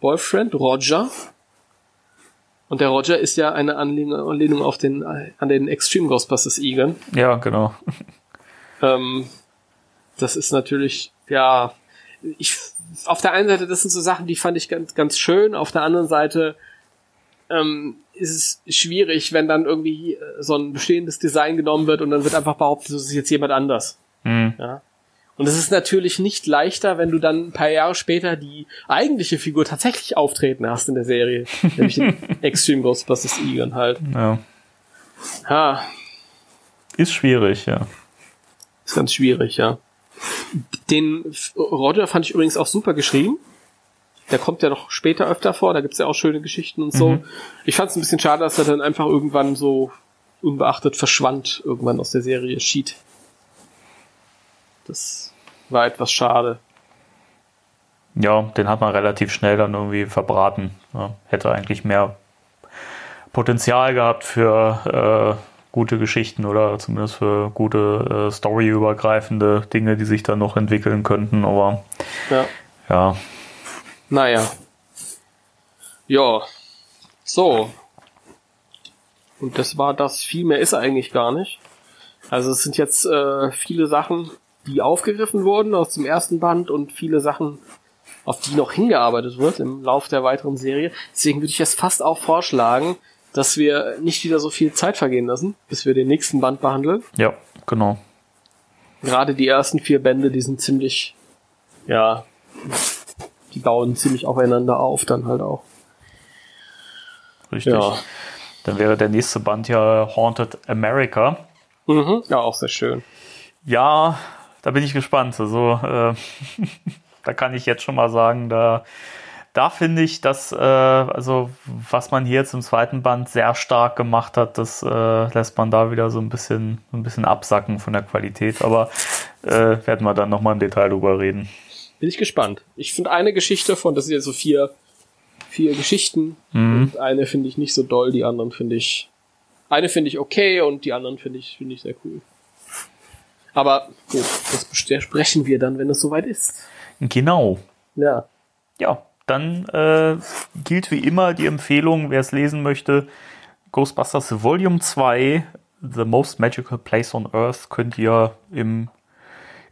Boyfriend, Roger. Und der Roger ist ja eine Anlehnung auf den, an den Extreme Ghostbusters Egan. Ja, genau. Ähm, das ist natürlich, ja, ich, auf der einen Seite, das sind so Sachen, die fand ich ganz, ganz schön. Auf der anderen Seite, ähm, ist es schwierig, wenn dann irgendwie äh, so ein bestehendes Design genommen wird und dann wird einfach behauptet, das ist jetzt jemand anders. Mhm. Ja. Und es ist natürlich nicht leichter, wenn du dann ein paar Jahre später die eigentliche Figur tatsächlich auftreten hast in der Serie. nämlich in Extreme Ghostbusters Egon halt. Ja. Ha, Ist schwierig, ja. ist ganz schwierig, ja. Den Roger fand ich übrigens auch super geschrieben. Der kommt ja noch später öfter vor, da gibt's ja auch schöne Geschichten und so. Ich fand es ein bisschen schade, dass er dann einfach irgendwann so unbeachtet verschwand, irgendwann aus der Serie schied. Das war etwas schade. Ja, den hat man relativ schnell dann irgendwie verbraten. Ja, hätte eigentlich mehr Potenzial gehabt für äh, gute Geschichten oder zumindest für gute äh, storyübergreifende Dinge, die sich dann noch entwickeln könnten. Aber Ja. ja, Naja. Ja. So. Und das war das. Viel mehr ist eigentlich gar nicht. Also es sind jetzt äh, viele Sachen, die aufgegriffen wurden aus dem ersten Band und viele Sachen, auf die noch hingearbeitet wird im Lauf der weiteren Serie. Deswegen würde ich jetzt fast auch vorschlagen, dass wir nicht wieder so viel Zeit vergehen lassen, bis wir den nächsten Band behandeln. ja, genau. Gerade die ersten vier Bände, die sind ziemlich, ja, die bauen ziemlich aufeinander auf dann halt auch. Richtig. Ja. Dann wäre der nächste Band ja Haunted America. Mhm. Ja, auch sehr schön. Ja, da bin ich gespannt. Also, äh, da kann ich jetzt schon mal sagen, da, da finde ich, dass, äh, also, was man hier jetzt im zweiten Band sehr stark gemacht hat, das äh, lässt man da wieder so ein bisschen, ein bisschen absacken von der Qualität. Aber äh, werden wir dann nochmal im Detail drüber reden. Bin ich gespannt. Ich finde eine Geschichte von, das sind jetzt so vier, vier Geschichten. Und eine finde ich nicht so doll, die anderen finde ich, eine finde ich okay und die anderen finde ich, finde ich sehr cool. Aber gut, das besprechen wir dann, wenn es soweit ist. Genau. Ja. Ja, dann äh, gilt wie immer die Empfehlung, wer es lesen möchte, Ghostbusters Volume 2, The Most Magical Place on Earth, könnt ihr im,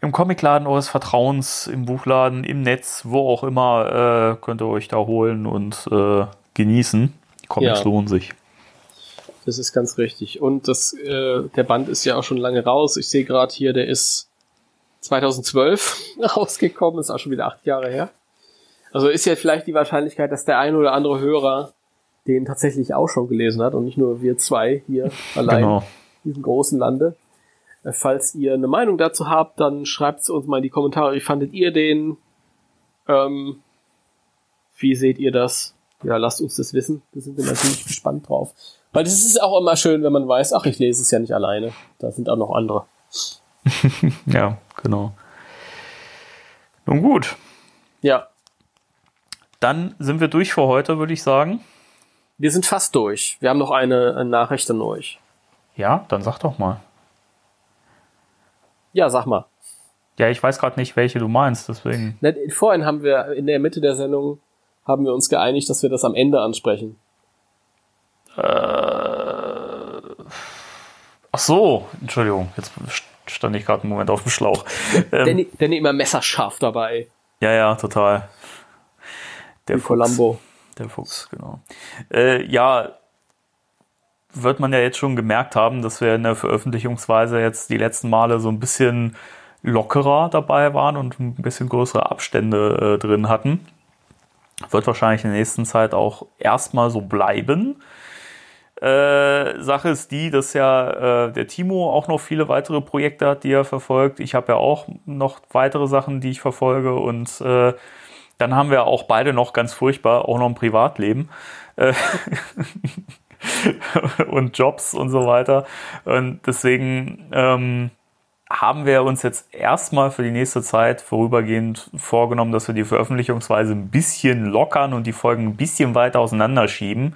im Comicladen eures Vertrauens, im Buchladen, im Netz, wo auch immer, äh, könnt ihr euch da holen und äh, genießen. Die Comics Ja. lohnen sich. Das ist ganz richtig. Und das, äh, der Band ist ja auch schon lange raus. Ich sehe gerade hier, der ist 2012 rausgekommen, ist auch schon wieder acht Jahre her. Also ist ja vielleicht die Wahrscheinlichkeit, dass der ein oder andere Hörer den tatsächlich auch schon gelesen hat und nicht nur wir zwei hier allein Genau. in diesem großen Lande. Äh, Falls ihr eine Meinung dazu habt, dann schreibt es uns mal in die Kommentare. Wie fandet ihr den? Ähm, wie seht ihr das? Ja, lasst uns das wissen. Da sind wir natürlich gespannt drauf. Weil das ist auch immer schön, wenn man weiß, ach, ich lese es ja nicht alleine. Da sind auch noch andere. Ja, genau. Nun gut, Ja, dann sind wir durch für heute, würde ich sagen. wir sind fast durch. Wir haben noch eine, Nachricht an euch. Ja, dann sag doch mal. Ja, sag mal. Ja, ich weiß gerade nicht, welche du meinst, deswegen. Vorhin haben wir in der Mitte der Sendung haben wir uns geeinigt, dass wir das am Ende ansprechen. Ach so, Entschuldigung, jetzt stand ich gerade einen Moment auf dem Schlauch. Ähm, Danny, Danny immer messerscharf dabei. ja, ja, total. Der Wie Columbo. Der Fuchs, genau. Äh, ja, wird man ja jetzt schon gemerkt haben, dass wir in der Veröffentlichungsweise jetzt die letzten Male so ein bisschen lockerer dabei waren und ein bisschen größere Abstände äh, drin hatten. Wird wahrscheinlich in der nächsten Zeit auch erstmal so bleiben. Äh, Sache ist die, dass ja äh, der Timo auch noch viele weitere Projekte hat, die er verfolgt. Ich habe ja auch noch weitere Sachen, die ich verfolge und äh, dann haben wir auch beide noch ganz furchtbar auch noch ein Privatleben äh, und Jobs und so weiter. Und deswegen ähm, haben wir uns jetzt erstmal für die nächste Zeit vorübergehend vorgenommen, dass wir die Veröffentlichungsweise ein bisschen lockern und die Folgen ein bisschen weiter auseinanderschieben.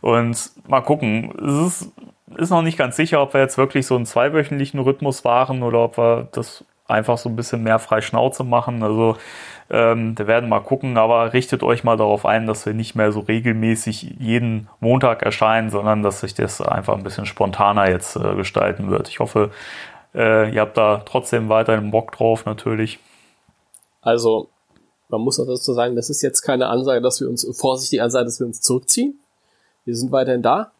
Und mal gucken, es ist, ist noch nicht ganz sicher, ob wir jetzt wirklich so einen zweiwöchentlichen Rhythmus wahren oder ob wir das einfach so ein bisschen mehr frei Schnauze machen. Also Ähm, wir werden mal gucken, aber richtet euch mal darauf ein, dass wir nicht mehr so regelmäßig jeden Montag erscheinen, sondern dass sich das einfach ein bisschen spontaner jetzt äh, gestalten wird. Ich hoffe, äh, ihr habt da trotzdem weiterhin Bock drauf, natürlich. Also, man muss auch dazu sagen, das ist jetzt keine Ansage, dass wir uns, vorsichtig Ansage, dass wir uns zurückziehen. Wir sind weiterhin da.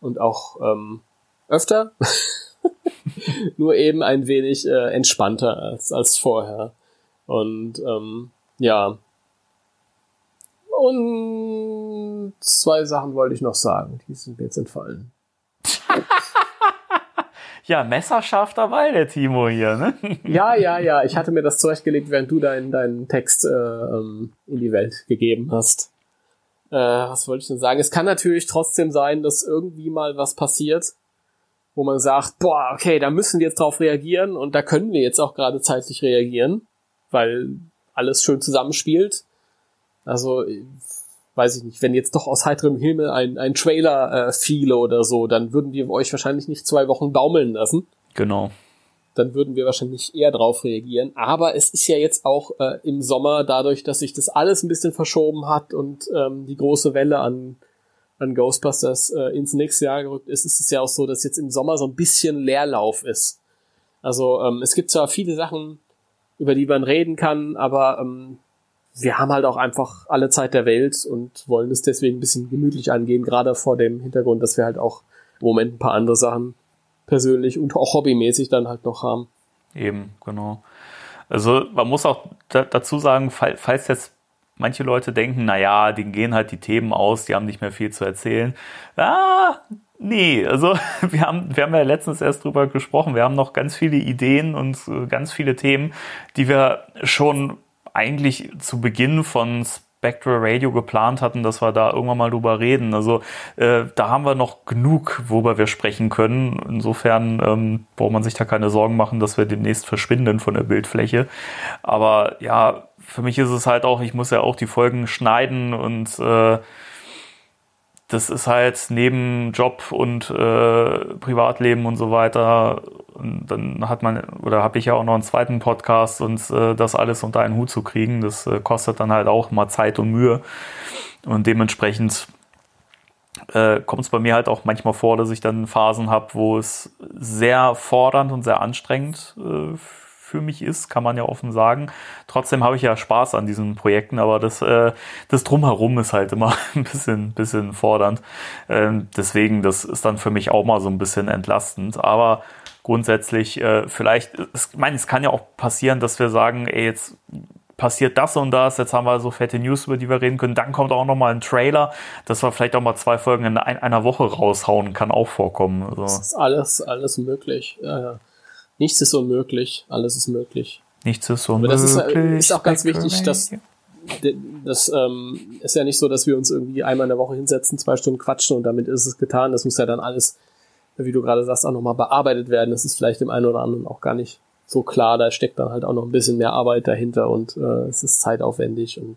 Und auch ähm, öfter. Nur eben ein wenig äh, entspannter als, als vorher. Und ähm, ja. Und zwei Sachen wollte ich noch sagen, die sind mir jetzt entfallen. ja, messerscharf dabei, der Timo hier, ne? ja, ja, ja. Ich hatte mir das zurechtgelegt, während du deinen, deinen Text äh, ähm, in die Welt gegeben hast. Äh, was wollte ich denn sagen? Es kann natürlich trotzdem sein, dass irgendwie mal was passiert, wo man sagt, boah, okay, da müssen wir jetzt drauf reagieren und da können wir jetzt auch gerade zeitlich reagieren weil alles schön zusammenspielt. Also, weiß ich nicht, wenn jetzt doch aus heiterem Himmel ein, ein Trailer äh, fiele oder so, dann würden wir euch wahrscheinlich nicht zwei Wochen baumeln lassen. Genau. Dann würden wir wahrscheinlich eher drauf reagieren. Aber es ist ja jetzt auch äh, im Sommer, dadurch, dass sich das alles ein bisschen verschoben hat und ähm, die große Welle an, an Ghostbusters äh, ins nächste Jahr gerückt ist, ist es ja auch so, dass jetzt im Sommer so ein bisschen Leerlauf ist. Also ähm, es gibt zwar viele Sachen, über die man reden kann, aber ähm, wir haben halt auch einfach alle Zeit der Welt und wollen es deswegen ein bisschen gemütlich angehen, gerade vor dem Hintergrund, dass wir halt auch im Moment ein paar andere Sachen persönlich und auch hobbymäßig dann halt noch haben. Eben, genau. Also man muss auch dazu sagen, falls jetzt manche Leute denken, na ja, denen gehen halt die Themen aus, die haben nicht mehr viel zu erzählen. Ah, Nee, also wir haben, wir haben ja letztens erst drüber gesprochen. Wir haben noch ganz viele Ideen und äh, ganz viele Themen, die wir schon eigentlich zu Beginn von Spectral Radio geplant hatten, dass wir da irgendwann mal drüber reden. Also äh, da haben wir noch genug, worüber wir sprechen können. Insofern ähm, braucht man sich da keine Sorgen machen, dass wir demnächst verschwinden von der Bildfläche. Aber ja, für mich ist es halt auch, ich muss ja auch die Folgen schneiden und äh, das ist halt neben Job und äh, Privatleben und so weiter. Und dann hat man, oder habe ich ja auch noch einen zweiten Podcast und äh, das alles unter einen Hut zu kriegen, das äh, kostet dann halt auch mal Zeit und Mühe. Und dementsprechend äh, kommt es bei mir halt auch manchmal vor, dass ich dann Phasen habe, wo es sehr fordernd und sehr anstrengend äh, für mich ist, kann man ja offen sagen. Trotzdem habe ich ja Spaß an diesen Projekten, aber das, äh, das drumherum ist halt immer ein bisschen, bisschen fordernd. Ähm, deswegen, das ist dann für mich auch mal so ein bisschen entlastend. Aber grundsätzlich, äh, vielleicht, ich meine, es kann ja auch passieren, dass wir sagen, ey, jetzt passiert das und das, jetzt haben wir so fette News, über die wir reden können, dann kommt auch noch mal ein Trailer, dass wir vielleicht auch mal zwei Folgen in einer Woche raushauen, kann auch vorkommen. Also. Das ist alles, alles möglich. Ja, ja. Nichts ist unmöglich, alles ist möglich. Nichts ist unmöglich. Aber das ist, ist auch ganz wichtig, dass das ähm, ist ja nicht so, dass wir uns irgendwie einmal in der Woche hinsetzen, zwei Stunden quatschen und damit ist es getan. Das muss ja dann alles, wie du gerade sagst, auch nochmal bearbeitet werden. Das ist vielleicht dem einen oder anderen auch gar nicht so klar. Da steckt dann halt auch noch ein bisschen mehr Arbeit dahinter und äh, es ist zeitaufwendig und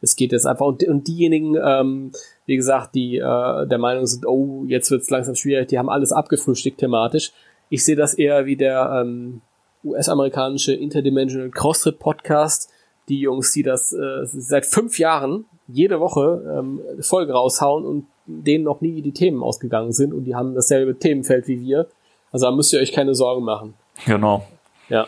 es geht jetzt einfach. Und, und diejenigen, ähm, wie gesagt, die äh, der Meinung sind, oh, jetzt wird's langsam schwierig, die haben alles abgefrühstückt thematisch ich sehe das eher wie der ähm, US-amerikanische Interdimensional CrossFit Podcast. Die Jungs, die das äh, seit fünf Jahren jede Woche ähm, Folge raushauen und denen noch nie die Themen ausgegangen sind und die haben dasselbe Themenfeld wie wir. Also da müsst ihr euch keine Sorgen machen. Genau. Ja.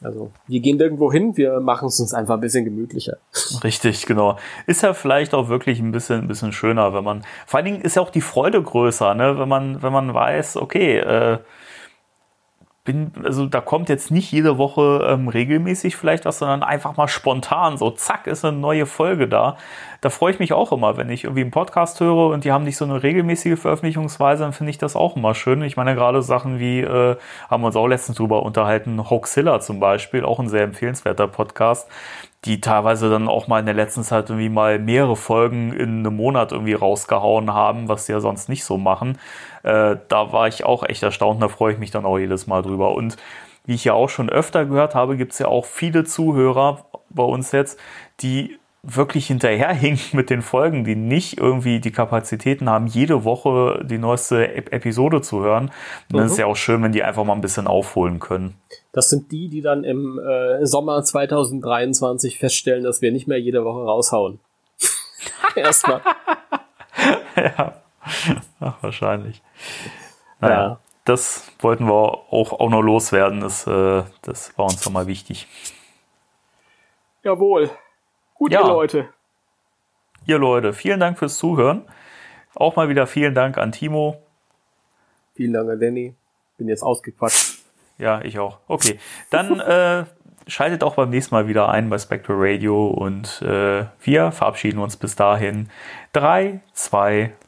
Also, wir gehen irgendwo hin, wir machen es uns einfach ein bisschen gemütlicher. Richtig, genau. Ist ja vielleicht auch wirklich ein bisschen, ein bisschen schöner, wenn man, vor allen Dingen ist ja auch die Freude größer, ne, wenn man, wenn man weiß, okay, äh, bin, also da kommt jetzt nicht jede Woche ähm, regelmäßig vielleicht was, sondern einfach mal spontan, so zack, ist eine neue Folge da. Da freue ich mich auch immer, wenn ich irgendwie einen Podcast höre und die haben nicht so eine regelmäßige Veröffentlichungsweise, dann finde ich das auch immer schön. Ich meine, gerade Sachen wie, äh, haben wir uns auch letztens drüber unterhalten, Hoaxilla zum Beispiel, auch ein sehr empfehlenswerter Podcast die teilweise dann auch mal in der letzten Zeit irgendwie mal mehrere Folgen in einem Monat irgendwie rausgehauen haben, was sie ja sonst nicht so machen. Äh, da war ich auch echt erstaunt, da freue ich mich dann auch jedes Mal drüber. Und wie ich ja auch schon öfter gehört habe, gibt es ja auch viele Zuhörer bei uns jetzt, die wirklich hinterherhinken mit den Folgen, die nicht irgendwie die Kapazitäten haben, jede Woche die neueste Episode zu hören. Und mhm. dann ist ja auch schön, wenn die einfach mal ein bisschen aufholen können. Das sind die, die dann im äh, Sommer 2023 feststellen, dass wir nicht mehr jede Woche raushauen. Erstmal. ja. Ach, wahrscheinlich. Naja, Ja. das wollten wir auch, auch noch loswerden. Das, äh, das war uns nochmal wichtig. Jawohl. Gut, Ja. ihr Leute. Ihr Leute, vielen Dank fürs Zuhören. Auch mal wieder vielen Dank an Timo. Vielen Dank an Danny. Bin jetzt ausgequatscht. Ja, ich auch. Okay, dann äh, schaltet auch beim nächsten Mal wieder ein bei Spectral Radio und äh, wir verabschieden uns bis dahin. 3, 2,